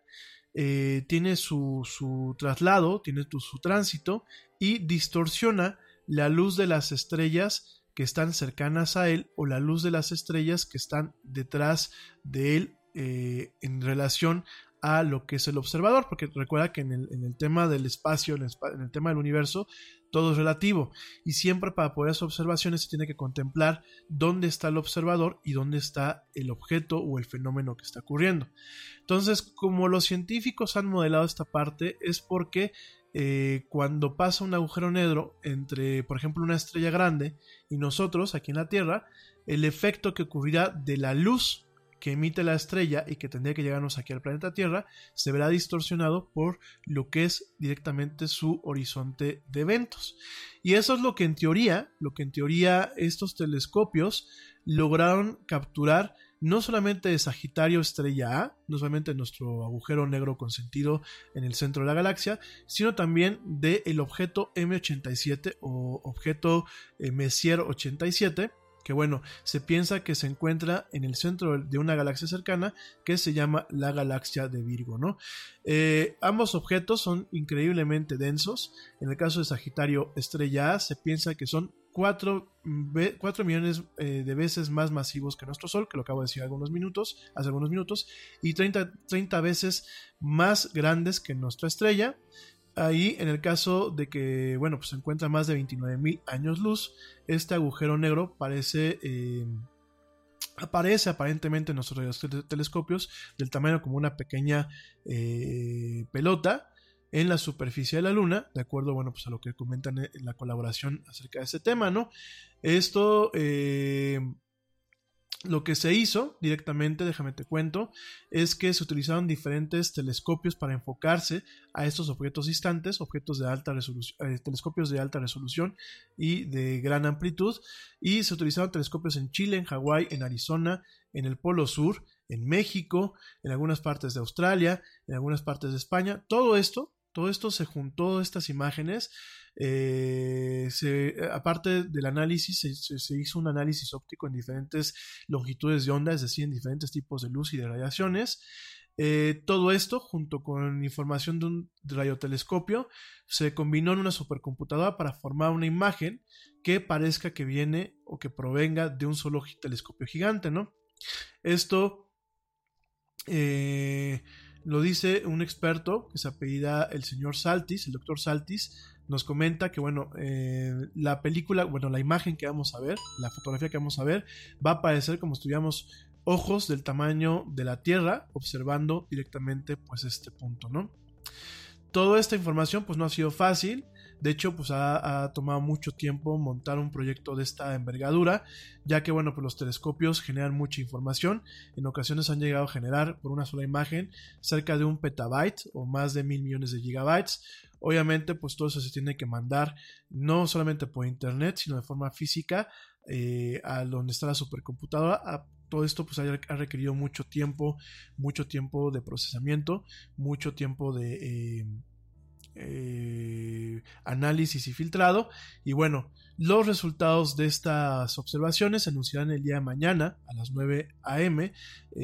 eh, tiene su, su, traslado, tiene su tránsito y distorsiona la luz de las estrellas que están cercanas a él o la luz de las estrellas que están detrás de él eh, en relación a lo que es el observador, porque recuerda que en el, tema del espacio, en el, tema del universo, todo es relativo y siempre para poder hacer observaciones se tiene que contemplar dónde está el observador y dónde está el objeto o el fenómeno que está ocurriendo. Entonces, como los científicos han modelado esta parte, es porque eh, cuando pasa un agujero negro entre, por ejemplo, una estrella grande y nosotros aquí en la Tierra, el efecto que ocurrirá de la luz que emite la estrella y que tendría que llegarnos aquí al planeta Tierra se verá distorsionado por lo que es directamente su horizonte de eventos. Y eso es lo que en teoría, lo que en teoría estos telescopios lograron capturar no solamente de Sagitario estrella A, no solamente nuestro agujero negro con sentido en el centro de la galaxia, sino también del el objeto M87 o objeto eh, Messier 87, que bueno, se piensa que se encuentra en el centro de una galaxia cercana que se llama la galaxia de Virgo, ¿no? Eh, ambos objetos son increíblemente densos. En el caso de Sagitario Estrella A se piensa que son 4, millones eh, de veces más masivos que nuestro Sol, que lo acabo de decir algunos minutos, hace algunos minutos, y 30, 30 veces más grandes que nuestra estrella. Ahí, en el caso de que, bueno, pues se encuentra más de 29.000 años luz, este agujero negro parece, eh, aparece aparentemente en nuestros telescopios del tamaño como una pequeña eh, pelota en la superficie de la Luna, de acuerdo, bueno, pues a lo que comentan en la colaboración acerca de ese tema, ¿no? Esto eh, lo que se hizo directamente, déjame te cuento, es que se utilizaron diferentes telescopios para enfocarse a estos objetos distantes, objetos de alta resolución, eh, telescopios de alta resolución y de gran amplitud, y se utilizaron telescopios en Chile, en Hawái, en Arizona, en el Polo Sur, en México, en algunas partes de Australia, en algunas partes de España. Todo esto, todo esto se juntó, estas imágenes, eh, aparte del análisis, se, hizo un análisis óptico en diferentes longitudes de onda, es decir, en diferentes tipos de luz y de radiaciones. Eh, todo esto, junto con información de un radiotelescopio, se combinó en una supercomputadora para formar una imagen que parezca que viene o que provenga de un solo telescopio gigante, ¿no? Esto eh, lo dice un experto que se apellida el señor Saltis, el doctor Saltis, nos comenta que, bueno, eh, la película, bueno, la imagen que vamos a ver, la fotografía que vamos a ver, va a parecer como si tuviéramos ojos del tamaño de la Tierra observando directamente, pues, este punto, ¿no? Toda esta información, pues, no ha sido fácil. De hecho, pues ha, tomado mucho tiempo montar un proyecto de esta envergadura, ya que, bueno, pues los telescopios generan mucha información. En ocasiones han llegado a generar por una sola imagen cerca de un petabyte o más de mil millones de gigabytes. Obviamente, pues todo eso se tiene que mandar no solamente por internet, sino de forma física eh, a donde está la supercomputadora. todo esto pues ha, requerido mucho tiempo, mucho tiempo de procesamiento, mucho tiempo de eh, eh, análisis y filtrado. Y bueno, los resultados de estas observaciones se anunciarán el día de mañana a las 9 a.m.,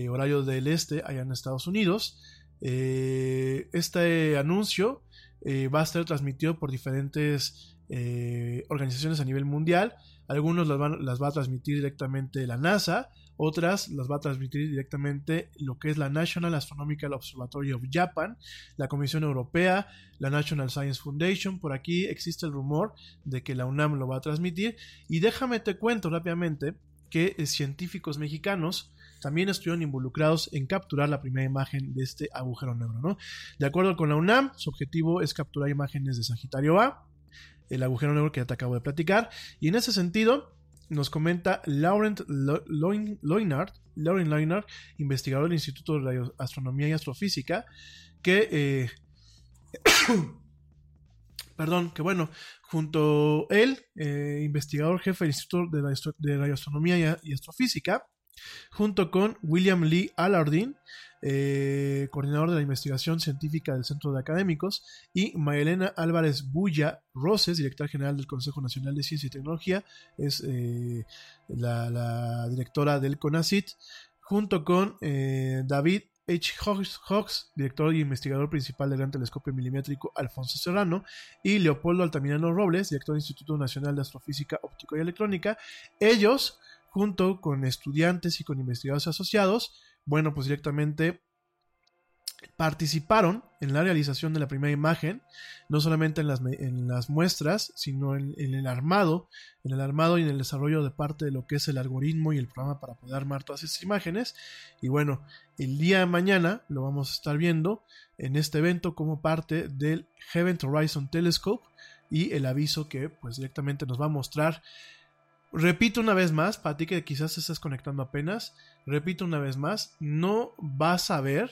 horario del este, allá en Estados Unidos. este anuncio eh, va a ser transmitido por diferentes eh, organizaciones a nivel mundial. Algunos las, va a transmitir directamente la NASA, otras las va a transmitir directamente lo que es la National Astronomical Observatory of Japan, la Comisión Europea, la National Science Foundation. Por aquí existe el rumor de que la UNAM lo va a transmitir. Y déjame te cuento rápidamente que eh, científicos mexicanos también estuvieron involucrados en capturar la primera imagen de este agujero negro. ¿no? De acuerdo con la UNAM, su objetivo es capturar imágenes de Sagitario A, el agujero negro que ya te acabo de platicar, y en ese sentido nos comenta Laurent Loinard, investigador del Instituto de Astronomía y Astrofísica, que eh, *coughs* perdón, que bueno, junto él, eh, investigador jefe del Instituto de, Radioastronomía y, Astrofísica, junto con William Lee Alardin, eh, coordinador de la investigación científica del Centro de Académicos, y Maelena Álvarez Bulla Roses, directora general del Consejo Nacional de Ciencia y Tecnología, es eh, la, directora del CONACIT, junto con eh, David H. Hawks, director y investigador principal del Gran Telescopio Milimétrico Alfonso Serrano, y Leopoldo Altamirano Robles, director del Instituto Nacional de Astrofísica Óptico y Electrónica. Ellos, junto con estudiantes y con investigadores asociados, bueno, pues directamente participaron en la realización de la primera imagen, no solamente en las, en las muestras, sino en, en, el armado, en el armado y en el desarrollo de parte de lo que es el algoritmo y el programa para poder armar todas esas imágenes. Y bueno, el día de mañana lo vamos a estar viendo en este evento como parte del Event Horizon Telescope y el aviso que pues directamente nos va a mostrar Repito una vez más, para ti que quizás te estás conectando apenas, repito una vez más, no vas a ver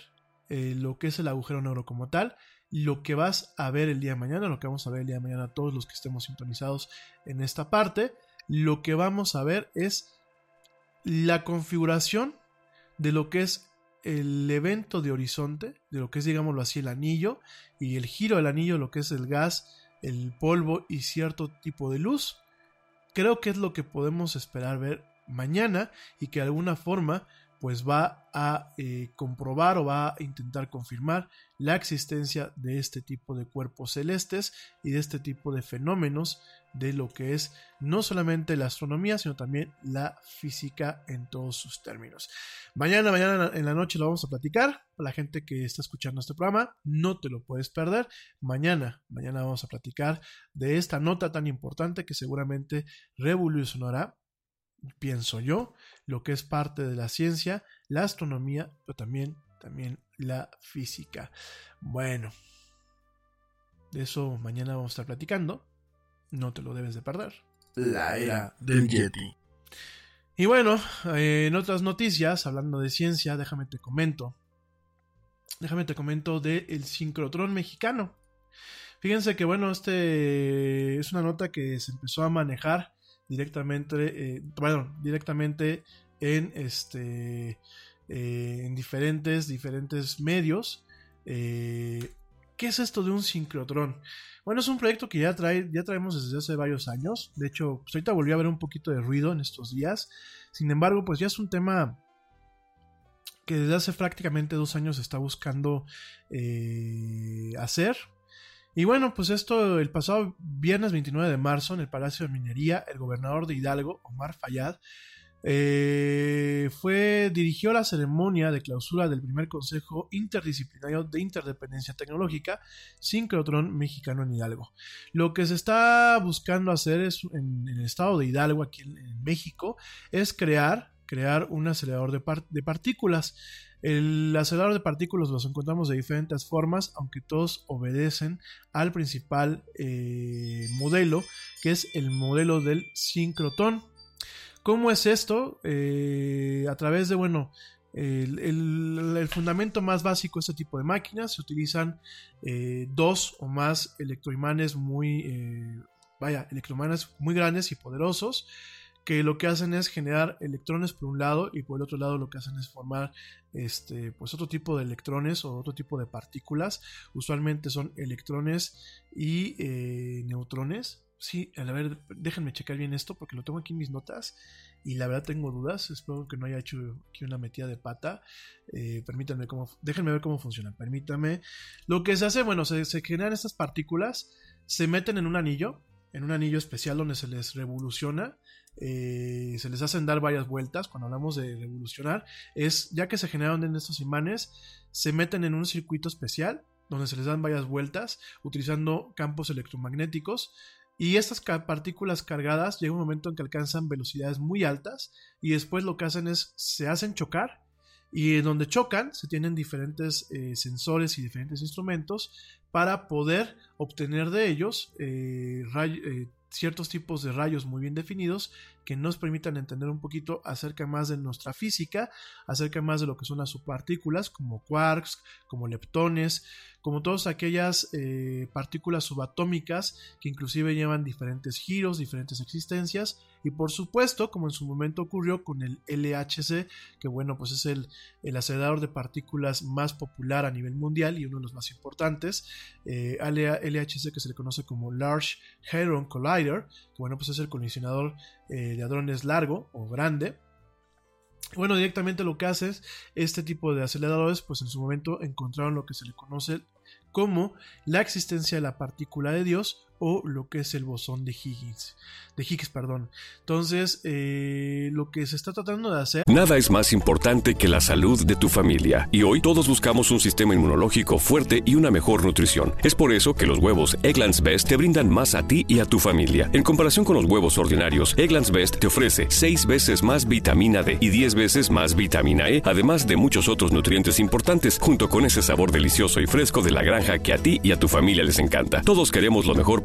eh, lo que es el agujero negro como tal, lo que vas a ver el día de mañana, lo que vamos a ver el día de mañana todos los que estemos sintonizados en esta parte, lo que vamos a ver es la configuración de lo que es el evento de horizonte, de lo que es, digámoslo así, el anillo, y el giro del anillo, lo que es el gas, el polvo y cierto tipo de luz, creo que es lo que podemos esperar ver mañana y que de alguna forma pues va a eh, comprobar o va a intentar confirmar la existencia de este tipo de cuerpos celestes y de este tipo de fenómenos de lo que es no solamente la astronomía, sino también la física en todos sus términos. Mañana, mañana en la noche lo vamos a platicar. Para la gente que está escuchando este programa, no te lo puedes perder. Mañana, mañana vamos a platicar de esta nota tan importante que seguramente revolucionará pienso yo, lo que es parte de la ciencia, la astronomía, pero también, también la física. Bueno, de eso mañana vamos a estar platicando. No te lo debes de perder. La era del Yeti. Y bueno, eh, en otras noticias, hablando de ciencia, déjame te comento. Déjame te comento del el sincrotrón mexicano. Fíjense que bueno, este es una nota que se empezó a manejar directamente, eh, bueno, directamente en este, eh, en diferentes, diferentes medios. Eh, ¿Qué es esto de un sincrotrón? Bueno, es un proyecto que ya, trae, ya traemos desde hace varios años. De hecho, pues ahorita volví a ver un poquito de ruido en estos días. Sin embargo, pues ya es un tema que desde hace prácticamente dos años está buscando hacer. Y bueno, pues esto el pasado viernes 29 de marzo en el Palacio de Minería, el gobernador de Hidalgo, Omar Fayad, eh, fue, dirigió la ceremonia de clausura del primer Consejo Interdisciplinario de Interdependencia Tecnológica, Sincrotrón Mexicano en Hidalgo. Lo que se está buscando hacer es, en, el estado de Hidalgo, aquí en, México, es crear, crear un acelerador de, de partículas. El acelerador de partículas los encontramos de diferentes formas, aunque todos obedecen al principal eh, modelo, que es el modelo del sincrotón. ¿Cómo es esto? Eh, a través de, bueno, el, fundamento más básico de este tipo de máquinas se utilizan eh, dos o más electroimanes muy, vaya, electroimanes muy grandes y poderosos que lo que hacen es generar electrones por un lado y por el otro lado lo que hacen es formar este pues otro tipo de electrones o otro tipo de partículas. Usualmente son electrones y eh, neutrones. Sí a ver déjenme checar bien esto porque lo tengo aquí en mis notas y la verdad tengo dudas. Espero que no haya hecho aquí una metida de pata. Eh, permítanme cómo déjenme ver cómo funciona. Permítanme lo que se hace bueno se, se generan estas partículas se meten en un anillo en un anillo especial donde se les revoluciona eh, se les hacen dar varias vueltas. Cuando hablamos de revolucionar, es ya que se generaron en estos imanes, se meten en un circuito especial donde se les dan varias vueltas utilizando campos electromagnéticos. Y estas partículas cargadas llega un momento en que alcanzan velocidades muy altas y después lo que hacen es se hacen chocar y donde chocan se tienen diferentes eh, sensores y diferentes instrumentos para poder obtener de ellos eh, ciertos tipos de rayos muy bien definidos que nos permitan entender un poquito acerca más de nuestra física, acerca más de lo que son las subpartículas como quarks, como leptones, como todas aquellas eh, partículas subatómicas que inclusive llevan diferentes giros, diferentes existencias Y por supuesto, como en su momento ocurrió con el LHC, que bueno, pues es el, el acelerador de partículas más popular a nivel mundial y uno de los más importantes, eh, LHC que se le conoce como Large Hadron Collider, que bueno, pues es el colisionador eh, de hadrones largo o grande. Bueno, directamente lo que hace es este tipo de aceleradores, pues en su momento encontraron lo que se le conoce como la existencia de la partícula de Dios o lo que es el bosón de Higgins. De Higgs, perdón. Entonces, eh, lo que se está tratando de hacer... Nada es más importante que la salud de tu familia. Y hoy todos buscamos un sistema inmunológico fuerte y una mejor nutrición. Es por eso que los huevos Egglands Best te brindan más a ti y a tu familia. En comparación con los huevos ordinarios, Egglands Best te ofrece 6 veces más vitamina D y 10 veces más vitamina E, además de muchos otros nutrientes importantes, junto con ese sabor delicioso y fresco de la granja que a ti y a tu familia les encanta. Todos queremos lo mejor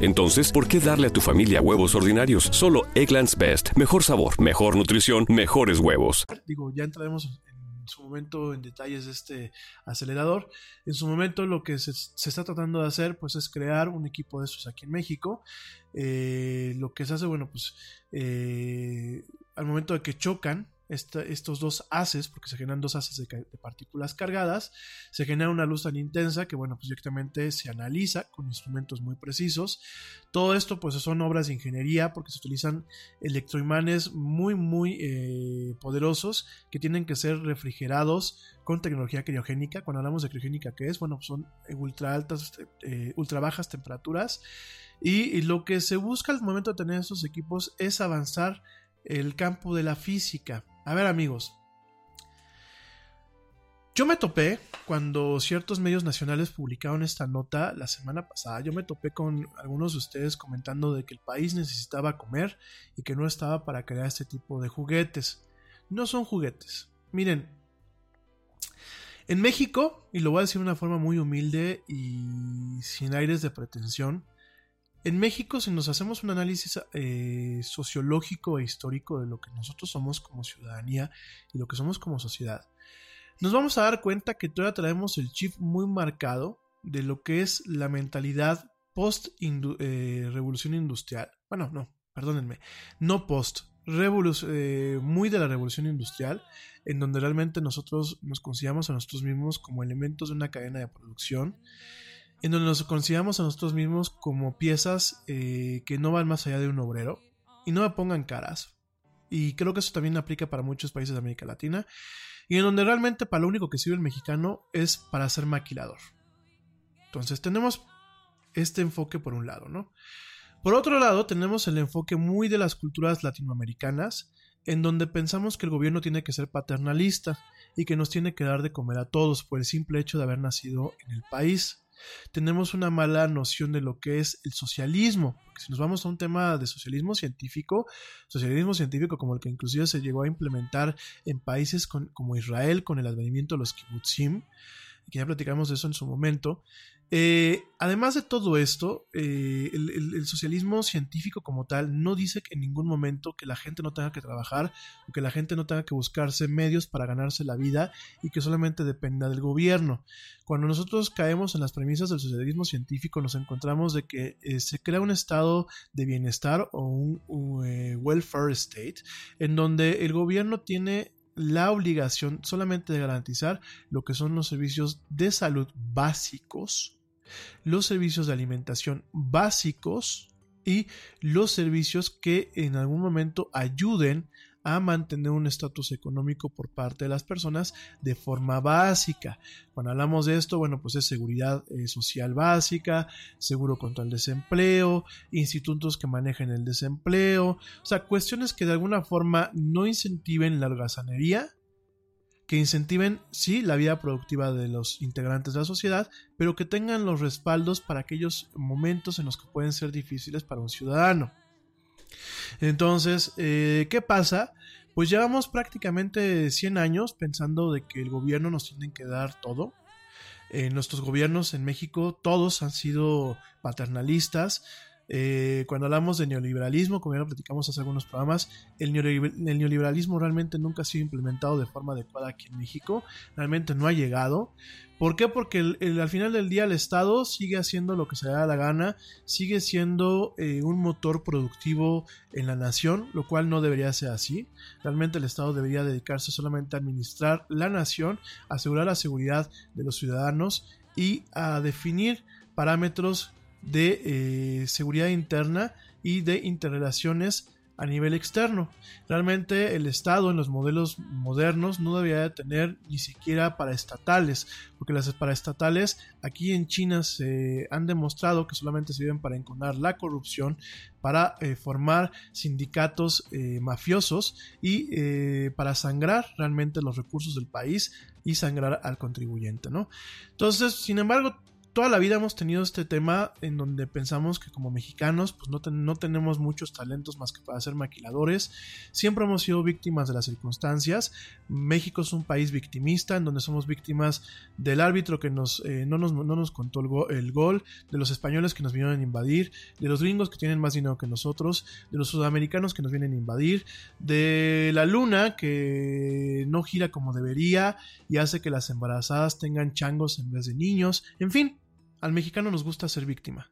entonces, ¿por qué darle a tu familia huevos ordinarios? Solo Egglands Best. Mejor sabor, mejor nutrición, mejores huevos. Digo, ya entraremos en su momento en detalles de este acelerador. En su momento lo que se, está tratando de hacer pues es crear un equipo de esos aquí en México. Eh, lo que se hace, bueno, pues eh, al momento de que chocan, estos dos haces, porque se generan dos haces de, partículas cargadas, se genera una luz tan intensa que, bueno, pues directamente se analiza con instrumentos muy precisos. Todo esto, pues son obras de ingeniería porque se utilizan electroimanes muy, muy eh, poderosos que tienen que ser refrigerados con tecnología criogénica. Cuando hablamos de criogénica, ¿qué es? Bueno, pues son ultra altas, eh, ultra bajas temperaturas. y lo que se busca al momento de tener estos equipos es avanzar el campo de la física. A ver amigos, yo me topé cuando ciertos medios nacionales publicaron esta nota la semana pasada. Yo me topé con algunos de ustedes comentando de que el país necesitaba comer y que no estaba para crear este tipo de juguetes. No son juguetes. Miren, en México, y lo voy a decir de una forma muy humilde y sin aires de pretensión, en México, si nos hacemos un análisis eh, sociológico e histórico de lo que nosotros somos como ciudadanía y lo que somos como sociedad, nos vamos a dar cuenta que todavía traemos el chip muy marcado de lo que es la mentalidad post eh, revolución industrial. Bueno, no, perdónenme, no post, eh, muy de la revolución industrial, en donde realmente nosotros nos consideramos a nosotros mismos como elementos de una cadena de producción en donde nos consideramos a nosotros mismos como piezas eh, que no van más allá de un obrero y no me pongan caras. Y creo que eso también aplica para muchos países de América Latina. Y en donde realmente para lo único que sirve el mexicano es para ser maquilador. Entonces tenemos este enfoque por un lado, ¿no? Por otro lado, tenemos el enfoque muy de las culturas latinoamericanas, en donde pensamos que el gobierno tiene que ser paternalista y que nos tiene que dar de comer a todos por el simple hecho de haber nacido en el país tenemos una mala noción de lo que es el socialismo. Porque si nos vamos a un tema de socialismo científico, socialismo científico como el que inclusive se llegó a implementar en países como Israel con el advenimiento de los kibbutzim, que ya platicamos de eso en su momento, eh, además de todo esto, eh, el, socialismo científico como tal no dice que en ningún momento que la gente no tenga que trabajar o que la gente no tenga que buscarse medios para ganarse la vida y que solamente dependa del gobierno. Cuando nosotros caemos en las premisas del socialismo científico nos encontramos de que eh, se crea un estado de bienestar o un welfare state en donde el gobierno tiene la obligación solamente de garantizar lo que son los servicios de salud básicos los servicios de alimentación básicos y los servicios que en algún momento ayuden a mantener un estatus económico por parte de las personas de forma básica. Cuando hablamos de esto, bueno, pues es seguridad eh, social básica, seguro contra el desempleo, institutos que manejen el desempleo, o sea, cuestiones que de alguna forma no incentiven la holgazanería, que incentiven, sí, la vida productiva de los integrantes de la sociedad, pero que tengan los respaldos para aquellos momentos en los que pueden ser difíciles para un ciudadano. Entonces, eh, ¿qué pasa? Pues llevamos prácticamente 100 años pensando de que el gobierno nos tiene que dar todo. Eh, nuestros gobiernos en México todos han sido paternalistas, eh, cuando hablamos de neoliberalismo, como ya lo platicamos hace algunos programas, el, neoliberalismo realmente nunca ha sido implementado de forma adecuada aquí en México, realmente no ha llegado. ¿Por qué? Porque al final del día el Estado sigue haciendo lo que se le da la gana, sigue siendo eh, un motor productivo en la nación, lo cual no debería ser así. Realmente el Estado debería dedicarse solamente a administrar la nación, asegurar la seguridad de los ciudadanos y a definir parámetros de eh, seguridad interna y de interrelaciones a nivel externo. Realmente el Estado en los modelos modernos no debería de tener ni siquiera paraestatales, porque las paraestatales aquí en China se han demostrado que solamente sirven para encontrar la corrupción, para eh, formar sindicatos eh, mafiosos y para sangrar realmente los recursos del país y sangrar al contribuyente, ¿no? Entonces, sin embargo, toda la vida hemos tenido este tema en donde pensamos que como mexicanos pues no, no, tenemos muchos talentos más que para ser maquiladores. Siempre hemos sido víctimas de las circunstancias. México es un país victimista en donde somos víctimas del árbitro que nos, eh, no, nos, no, nos, contó el, el, gol, de los españoles que nos vinieron a invadir, de los gringos que tienen más dinero que nosotros, de los sudamericanos que nos vienen a invadir, de la luna que no gira como debería y hace que las embarazadas tengan changos en vez de niños. En fin, al mexicano nos gusta ser víctima.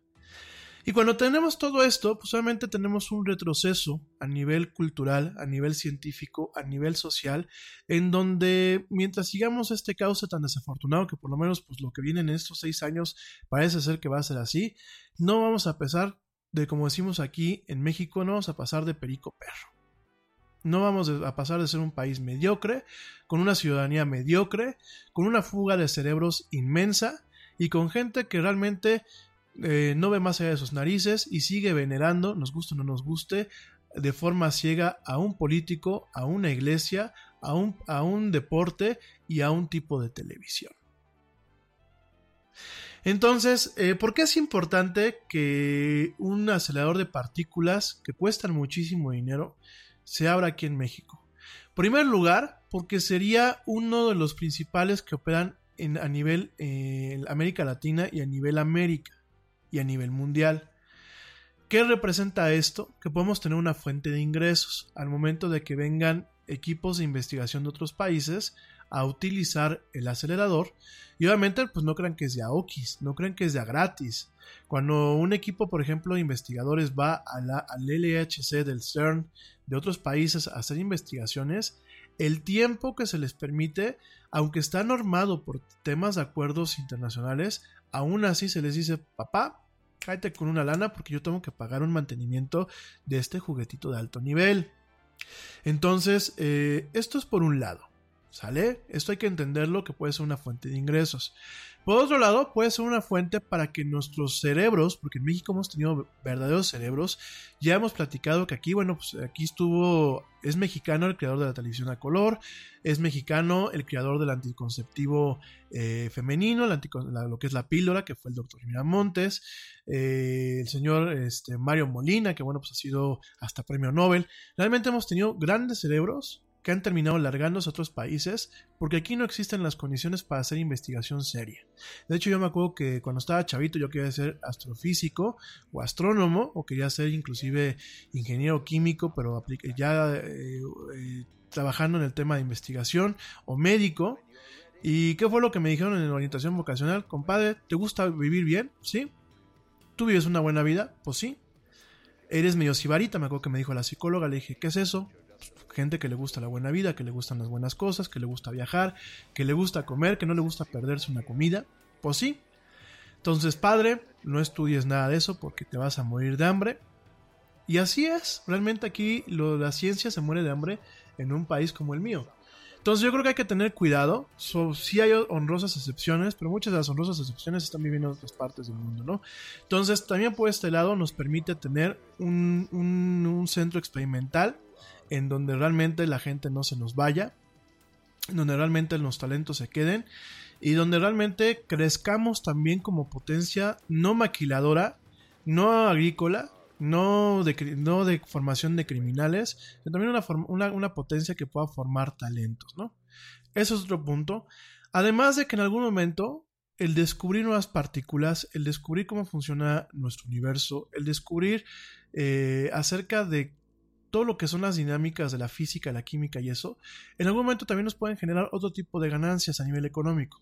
Y cuando tenemos todo esto, pues obviamente tenemos un retroceso a nivel cultural, a nivel científico, a nivel social, en donde mientras sigamos este cauce tan desafortunado, que por lo menos pues lo que viene en estos seis años parece ser que va a ser así, no vamos a pesar de, como decimos aquí en México, no vamos a pasar de perico perro. No vamos a pasar de ser un país mediocre, con una ciudadanía mediocre, con una fuga de cerebros inmensa, y con gente que realmente eh, no ve más allá de sus narices y sigue venerando, nos guste o no nos guste, de forma ciega a un político, a una iglesia, a un, a un deporte y a un tipo de televisión. Entonces, eh, ¿por qué es importante que un acelerador de partículas que cuestan muchísimo dinero se abra aquí en México? En primer lugar, porque sería uno de los principales que operan a nivel eh, América Latina y a nivel América y a nivel mundial. ¿Qué representa esto? Que podemos tener una fuente de ingresos al momento de que vengan equipos de investigación de otros países a utilizar el acelerador y obviamente pues no crean que es de AOKIS, no crean que es de gratis. Cuando un equipo, por ejemplo, de investigadores va la, al LHC del CERN de otros países a hacer investigaciones, el tiempo que se les permite, aunque está normado por temas de acuerdos internacionales, aún así se les dice, papá, cállate con una lana porque yo tengo que pagar un mantenimiento de este juguetito de alto nivel. Entonces, eh, esto es por un lado, ¿sale? Esto hay que entenderlo que puede ser una fuente de ingresos. Por otro lado, puede ser una fuente para que nuestros cerebros, porque en México hemos tenido verdaderos cerebros, ya hemos platicado que aquí, bueno, pues aquí estuvo, es mexicano el creador de la televisión a color, es mexicano el creador del anticonceptivo eh, femenino, lo que es la píldora, que fue el doctor Miramontes, eh, el señor este, Mario Molina, que bueno, pues ha sido hasta premio Nobel. Realmente hemos tenido grandes cerebros que han terminado largándose a otros países porque aquí no existen las condiciones para hacer investigación seria. De hecho, yo me acuerdo que cuando estaba chavito yo quería ser astrofísico o astrónomo o quería ser inclusive ingeniero químico, pero ya eh, eh, trabajando en el tema de investigación o médico. ¿Y qué fue lo que me dijeron en la orientación vocacional? Compadre, ¿te gusta vivir bien? ¿Sí? ¿Tú vives una buena vida? Pues sí. Eres medio sibarita, me acuerdo que me dijo la psicóloga. Le dije, ¿qué es eso? Gente que le gusta la buena vida, que le gustan las buenas cosas, que le gusta viajar, que le gusta comer, que no le gusta perderse una comida. Pues sí. Entonces, padre, no estudies nada de eso porque te vas a morir de hambre. Y así es, realmente aquí lo, la ciencia se muere de hambre en un país como el mío. Entonces yo creo que hay que tener cuidado. sí hay honrosas excepciones, pero muchas de las honrosas excepciones están viviendo en otras partes del mundo, ¿no? Entonces también por este lado nos permite tener un, un centro experimental en donde realmente la gente no se nos vaya, donde realmente los talentos se queden y donde realmente crezcamos también como potencia no maquiladora, no agrícola, no de, no de formación de criminales, sino también una, una, una potencia que pueda formar talentos, ¿no? Eso es otro punto. Además de que en algún momento el descubrir nuevas partículas, el descubrir cómo funciona nuestro universo, el descubrir eh, acerca de todo lo que son las dinámicas de la física, la química y eso, en algún momento también nos pueden generar otro tipo de ganancias a nivel económico.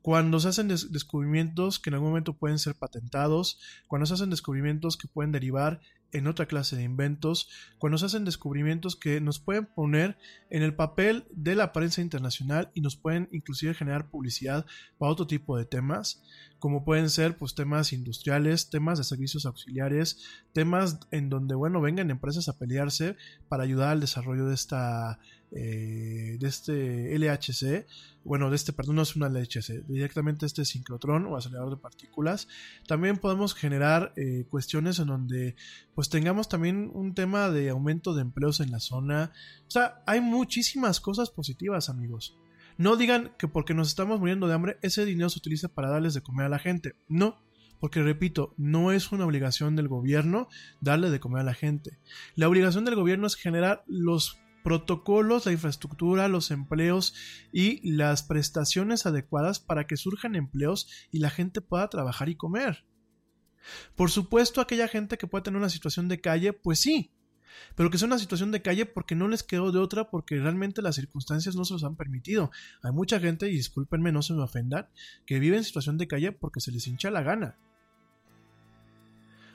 Cuando se hacen descubrimientos que en algún momento pueden ser patentados, cuando se hacen descubrimientos que pueden derivar en otra clase de inventos, cuando se hacen descubrimientos que nos pueden poner en el papel de la prensa internacional y nos pueden inclusive generar publicidad para otro tipo de temas, como pueden ser pues temas industriales, temas de servicios auxiliares, temas en donde bueno vengan empresas a pelearse para ayudar al desarrollo de esta eh, de este LHC, bueno, de este, perdón, no es una LHC, directamente este sincrotrón o acelerador de partículas. También podemos generar eh, cuestiones en donde pues tengamos también un tema de aumento de empleos en la zona. O sea, hay muchísimas cosas positivas, amigos. No digan que porque nos estamos muriendo de hambre, ese dinero se utiliza para darles de comer a la gente. No, porque repito, no es una obligación del gobierno darle de comer a la gente. La obligación del gobierno es generar los protocolos, la infraestructura, los empleos y las prestaciones adecuadas para que surjan empleos y la gente pueda trabajar y comer. Por supuesto, aquella gente que pueda tener una situación de calle, pues sí, pero que sea una situación de calle porque no les quedó de otra, porque realmente las circunstancias no se los han permitido. Hay mucha gente, y discúlpenme, no se me ofendan, que vive en situación de calle porque se les hincha la gana.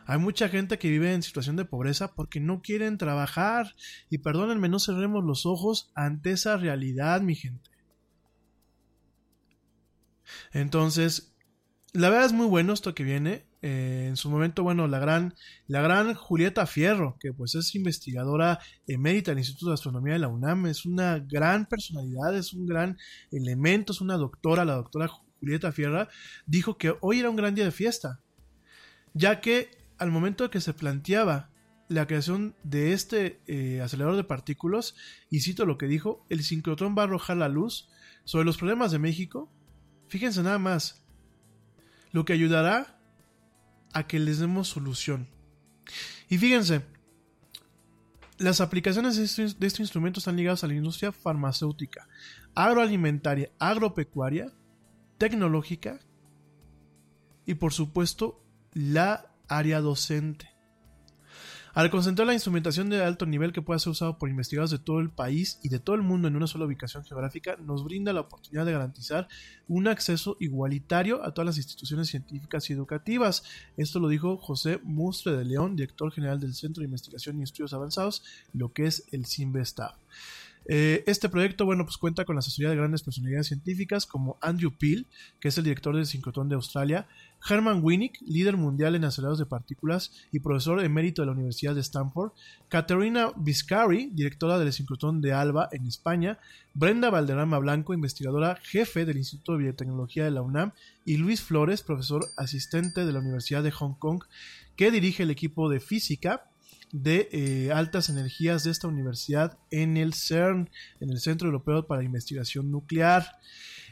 Hay mucha gente que vive en situación de pobreza porque no quieren trabajar. Y perdónenme, no cerremos los ojos ante esa realidad, mi gente. Entonces, la verdad es muy bueno esto que viene. Eh, en su momento, bueno, la gran, la gran Julieta Fierro, que pues es investigadora emérita del Instituto de Astronomía de la UNAM, es una gran personalidad, es un gran elemento, es una doctora, la doctora Julieta Fierro, dijo que hoy era un gran día de fiesta, ya que al momento que se planteaba la creación de este eh, acelerador de partículas, y cito lo que dijo, el sincrotrón va a arrojar la luz sobre los problemas de México. Fíjense nada más, lo que ayudará a que les demos solución. Y fíjense, las aplicaciones de este, de este instrumento están ligadas a la industria farmacéutica, agroalimentaria, agropecuaria, tecnológica y por supuesto la área docente. Al concentrar la instrumentación de alto nivel que pueda ser usado por investigadores de todo el país y de todo el mundo en una sola ubicación geográfica, nos brinda la oportunidad de garantizar un acceso igualitario a todas las instituciones científicas y educativas. Esto lo dijo José Mustre de León, director general del Centro de Investigación y Estudios Avanzados, lo que es el CIMBESTAF. Eh, este proyecto, bueno, pues cuenta con la asesoría de grandes personalidades científicas como Andrew Peel, que es el director del sincrotrón de Australia, Herman Winnick, líder mundial en acelerados de partículas y profesor emérito de la Universidad de Stanford, Caterina Viscari, directora del sincrotrón de ALBA en España, Brenda Valderrama Blanco, investigadora jefe del Instituto de Biotecnología de la UNAM, y Luis Flores, profesor asistente de la Universidad de Hong Kong, que dirige el equipo de física de eh, altas energías de esta universidad en el CERN, en el Centro Europeo para Investigación Nuclear.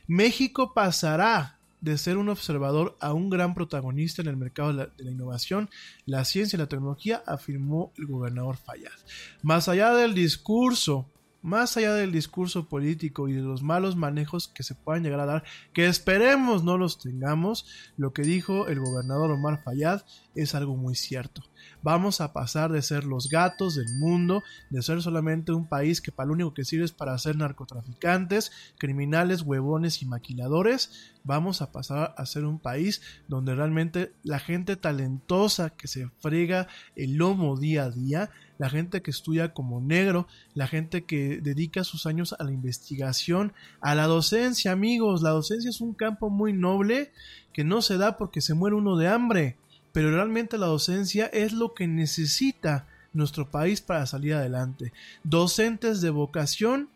México pasará de ser un observador a un gran protagonista en el mercado de la, innovación, la ciencia y la tecnología, afirmó el gobernador Fayad. Más allá del discurso más allá del discurso político y de los malos manejos que se puedan llegar a dar, que esperemos no los tengamos, lo que dijo el gobernador Omar Fayad es algo muy cierto. Vamos a pasar de ser los gatos del mundo, de ser solamente un país que para lo único que sirve es para ser narcotraficantes, criminales, huevones y maquiladores. Vamos a pasar a ser un país donde realmente la gente talentosa que se frega el lomo día a día, la gente que estudia como negro, la gente que dedica sus años a la investigación, a la docencia, amigos. La docencia es un campo muy noble que no se da porque se muere uno de hambre pero realmente la docencia es lo que necesita nuestro país para salir adelante. Docentes de vocación,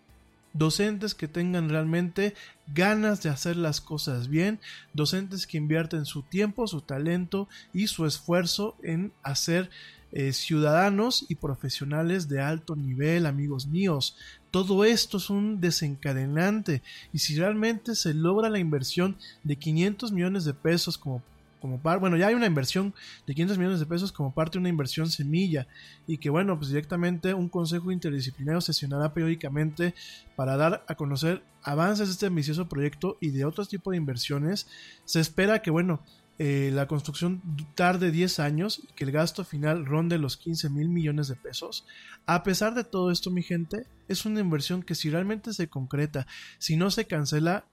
docentes que tengan realmente ganas de hacer las cosas bien, docentes que invierten su tiempo, su talento y su esfuerzo en hacer eh, ciudadanos y profesionales de alto nivel, amigos míos. Todo esto es un desencadenante y si realmente se logra la inversión de 500 millones de pesos como como par, bueno, ya hay una inversión de 500 millones de pesos como parte de una inversión semilla y que bueno, pues directamente un consejo interdisciplinario sesionará periódicamente para dar a conocer avances de este ambicioso proyecto y de otros tipos de inversiones. Se espera que bueno, eh, la construcción tarde 10 años y que el gasto final ronde los 15 mil millones de pesos. A pesar de todo esto, mi gente, es una inversión que si realmente se concreta, si no se cancela,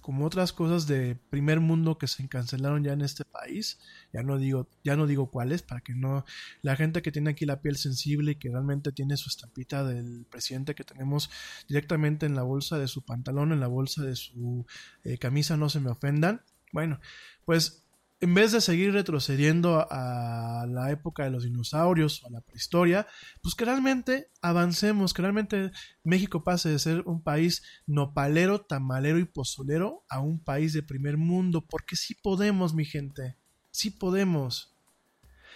como otras cosas de primer mundo que se cancelaron ya en este país, ya no digo, ya no digo cuáles, para que no, la gente que tiene aquí la piel sensible y que realmente tiene su estampita del presidente que tenemos directamente en la bolsa de su pantalón, en la bolsa de su eh, camisa, no se me ofendan. Bueno, pues en vez de seguir retrocediendo a la época de los dinosaurios o a la prehistoria, pues que realmente avancemos, que realmente México pase de ser un país nopalero, tamalero y pozolero a un país de primer mundo, porque sí podemos, mi gente, sí podemos.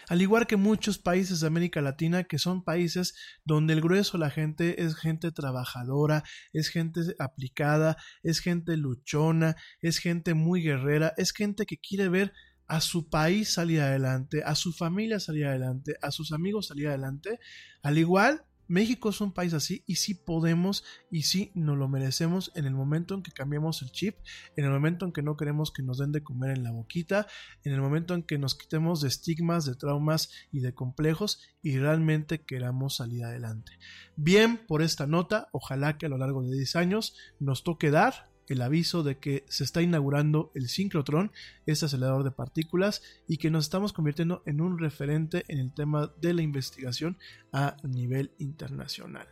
Al igual que muchos países de América Latina, que son países donde el grueso de la gente es gente trabajadora, es gente aplicada, es gente luchona, es gente muy guerrera, es gente que quiere ver a su país salir adelante, a su familia salir adelante, a sus amigos salir adelante. Al igual, México es un país así y sí podemos y sí nos lo merecemos en el momento en que cambiamos el chip, en el momento en que no queremos que nos den de comer en la boquita, en el momento en que nos quitemos de estigmas, de traumas y de complejos y realmente queramos salir adelante. Bien por esta nota, ojalá que a lo largo de 10 años nos toque dar el aviso de que se está inaugurando el sincrotrón, este acelerador de partículas, y que nos estamos convirtiendo en un referente en el tema de la investigación a nivel internacional.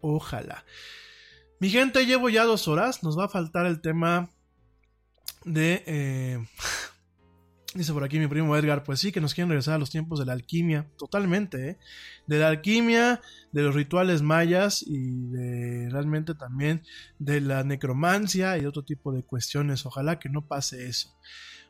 Ojalá. Mi gente, llevo ya dos horas, nos va a faltar el tema de... Eh, Dice por aquí mi primo Edgar, pues sí, que nos quieren regresar a los tiempos de la alquimia, totalmente, ¿eh? De la alquimia, de los rituales mayas y de realmente también de la necromancia y otro tipo de cuestiones. Ojalá que no pase eso.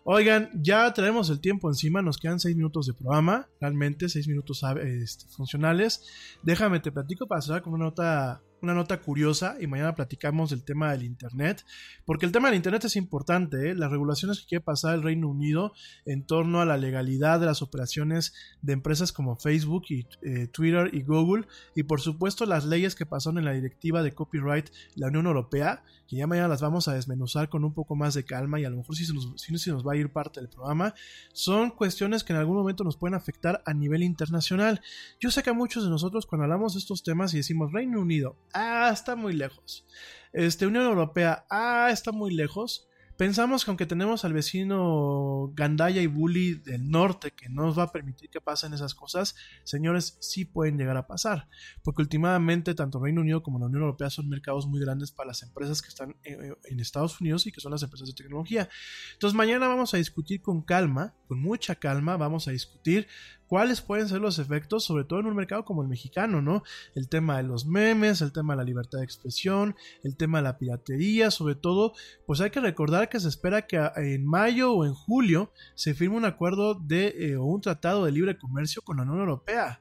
Oigan, ya traemos el tiempo encima, nos quedan seis minutos de programa, realmente seis minutos este, funcionales. Déjame te platico para cerrar con una nota una nota curiosa y mañana platicamos del tema del Internet, porque el tema del Internet es importante, ¿eh? las regulaciones que quiere pasar el Reino Unido en torno a la legalidad de las operaciones de empresas como Facebook y eh, Twitter y Google, y por supuesto las leyes que pasaron en la directiva de copyright la Unión Europea, que ya mañana las vamos a desmenuzar con un poco más de calma y a lo mejor si se nos, si nos va a ir parte del programa, son cuestiones que en algún momento nos pueden afectar a nivel internacional. Yo sé que a muchos de nosotros cuando hablamos de estos temas y decimos Reino Unido, ah, está muy lejos. Este, Unión Europea, ah, está muy lejos. Pensamos que aunque tenemos al vecino Gandaya y Bully del norte que no nos va a permitir que pasen esas cosas, señores, sí pueden llegar a pasar. Porque últimamente tanto Reino Unido como la Unión Europea son mercados muy grandes para las empresas que están eh, en Estados Unidos y que son las empresas de tecnología. Entonces mañana vamos a discutir con calma, con mucha calma, vamos a discutir cuáles pueden ser los efectos, sobre todo en un mercado como el mexicano, ¿no? El tema de los memes, el tema de la libertad de expresión, el tema de la piratería, sobre todo, pues hay que recordar que se espera que en mayo o en julio se firme un acuerdo de eh, o un tratado de libre comercio con la Unión Europea.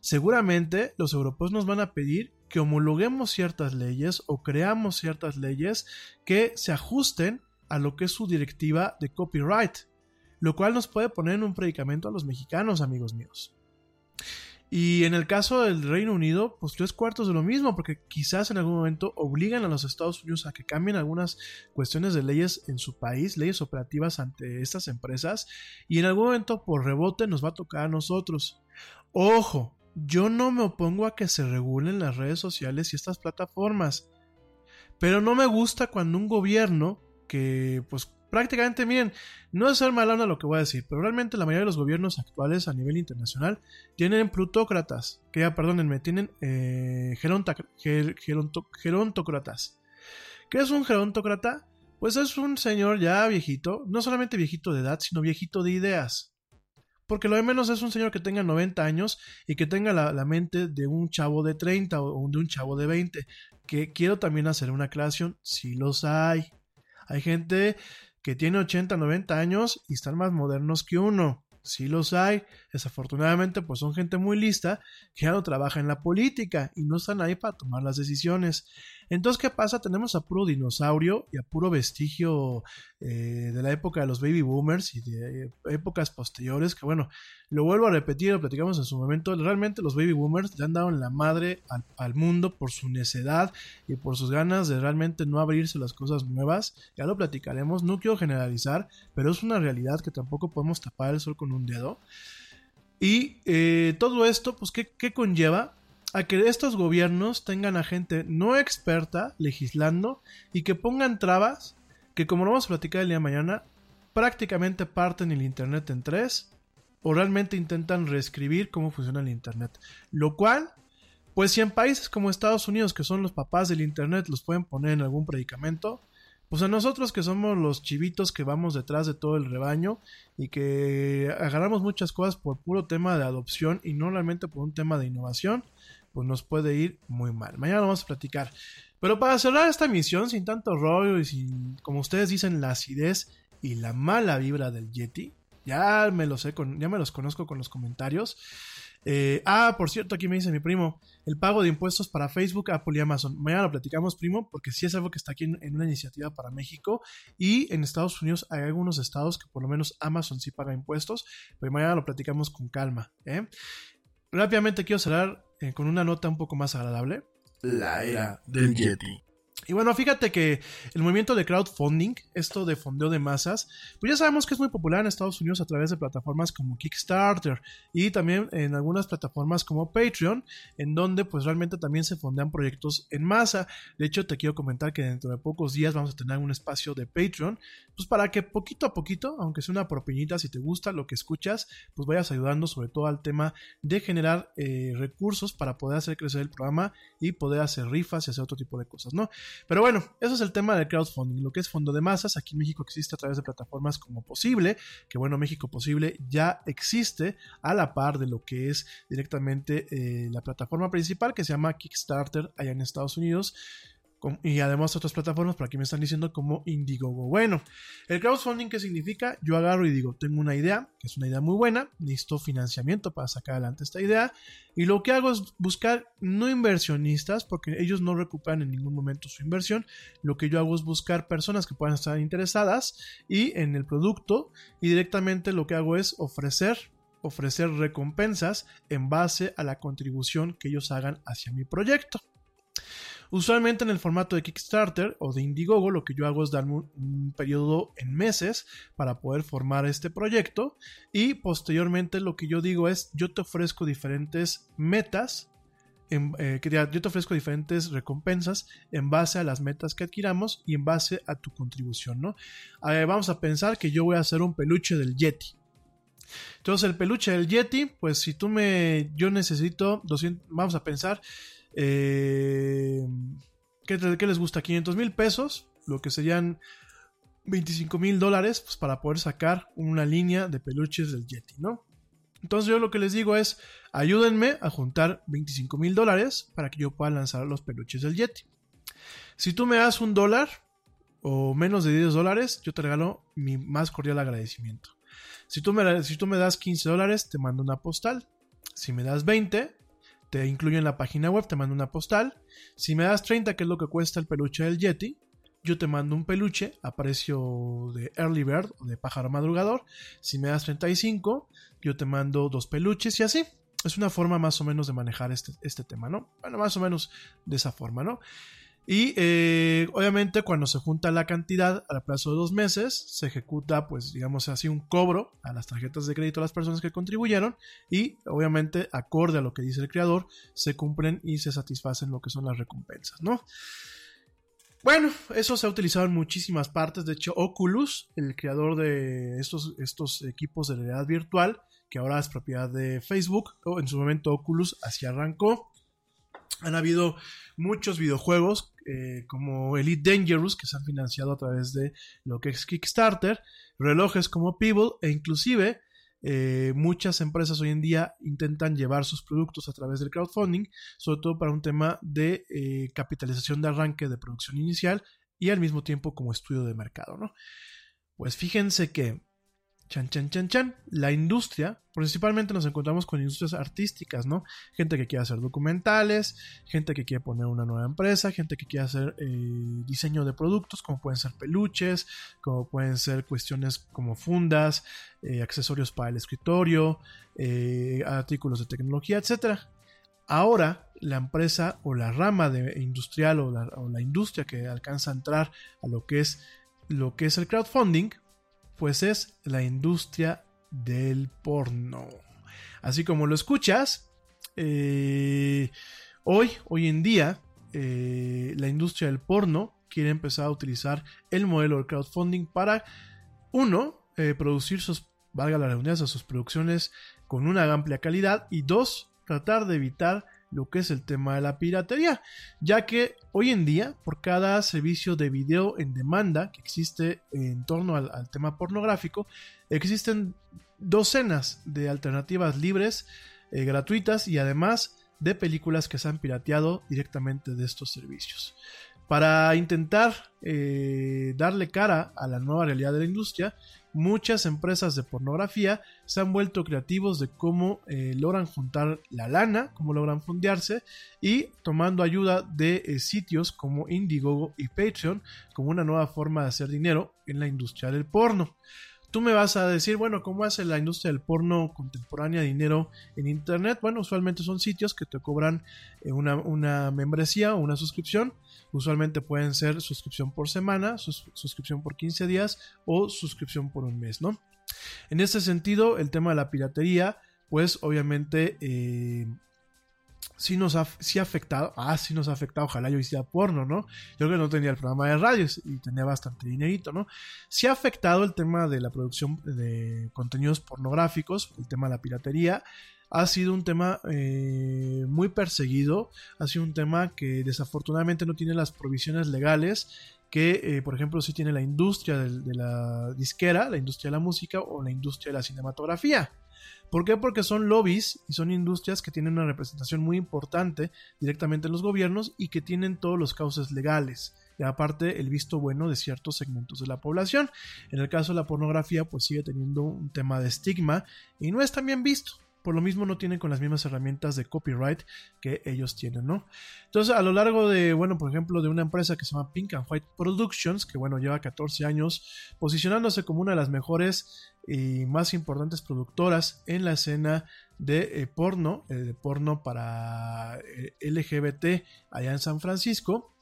Seguramente los europeos nos van a pedir que homologuemos ciertas leyes o creamos ciertas leyes que se ajusten a lo que es su directiva de copyright lo cual nos puede poner en un predicamento a los mexicanos, amigos míos. Y en el caso del Reino Unido, pues tres cuartos de lo mismo, porque quizás en algún momento obligan a los Estados Unidos a que cambien algunas cuestiones de leyes en su país, leyes operativas ante estas empresas, y en algún momento por rebote nos va a tocar a nosotros. Ojo, yo no me opongo a que se regulen las redes sociales y estas plataformas, pero no me gusta cuando un gobierno que pues prácticamente, miren, no es ser malona lo que voy a decir, pero realmente la mayoría de los gobiernos actuales a nivel internacional tienen plutócratas, que ya, perdónenme, tienen eh, gerontócratas. ¿Qué es un gerontócrata? Pues es un señor ya viejito, no solamente viejito de edad, sino viejito de ideas. Porque lo de menos es un señor que tenga 90 años y que tenga la, la, mente de un chavo de 30 o de un chavo de 20. Que quiero también hacer una aclaración, si los hay. Hay gente que tiene 80, 90 años y están más modernos que uno. Sí los hay, desafortunadamente pues son gente muy lista que ya no trabaja en la política y no están ahí para tomar las decisiones. Entonces, ¿qué pasa? Tenemos a puro dinosaurio y a puro vestigio eh, de la época de los baby boomers y de épocas posteriores, que bueno, lo vuelvo a repetir, lo platicamos en su momento, realmente los baby boomers le han dado en la madre al, al mundo por su necedad y por sus ganas de realmente no abrirse las cosas nuevas, ya lo platicaremos, no quiero generalizar, pero es una realidad que tampoco podemos tapar el sol con un dedo. Y eh, todo esto, pues, ¿qué, ¿qué, conlleva? A que estos gobiernos tengan a gente no experta legislando y que pongan trabas que, como lo vamos a platicar el día de mañana, prácticamente parten el Internet en tres o realmente intentan reescribir cómo funciona el Internet. Lo cual, pues si en países como Estados Unidos, que son los papás del Internet, los pueden poner en algún predicamento, pues a nosotros que somos los chivitos que vamos detrás de todo el rebaño y que agarramos muchas cosas por puro tema de adopción y no realmente por un tema de innovación, pues nos puede ir muy mal. Mañana vamos a platicar. Pero para cerrar esta emisión sin tanto rollo y sin, como ustedes dicen, la acidez y la mala vibra del Yeti, ya me los, sé con, ya me los conozco con los comentarios. Eh, ah, por cierto, aquí me dice mi primo, el pago de impuestos para Facebook, Apple y Amazon. Mañana lo platicamos, primo, porque sí es algo que está aquí en, una iniciativa para México y en Estados Unidos hay algunos estados que por lo menos Amazon sí paga impuestos, pero mañana lo platicamos con calma. ¿eh? Rápidamente quiero cerrar eh, con una nota un poco más agradable. La era del Yeti. Y bueno, fíjate que el movimiento de crowdfunding, esto de fondeo de masas, pues ya sabemos que es muy popular en Estados Unidos a través de plataformas como Kickstarter y también en algunas plataformas como Patreon, en donde pues realmente también se fondean proyectos en masa. De hecho, te quiero comentar que dentro de pocos días vamos a tener un espacio de Patreon, pues para que poquito a poquito, aunque sea una propinita, si te gusta lo que escuchas, pues vayas ayudando sobre todo al tema de generar eh, recursos para poder hacer crecer el programa y poder hacer rifas y hacer otro tipo de cosas, ¿no? Pero bueno, eso es el tema del crowdfunding, lo que es fondo de masas. Aquí en México existe a través de plataformas como Posible, que bueno, México Posible ya existe a la par de lo que es directamente eh, la plataforma principal que se llama Kickstarter allá en Estados Unidos y además otras plataformas, por aquí me están diciendo como Indiegogo. Bueno, el crowdfunding, ¿qué significa? Yo agarro y digo, tengo una idea, que es una idea muy buena, necesito financiamiento para sacar adelante esta idea, y lo que hago es buscar no inversionistas, porque ellos no recuperan en ningún momento su inversión, lo que yo hago es buscar personas que puedan estar interesadas y en el producto, y directamente lo que hago es ofrecer ofrecer recompensas en base a la contribución que ellos hagan hacia mi proyecto. Usualmente en el formato de Kickstarter o de Indiegogo lo que yo hago es darme un, periodo en meses para poder formar este proyecto y posteriormente lo que yo digo es yo te ofrezco diferentes metas eh, yo te ofrezco diferentes recompensas en base a las metas que adquiramos y en base a tu contribución, ¿no? vamos a pensar que yo voy a hacer un peluche del Yeti. Entonces el peluche del Yeti, pues si tú me, yo necesito 200, vamos a pensar, eh, ¿qué, les gusta? 500 mil pesos, lo que serían 25 mil dólares pues, para poder sacar una línea de peluches del Yeti, ¿no? Entonces yo lo que les digo es, ayúdenme a juntar 25 mil dólares para que yo pueda lanzar los peluches del Yeti. Si tú me das un dólar o menos de 10 dólares, yo te regalo mi más cordial agradecimiento. Si tú me, si tú me das 15 dólares, te mando una postal. Si me das 20, te incluyo en la página web, te mando una postal. Si me das 30, que es lo que cuesta el peluche del Yeti, yo te mando un peluche a precio de Early Bird o de pájaro madrugador. Si me das 35, yo te mando dos peluches y así. Es una forma más o menos de manejar este, este tema, ¿no? Bueno, más o menos de esa forma, ¿no? Y eh, obviamente cuando se junta la cantidad al plazo de dos meses, se ejecuta pues digamos así un cobro a las tarjetas de crédito a las personas que contribuyeron y obviamente acorde a lo que dice el creador, se cumplen y se satisfacen lo que son las recompensas, ¿no? Bueno, eso se ha utilizado en muchísimas partes. De hecho, Oculus, el creador de estos, estos equipos de realidad virtual, que ahora es propiedad de Facebook, o en su momento Oculus así arrancó. Han habido muchos videojuegos eh, como Elite Dangerous que se han financiado a través de lo que es Kickstarter, relojes como Pebble e inclusive eh, muchas empresas hoy en día intentan llevar sus productos a través del crowdfunding, sobre todo para un tema de eh, capitalización de arranque de producción inicial y al mismo tiempo como estudio de mercado, ¿no? Pues fíjense que Chan, chan, chan, chan. La industria, principalmente nos encontramos con industrias artísticas, ¿no? Gente que quiere hacer documentales, gente que quiere poner una nueva empresa, gente que quiere hacer eh, diseño de productos, como pueden ser peluches, como pueden ser cuestiones como fundas, eh, accesorios para el escritorio, eh, artículos de tecnología, etc. Ahora, la empresa o la rama de industrial o la, o la industria que alcanza a entrar a lo que es lo que es el crowdfunding, pues es la industria del porno. Así como lo escuchas, eh, hoy, hoy en día, eh, la industria del porno quiere empezar a utilizar el modelo de crowdfunding para, uno, eh, producir sus, valga la redundancia, sus producciones con una amplia calidad y dos, tratar de evitar lo que es el tema de la piratería, ya que hoy en día por cada servicio de video en demanda que existe en torno al, tema pornográfico, existen docenas de alternativas libres, eh, gratuitas y además de películas que se han pirateado directamente de estos servicios. Para intentar eh, darle cara a la nueva realidad de la industria, muchas empresas de pornografía se han vuelto creativos de cómo eh, logran juntar la lana, cómo logran fundearse y tomando ayuda de eh, sitios como Indiegogo y Patreon como una nueva forma de hacer dinero en la industria del porno. Tú me vas a decir, bueno, ¿cómo hace la industria del porno contemporánea dinero en Internet? Bueno, usualmente son sitios que te cobran eh, una, membresía o una suscripción. Usualmente pueden ser suscripción por semana, sus, suscripción por 15 días o suscripción por un mes, ¿no? En este sentido, el tema de la piratería, pues obviamente eh, sí nos ha, sí ha afectado, ah, sí nos ha afectado, ojalá yo hiciera porno, ¿no? Yo creo que no tenía el programa de radios y tenía bastante dinerito, ¿no? Sí ha afectado el tema de la producción de contenidos pornográficos, el tema de la piratería, ha sido un tema eh, muy perseguido, ha sido un tema que desafortunadamente no tiene las provisiones legales que, eh, por ejemplo, sí tiene la industria de la disquera, la industria de la música o la industria de la cinematografía. ¿Por qué? Porque son lobbies y son industrias que tienen una representación muy importante directamente en los gobiernos y que tienen todos los cauces legales. Y aparte el visto bueno de ciertos segmentos de la población. En el caso de la pornografía, pues sigue teniendo un tema de estigma y no es tan bien visto por lo mismo no tienen con las mismas herramientas de copyright que ellos tienen, ¿no? Entonces, a lo largo de, bueno, por ejemplo, de una empresa que se llama Pink and White Productions, que bueno, lleva 14 años posicionándose como una de las mejores y más importantes productoras en la escena de eh, porno, eh, de porno para eh, LGBT allá en San Francisco.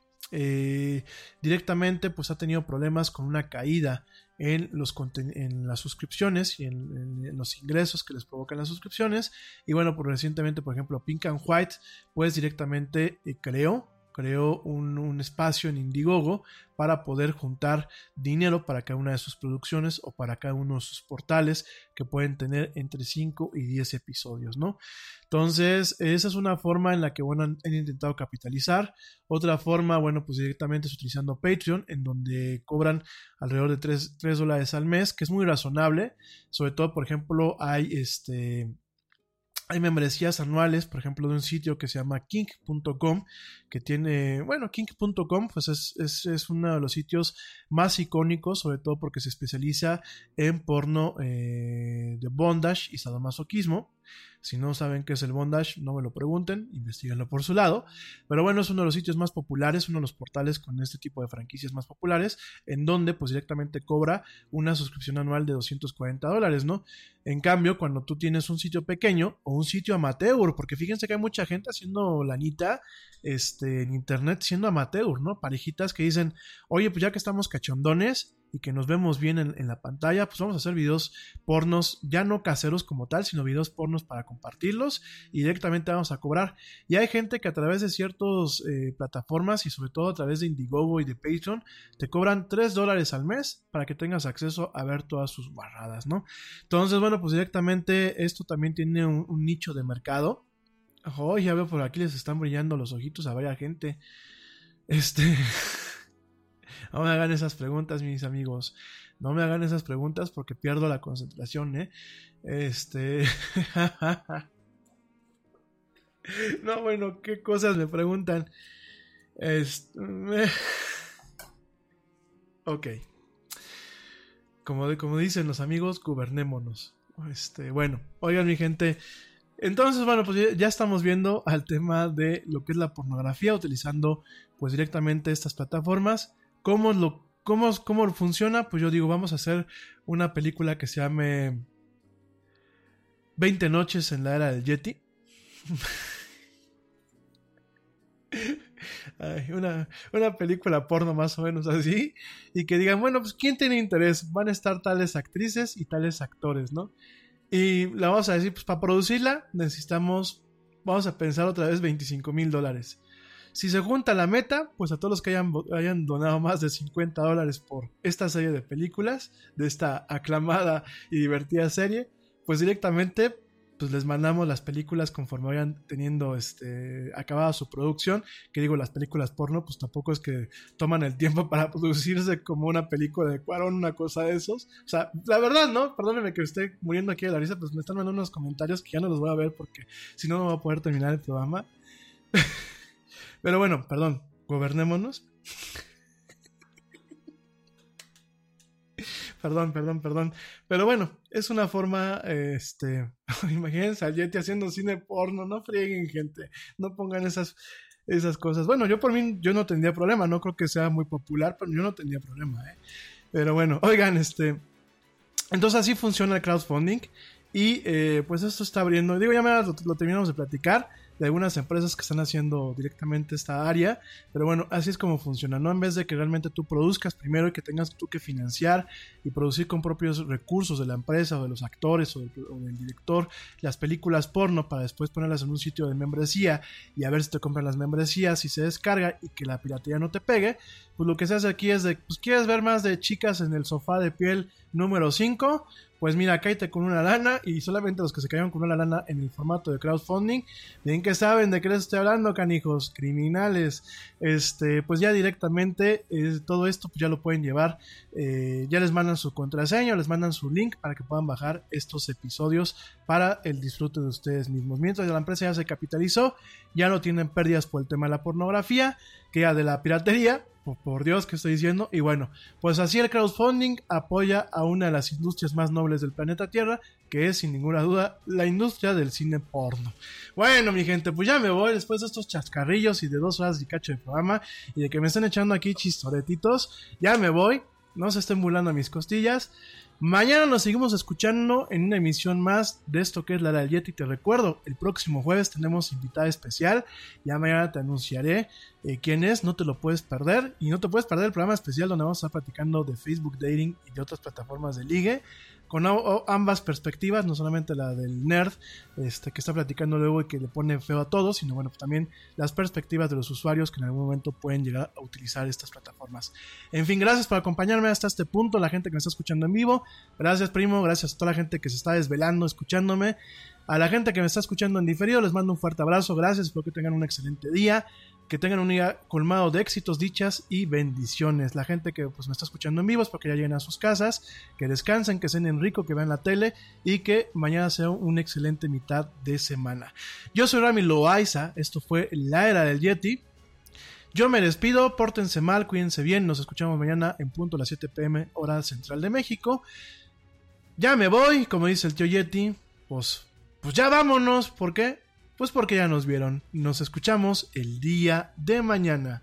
directamente pues ha tenido problemas con una caída en, los en las suscripciones y en, los ingresos que les provocan las suscripciones. Y bueno, por recientemente, por ejemplo, Pink and White, pues directamente eh, creó creó un, espacio en Indiegogo para poder juntar dinero para cada una de sus producciones o para cada uno de sus portales que pueden tener entre 5 y 10 episodios, ¿no? Entonces, esa es una forma en la que, bueno, han, han intentado capitalizar. Otra forma, bueno, pues directamente es utilizando Patreon, en donde cobran alrededor de 3, 3 dólares al mes, que es muy razonable. Sobre todo, por ejemplo, hay este hay membresías anuales, por ejemplo, de un sitio que se llama kink.com, que tiene, bueno, kink.com, pues es, es, es, uno de los sitios más icónicos, sobre todo porque se especializa en porno eh, de bondage y sadomasoquismo. Si no saben qué es el bondage, no me lo pregunten, investiguenlo por su lado. Pero bueno, es uno de los sitios más populares, uno de los portales con este tipo de franquicias más populares, en donde pues directamente cobra una suscripción anual de 240 dólares, ¿no? En cambio, cuando tú tienes un sitio pequeño o un sitio amateur, porque fíjense que hay mucha gente haciendo lanita este, en internet siendo amateur, ¿no? Parejitas que dicen, oye, pues ya que estamos cachondones, y que nos vemos bien en, la pantalla, pues vamos a hacer videos pornos, ya no caseros como tal, sino videos pornos para compartirlos y directamente vamos a cobrar. Y hay gente que a través de ciertas eh, plataformas y sobre todo a través de Indiegogo y de Patreon te cobran 3 dólares al mes para que tengas acceso a ver todas sus barradas, ¿no? Entonces, bueno, pues directamente esto también tiene un, nicho de mercado. Oh, ya veo por aquí les están brillando los ojitos a varias gente. Este... *laughs* No me hagan esas preguntas, mis amigos. No me hagan esas preguntas porque pierdo la concentración, ¿eh? Este... *laughs* no, bueno, ¿qué cosas me preguntan? Este... *laughs* Ok. como, de- como dicen los amigos, gobernémonos. Este, bueno, oigan mi gente, entonces bueno, pues ya estamos viendo al tema de lo que es la pornografía utilizando pues directamente estas plataformas. ¿Cómo lo cómo, cómo funciona? Pues yo digo, vamos a hacer una película que se llame 20 noches en la era del Yeti. *laughs* Una, una película porno más o menos así. Y que digan, bueno, pues ¿quién tiene interés? Van a estar tales actrices y tales actores, ¿no? Y la vamos a decir, pues para producirla necesitamos, vamos a pensar otra vez 25 mil dólares. Si se junta la meta, pues a todos los que hayan, donado más de 50 dólares por esta serie de películas, de esta aclamada y divertida serie, pues directamente pues les mandamos las películas conforme vayan teniendo este acabada su producción, que digo las películas porno pues tampoco es que toman el tiempo para producirse como una película de Cuarón, una cosa de esos. O sea, la verdad, ¿no? Perdónenme que esté muriendo aquí de la risa, pues me están mandando unos comentarios que ya no los voy a ver porque si no no voy a poder terminar el programa. *laughs* Pero bueno, perdón, gobernémonos. perdón, perdón, perdón. Pero bueno, es una forma, este, *laughs* imagínense al Yeti haciendo cine porno, no frieguen gente, no pongan esas, esas cosas. Bueno, yo por mí, yo no tendría problema, no creo que sea muy popular, pero yo no tendría problema, ¿eh? Pero bueno, oigan, este, entonces así funciona el crowdfunding y eh, pues esto está abriendo, digo, ya me lo terminamos de platicar de algunas empresas que están haciendo directamente esta área, pero bueno, así es como funciona, ¿no? En vez de que realmente tú produzcas primero y que tengas tú que financiar y producir con propios recursos de la empresa o de los actores o del, director las películas porno para después ponerlas en un sitio de membresía y a ver si te compran las membresías y se descarga y que la piratería no te pegue, pues lo que se hace aquí es de, pues quieres ver más de chicas en el sofá de piel número 5, pues mira, cállate con una lana y solamente los que se cayeron con una lana en el formato de crowdfunding, bien que saben de qué les estoy hablando, canijos, criminales, este, pues ya directamente eh, todo esto pues ya lo pueden llevar, eh, ya les mandan su contraseña, les mandan su link para que puedan bajar estos episodios para el disfrute de ustedes mismos. Mientras la empresa ya se capitalizó, ya no tienen pérdidas por el tema de la pornografía, que ya de la piratería, por, Dios que estoy diciendo, y bueno, pues así el crowdfunding apoya a una de las industrias más nobles del planeta Tierra, que es sin ninguna duda la industria del cine porno. Bueno, mi gente, pues ya me voy después de estos chascarrillos y de dos horas y cacho de programa y de que me estén echando aquí chistoretitos, ya me voy, no se estén burlando a mis costillas. Mañana nos seguimos escuchando en una emisión más de esto que es la del Yeti. Te recuerdo, el próximo jueves tenemos invitada especial. Ya mañana te anunciaré eh, quién es, no te lo puedes perder. Y no te puedes perder el programa especial donde vamos a estar platicando de Facebook Dating y de otras plataformas de ligue. Con ambas perspectivas, no solamente la del nerd, este, que está platicando luego y que le pone feo a todos, sino bueno, pues también las perspectivas de los usuarios que en algún momento pueden llegar a utilizar estas plataformas. En fin, gracias por acompañarme hasta este punto, la gente que me está escuchando en vivo. Gracias, primo, gracias a toda la gente que se está desvelando escuchándome. A la gente que me está escuchando en diferido, les mando un fuerte abrazo, gracias, espero que tengan un excelente día, que tengan un día colmado de éxitos, dichas y bendiciones. La gente que pues, me está escuchando en vivo es porque ya lleguen a sus casas, que descansen, que cenen rico, que vean la tele y que mañana sea una excelente mitad de semana. Yo soy Rami Loaiza, esto fue La Era del Yeti. Yo me despido, pórtense mal, cuídense bien, nos escuchamos mañana en punto a las 7 pm hora central de México. Ya me voy, como dice el tío Yeti, pues, pues ya vámonos, ¿por qué? Pues porque ya nos vieron. Nos escuchamos el día de mañana.